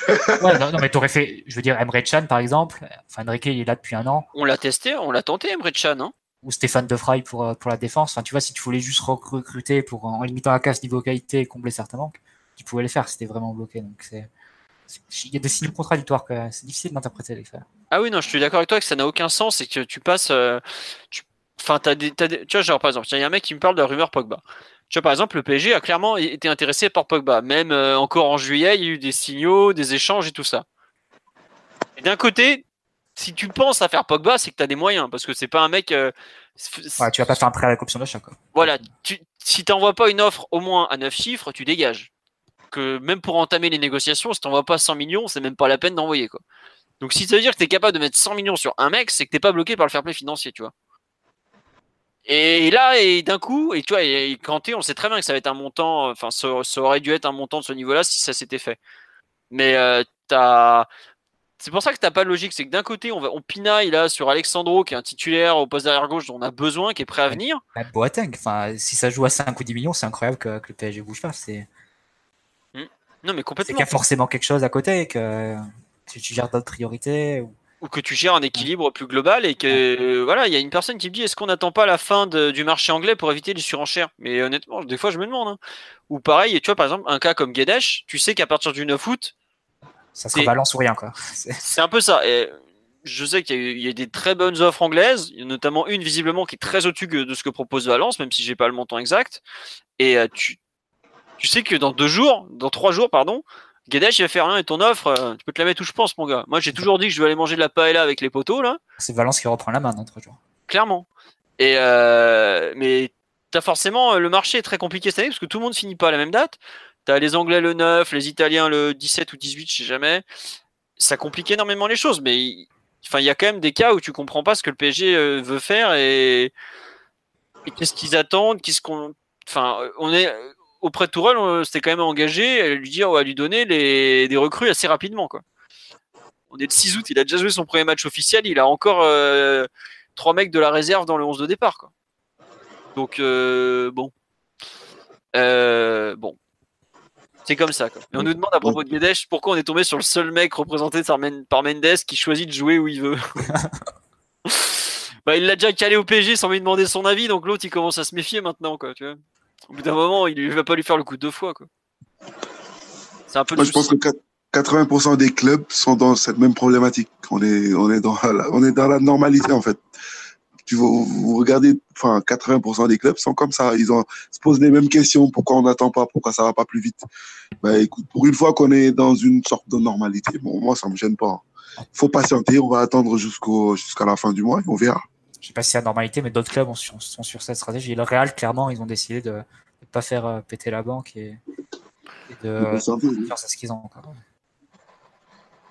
ouais, non, non, mais t'aurais fait, je veux dire, Emre Chan par exemple. Enfin, Enrique, il est là depuis un an. On l'a testé, on l'a tenté, Emre Chan, hein ou Stéphane Defray pour, euh, pour la défense. Enfin, tu vois, si tu voulais juste recruter pour, en limitant la casse niveau qualité et combler certains manques, tu pouvais les faire, c'était vraiment bloqué. Donc, c'est, il y a des signes contradictoires, c'est difficile d'interpréter les faits. Ah oui, non, je suis d'accord avec toi que ça n'a aucun sens et que tu passes. Euh, tu... Enfin, t'as des, tu vois, genre par exemple, il y a un mec qui me parle de la rumeur Pogba. Tu vois, par exemple, le PSG a clairement été intéressé par Pogba. Même euh, encore en juillet, il y a eu des signaux, des échanges et tout ça. D'un côté, si tu penses à faire Pogba, c'est que tu as des moyens, parce que c'est pas un mec. euh, Ouais, tu vas pas faire un prêt avec option d'achat, quoi. Voilà, tu, si t'envoies pas une offre au moins à 9 chiffres, tu dégages. Que même pour entamer les négociations, si t'envoies pas 100 millions, c'est même pas la peine d'envoyer quoi. Donc si ça veut dire que t'es capable de mettre 100 millions sur un mec, c'est que t'es pas bloqué par le fair play financier, tu vois. Et là, et d'un coup, et tu vois, et, et Kanté, on sait très bien que ça va être un montant, enfin, ça, ça aurait dû être un montant de ce niveau-là si ça s'était fait. Mais euh, t'as. C'est pour ça que t'as pas de logique, c'est que d'un côté, on, va, on pinaille là sur Alexandro, qui est un titulaire au poste d'arrière gauche dont on a besoin, qui est prêt à venir. Même Boateng, enfin, si ça joue à 5 ou 10 millions, c'est incroyable que, que le PSG bouge pas. C'est Non, mais c'est complètement. qu'il y a forcément quelque chose à côté, que tu, tu gères d'autres priorités. Ou... ou que tu gères un équilibre plus global et que euh, voilà, il y a une personne qui me dit est-ce qu'on n'attend pas la fin de- du marché anglais pour éviter les surenchères? Mais honnêtement, des fois je me demande. hein. Ou pareil, tu vois par exemple un cas comme Guedes, tu sais qu'à partir du 9 août, Ça sera C'est- balance ou rien, quoi. C'est- un peu ça. Et je sais qu'il y, a y des très bonnes offres anglaises, il y a notamment une visiblement qui est très au-dessus de ce que propose Valence, même si j'ai pas le montant exact. Et euh, tu, tu sais que dans deux jours, dans trois jours, pardon, Guedes il va faire rien et ton offre, euh, tu peux te la mettre où je pense, mon gars. Moi j'ai toujours dit que je vais aller manger de la paella avec les poteaux là. C'est Valence qui reprend la main dans trois jours. clairement. Et euh, mais t'as forcément le marché est très compliqué cette année parce que tout le monde finit pas à la même date. T'as les Anglais le 9, les Italiens le 17 ou 18, je sais jamais. Ça complique énormément les choses, mais il- y a quand même des cas où tu comprends pas ce que le PSG euh, veut faire et, qu'est-ce qu'ils attendent, qu'est-ce qu'on, enfin on est auprès de Tourelle, on s'était quand même engagé à lui dire, à lui donner des recrues assez rapidement. On est le 6 août, il a déjà joué son premier match officiel, il a encore euh, trois mecs de la réserve dans le 11 de départ. Donc, euh, bon. Euh, bon. C'est comme ça. Quoi. Et on nous demande à propos de Guedes pourquoi on est tombé sur le seul mec représenté par, Men- par Mendes qui choisit de jouer où il veut. bah, il l'a déjà calé au PSG sans lui demander son avis, donc l'autre il commence à se méfier maintenant. Quoi, tu vois. Au bout d'un moment, il ne va pas lui faire le coup deux fois. Quoi. C'est un peu Moi, je pense que 80% des clubs sont dans cette même problématique. On est, on est dans la, on est dans la normalité, en fait. Tu vous, vous regardez, enfin, 80% des clubs sont comme ça. Ils ont, se posent les mêmes questions. Pourquoi on n'attend pas? Pourquoi ça va pas plus vite? Bah, écoute, pour une fois qu'on est dans une sorte de normalité, bon, moi, ça me gêne pas. Il faut patienter. On va attendre jusqu'au, jusqu'à la fin du mois et on verra. Je sais pas si c'est la normalité, mais d'autres clubs sont sur cette stratégie. Le Real, clairement, ils ont décidé de ne pas faire euh, péter la banque et, et de De faire ce qu'ils ont. Quoi.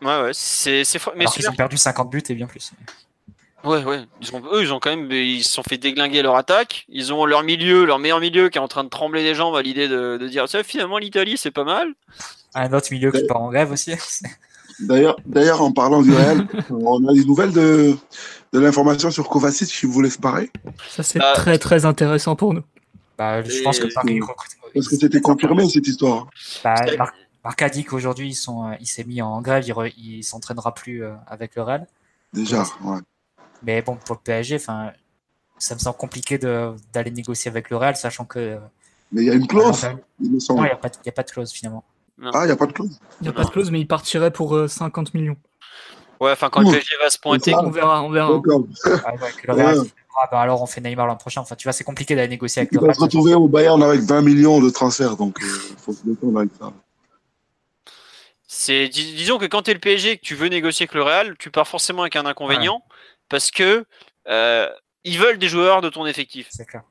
Ouais, ouais, c'est, c'est mais Alors qu'ils celui-là- ont perdu 50 buts et bien plus. Ouais, ouais. Ils ont, eux, ils ont quand même, ils se sont fait déglinguer leur attaque. Ils ont leur milieu, leur meilleur milieu, qui est en train de trembler des jambes à l'idée de, de dire, ça, finalement, l'Italie, c'est pas mal. Un autre milieu qui part en grève aussi. D'ailleurs, d'ailleurs, en parlant du Real, on a des nouvelles de, de l'information sur Kovacic qui vous laisse parler. Ça, c'est Bah, très très intéressant pour nous. Bah, je pense que Paris. Parce que c'était confirmé, cette histoire? Bah, Mar- Marc a dit qu'aujourd'hui, ils sont, euh, il s'est mis en grève, il, re- il s'entraînera plus euh, avec le Real. Déjà, ouais. Mais bon, pour le PSG, enfin, ça me semble compliqué de- d'aller négocier avec le Real, sachant que. euh, Mais il y a une clause, non, il me il n'y a, pas de- il y a pas de clause finalement. Ah, il n'y a pas de clause. Il n'y a pas de clause, mais il partirait pour euh, 50 millions. Ouais, enfin, quand le. PSG va se pointer. On verra, on verra. Ah ouais, que le Real Ouais. dit, ah, bah alors on fait Neymar l'an prochain. Enfin, tu vois, c'est compliqué d'aller négocier avec Il le va Real. se retrouver au Bayern avec 20 millions de transferts, donc il faut se détendre avec ça. c'est, dis- disons que quand t'es le PSG et que tu veux négocier avec le Real, tu pars forcément avec un inconvénient, parce que, euh, ils veulent des joueurs de ton effectif. C'est clair.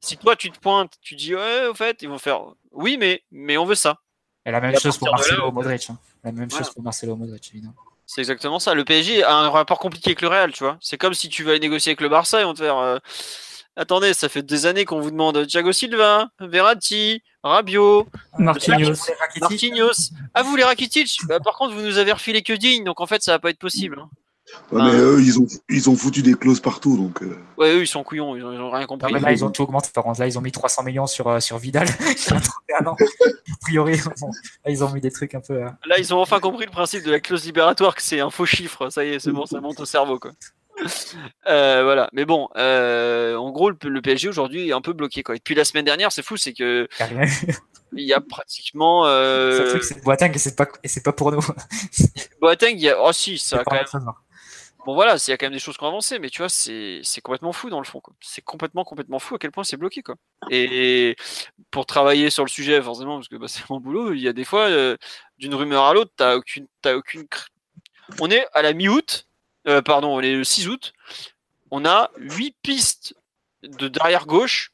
Si toi, tu te pointes, tu dis, ouais, au fait, ils vont faire, oui, mais, mais on veut ça. Et la même Et à chose pour Marcelo Modric. hein. La même Voilà. chose pour Marcelo Modric, évidemment. C'est exactement ça. Le PSG a un rapport compliqué avec le Real, tu vois. C'est comme si tu veux aller négocier avec le Barça et on te faire. euh, Attendez, ça fait des années qu'on vous demande Thiago Silva, Verratti, Rabiot, Marquinhos. Marquinhos. Ah, vous les Rakitic bah, Par contre, vous nous avez refilé que digne, donc en fait, ça va pas être possible. hein. Ouais, mais eux, ils ont, ils ont foutu des clauses partout, donc. euh, Ouais, eux, ils sont couillons, ils ont, ils ont rien Non, compris. mais là, ils ont tout augmenté. Par contre, là, ils ont mis 300 millions sur, euh, sur Vidal. a 31 ans. A priori, bon, là, ils ont mis des trucs un peu. euh, Là, ils ont enfin compris le principe de la clause libératoire, que c'est un faux chiffre. Ça y est, c'est bon, ça monte au cerveau, quoi. Euh, voilà, mais bon, euh, en gros, le, le PSG aujourd'hui est un peu bloqué, quoi. Et depuis la semaine dernière, c'est fou, c'est que il y a pratiquement. Euh... C'est Boateng et c'est pas, et c'est pas pour nous. Boateng, il y a. Oh si, ça quand même. Bon voilà, il y a quand même des choses qui ont avancé, mais tu vois, c'est complètement fou dans le fond. C'est complètement, complètement fou à quel point c'est bloqué. quoi. Et pour travailler sur le sujet, forcément, parce que bah, c'est mon boulot, il y a des fois, euh, d'une rumeur à l'autre, t'as aucune, t'as aucune. On est à la mi-août, euh, pardon, on est le 6 août. On a 8 pistes de derrière gauche.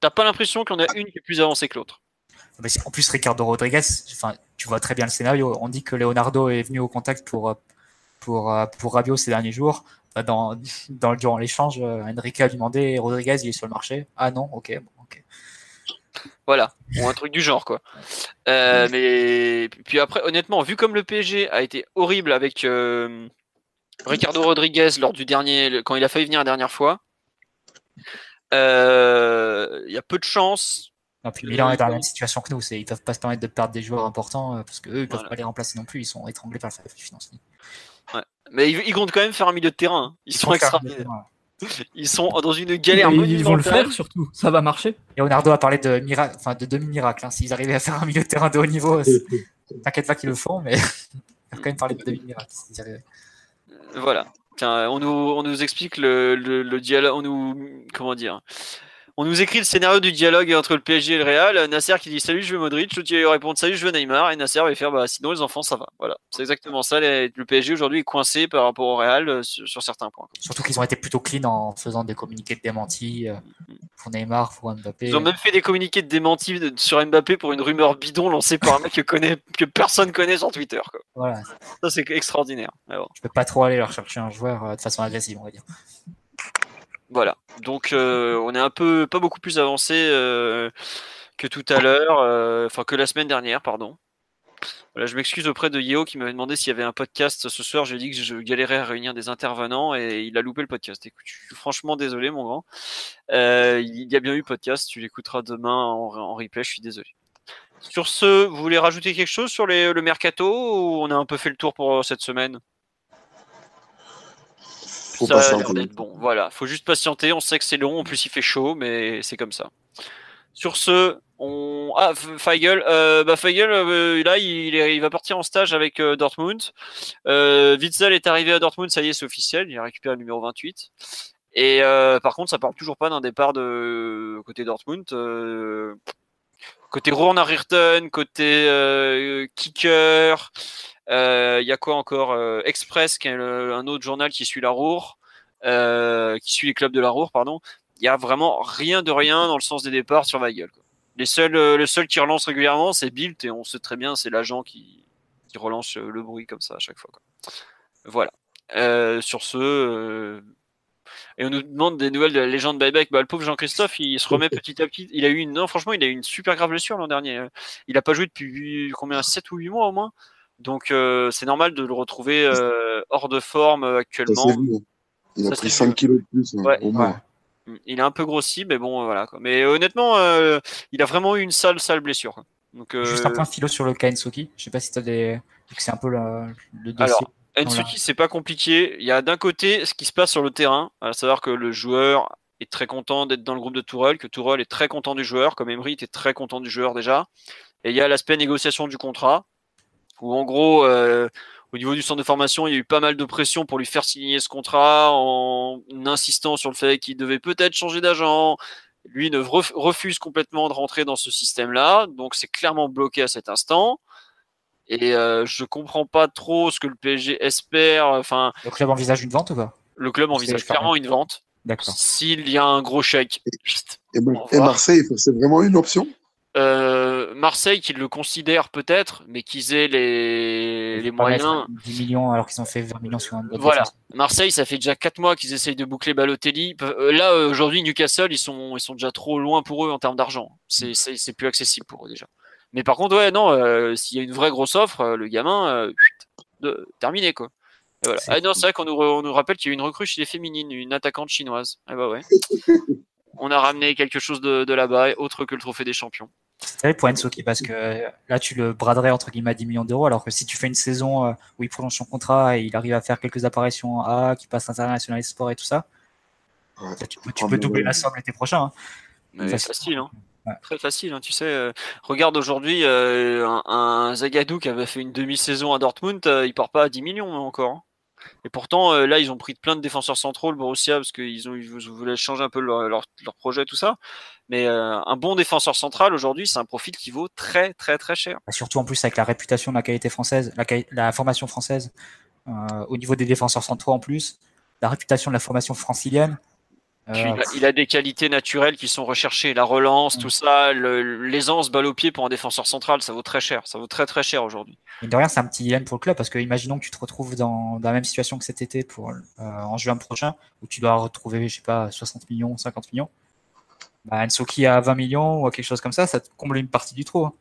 T'as pas l'impression qu'on a une qui est plus avancée que l'autre. En plus, Ricardo Rodriguez, tu vois très bien le scénario. On dit que Leonardo est venu au contact pour, euh, pour, euh, pour Rabiot ces derniers jours. Dans, dans, durant l'échange, Enrique a demandé Rodriguez, il est sur le marché. Ah non, ok, bon. Voilà, ou un truc du genre quoi. Euh, mais puis après, honnêtement, vu comme le PSG a été horrible avec euh, Ricardo Rodriguez lors du dernier, quand il a failli venir la dernière fois, euh, il y a peu de chance. Non, puis Milan est dans la même situation que nous, c'est ils peuvent pas se permettre de perdre des joueurs importants parce qu'eux ils peuvent pas les remplacer non plus, ils sont étranglés par le financier. Ouais. Mais ils, comptent quand même faire un milieu de terrain. Hein. Ils, sont extraordinaires. Ils sont dans une galère. ils vont le faire surtout, ça va marcher. Et Leonardo a parlé de, miracle, enfin, de demi-miracle. Hein. S'ils arrivaient à faire un milieu de terrain de haut niveau, t'inquiète pas qu'ils le font, mais il a quand même parlé de demi-miracle. Voilà. Tiens, on nous, on nous explique le, le, le dialogue, on nous, comment dire, on nous écrit le scénario du dialogue entre le PSG et le Real. Nasser qui dit salut, je veux Modric. L'autre va répondre salut, je veux Neymar. Et Nasser va faire bah sinon les enfants ça va. Voilà, c'est exactement ça. Le PSG aujourd'hui est coincé par rapport au Real euh, sur, certains points. Surtout qu'ils ont été plutôt clean en faisant des communiqués de démenti euh, pour Neymar, pour Mbappé. Ils ont même fait des communiqués de démenti sur Mbappé pour une rumeur bidon lancée par un mec que, connaît, que personne connaît sur Twitter. Voilà. Ça c'est extraordinaire. Je peux pas trop aller leur chercher un joueur euh, de façon agressive, on va dire. Voilà. Donc euh, on est un peu pas beaucoup plus avancé euh, que tout à l'heure, euh, enfin que la semaine dernière, pardon. Voilà, je m'excuse auprès de Yeo qui m'avait demandé s'il y avait un podcast ce soir. J'ai dit que je galérais à réunir des intervenants et il a loupé le podcast. Écoute, je suis franchement désolé, mon grand. il y a bien eu podcast. Tu l'écouteras demain en, replay. Je suis désolé. Sur ce, vous voulez rajouter quelque chose sur le mercato ou on a un peu fait le tour pour cette semaine? Faut ça bon. Voilà, faut juste patienter. On sait que c'est long. En plus, il fait chaud, mais c'est comme ça. Sur ce, on ah Feigl, euh, bah Feigl, euh, là il, il, va partir en stage avec euh, Dortmund. Witzel est arrivé à Dortmund, ça y est, c'est officiel. Il a récupéré le numéro 28. Et par contre, ça parle toujours pas d'un départ de côté Dortmund. côté Rouen Ayrton, côté Kicker. Il euh, y a quoi encore euh, Express, qui est un autre journal qui suit la euh, qui suit les clubs de la Roure, pardon. Il y a vraiment rien de rien dans le sens des départs sur Weigel. Les seuls, le seul qui relance régulièrement, c'est Bilt, et on sait très bien, c'est l'agent qui, relance le bruit comme ça à chaque fois. Voilà. sur ce, et on nous demande des nouvelles de la légende buyback. Bah, le pauvre Jean-Christophe, il se remet petit à petit. Il a eu une, non, franchement, il a eu une super grave blessure l'an dernier. Il a pas joué depuis combien, 7 ou 8 mois au moins. Donc euh, c'est normal de le retrouver euh, hors de forme euh, actuellement. Il a pris 5 kilos de plus. Hein, mm, il est un peu grossi, mais bon, voilà. Mais honnêtement, il a vraiment eu une sale, sale blessure. Donc, Juste un point philo sur le cas Ensuki. Je sais pas si tu as des. C'est un peu le, dossier. Alors, Ensuki, c'est pas compliqué. Il y a d'un côté ce qui se passe sur le terrain, à savoir que le joueur est très content d'être dans le groupe de Tourelle, que Tourelle est très content du joueur, comme Emery était très content du joueur déjà. Et il y a l'aspect négociation du contrat où en gros, euh, au niveau du centre de formation, il y a eu pas mal de pression pour lui faire signer ce contrat en insistant sur le fait qu'il devait peut-être changer d'agent. Lui ne refuse complètement de rentrer dans ce système-là, donc c'est clairement bloqué à cet instant. Et euh, je comprends pas trop ce que le PSG espère. Enfin, le club envisage une vente ou pas? Le club envisage clairement une vente. D'accord. S'il y a un gros chèque. Et, et Marseille, c'est vraiment une option? Euh, Marseille qui le considère peut-être, mais qu'ils aient les, les moyens. 10 millions alors qu'ils ont fait 20 millions sur un Voilà. Marseille, ça fait déjà 4 mois qu'ils essayent de boucler Balotelli. Euh, là, euh, aujourd'hui, Newcastle, ils sont, ils sont déjà trop loin pour eux en termes d'argent. C'est, mm. c'est, c'est plus accessible pour eux déjà. Mais par contre, ouais, non, s'il y a une vraie grosse offre, le gamin, de, terminé quoi. voilà. Ah non, c'est vrai qu'on nous, on nous rappelle qu'il y a une recrue chez les féminines, une attaquante chinoise. Ah bah ouais. on a ramené quelque chose de, de là-bas, autre que le trophée des champions. C'est pour Ensoki parce que là tu le braderais entre guillemets à 10 millions d'euros alors que si tu fais une saison euh, où il prolonge son contrat et il arrive à faire quelques apparitions A, qui passe international sport et tout ça, tu peux, doubler la somme l'été prochain. Hein. facile, hein. Très facile, hein. tu sais. Euh, regarde aujourd'hui euh, un, Zagadou qui avait fait une demi-saison à Dortmund, il part pas à 10 millions encore. Et pourtant, euh, là, ils ont pris plein de défenseurs centraux, le Borussia, parce qu'ils ont, ils voulaient changer un peu leur, projet, tout ça. Mais euh, un bon défenseur central, aujourd'hui, c'est un profil qui vaut très, très, très cher. Surtout en plus avec la réputation de la qualité française, la, la formation française. au niveau des défenseurs centraux en plus, la réputation de la formation francilienne. Il, a, des qualités naturelles qui sont recherchées. La relance, tout ça, l'aisance balle au pied pour un défenseur central, ça vaut très cher. Ça vaut très très cher aujourd'hui. Et de rien, c'est un petit dilemme pour le club parce que imaginons que tu te retrouves dans, la même situation que cet été pour, euh, en juin prochain où tu dois retrouver, je sais pas, 60 millions, 50 millions. Bah, Ensoki à 20 millions ou à quelque chose comme ça, ça te comble une partie du trou. Hein.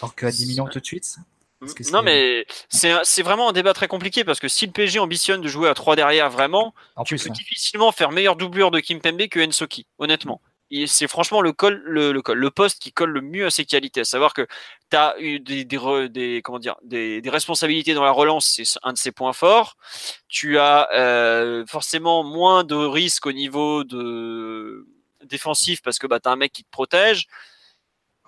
Alors qu'à 10 millions tout de suite, non, mais c'est vraiment un débat très compliqué parce que si le PSG ambitionne de jouer à 3 derrière vraiment, tu peux difficilement faire meilleure doublure de Kim Pembe que Ensoki, honnêtement. C'est franchement le, col, le, le, le, poste qui colle le mieux à ses qualités. À savoir que tu as eu des, des, comment dire, des, des, responsabilités dans la relance, c'est un de ses points forts. Tu as euh, forcément moins de risques au niveau de défensif parce que bah, tu as un mec qui te protège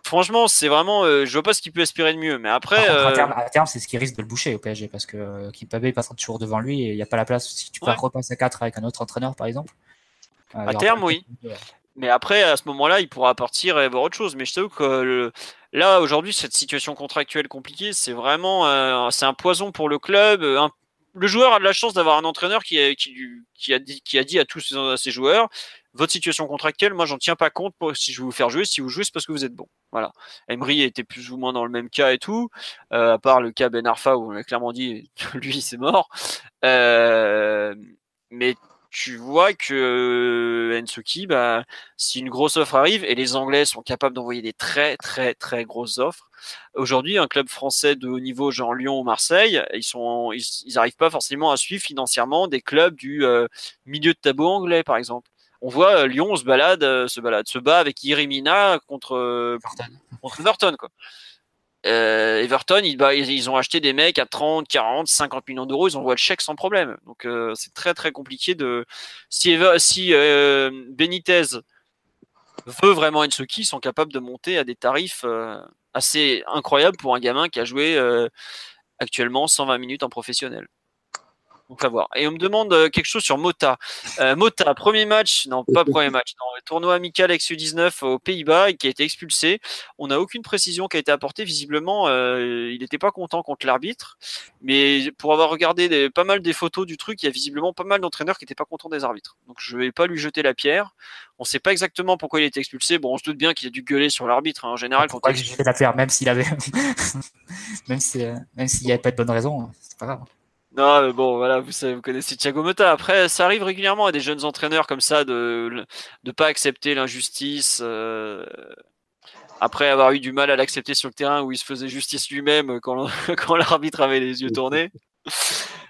franchement, c'est vraiment, euh, je vois pas ce qu'il peut espérer de mieux. Mais après, à euh, terme, c'est ce qui risque de le boucher au PSG parce que euh, Kimpembe passera toujours devant lui et il n'y a pas la place. Si tu peux repasser à 4 avec un autre entraîneur, par exemple. à terme, oui. Mais après, à ce moment-là, il pourra partir et voir autre chose. Mais je t'avoue que là, aujourd'hui, cette situation contractuelle compliquée, c'est vraiment, c'est un poison pour le club. le joueur a de la chance d'avoir un entraîneur qui a, qui, a dit, qui a dit à tous ses joueurs votre situation contractuelle, moi, j'en tiens pas compte pour, si je veux vous faire jouer. Si vous jouez, c'est parce que vous êtes bon. Voilà. Emery était plus ou moins dans le même cas et tout, euh, à part le cas Ben Arfa où on a clairement dit lui, c'est mort. Euh, mais tu vois que euh, Ensuki, bah, si une grosse offre arrive, et les Anglais sont capables d'envoyer des très très très grosses offres, aujourd'hui, un club français de haut niveau, genre Lyon ou Marseille, ils sont, ils, arrivent pas forcément à suivre financièrement des clubs du milieu de tableau anglais, par exemple on voit euh, Lyon se balade, euh, se balade, se bat avec Irimina contre euh, contre Everton quoi. Everton, ils, ont acheté des mecs à 30, 40, 50 millions d'euros, ils envoient le chèque sans problème. Donc c'est très très compliqué de si, si Benitez veut vraiment Ensuki, ils sont capables de monter à des tarifs assez incroyables pour un gamin qui a joué actuellement 120 minutes en professionnel. Donc à voir. Et on me demande euh, quelque chose sur Mota. Euh, Mota, premier match, non pas premier match, non, tournoi amical avec U19 aux Pays-Bas qui a été expulsé. On n'a aucune précision qui a été apportée. Visiblement, euh, il n'était pas content contre l'arbitre. Mais pour avoir regardé pas mal des photos du truc, il y a visiblement pas mal d'entraîneurs qui n'étaient pas contents des arbitres. Donc je ne vais pas lui jeter la pierre. On ne sait pas exactement pourquoi il a été expulsé. Bon, on se doute bien qu'il a dû gueuler sur l'arbitre hein, en général. Pourquoi il la pierre, même s'il avait, même s'il n'y avait pas de bonne raison, hein, c'est pas grave. Non, mais bon, voilà, vous, savez, vous connaissez Thiago Motta. Après, ça arrive régulièrement à des jeunes entraîneurs comme ça de ne pas accepter l'injustice. Euh, après avoir eu du mal à l'accepter sur le terrain où il se faisait justice lui-même quand, l'arbitre avait les yeux tournés.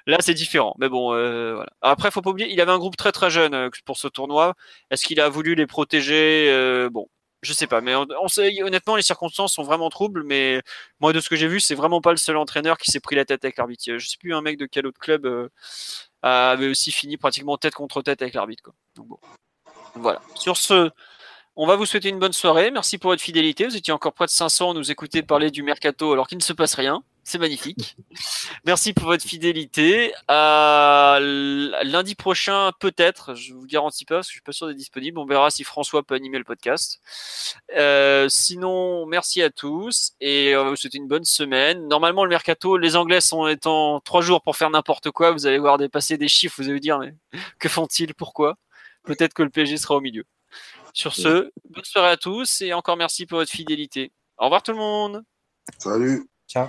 Là, c'est différent. Mais bon, euh, voilà. Après, faut pas oublier, il avait un groupe très très jeune euh, pour ce tournoi. Est-ce qu'il a voulu les protéger Bon, je sais pas, mais honnêtement, les circonstances sont vraiment troubles. Mais moi, de ce que j'ai vu, c'est vraiment pas le seul entraîneur qui s'est pris la tête avec l'arbitre. Je sais plus un mec de quel autre club euh, avait aussi fini pratiquement tête contre tête avec l'arbitre. Donc bon, voilà. Sur ce, on va vous souhaiter une bonne soirée. Merci pour votre fidélité. Vous étiez encore près de 500 à nous écouter parler du mercato alors qu'il ne se passe rien. C'est magnifique. Merci pour votre fidélité. lundi prochain, peut-être, je vous garantis pas, parce que je suis pas sûr d'être disponible. On verra si François peut animer le podcast. Euh, sinon, merci à tous et on va vous souhaiter une bonne semaine. Normalement, le mercato, les Anglais sont étant trois jours pour faire n'importe quoi. Vous allez voir dépasser des chiffres. Vous allez vous dire, mais que font-ils? Pourquoi? Peut-être que le PSG sera au milieu. Sur ce, bonne soirée à tous et encore merci pour votre fidélité. Au revoir tout le monde. Salut. Ciao.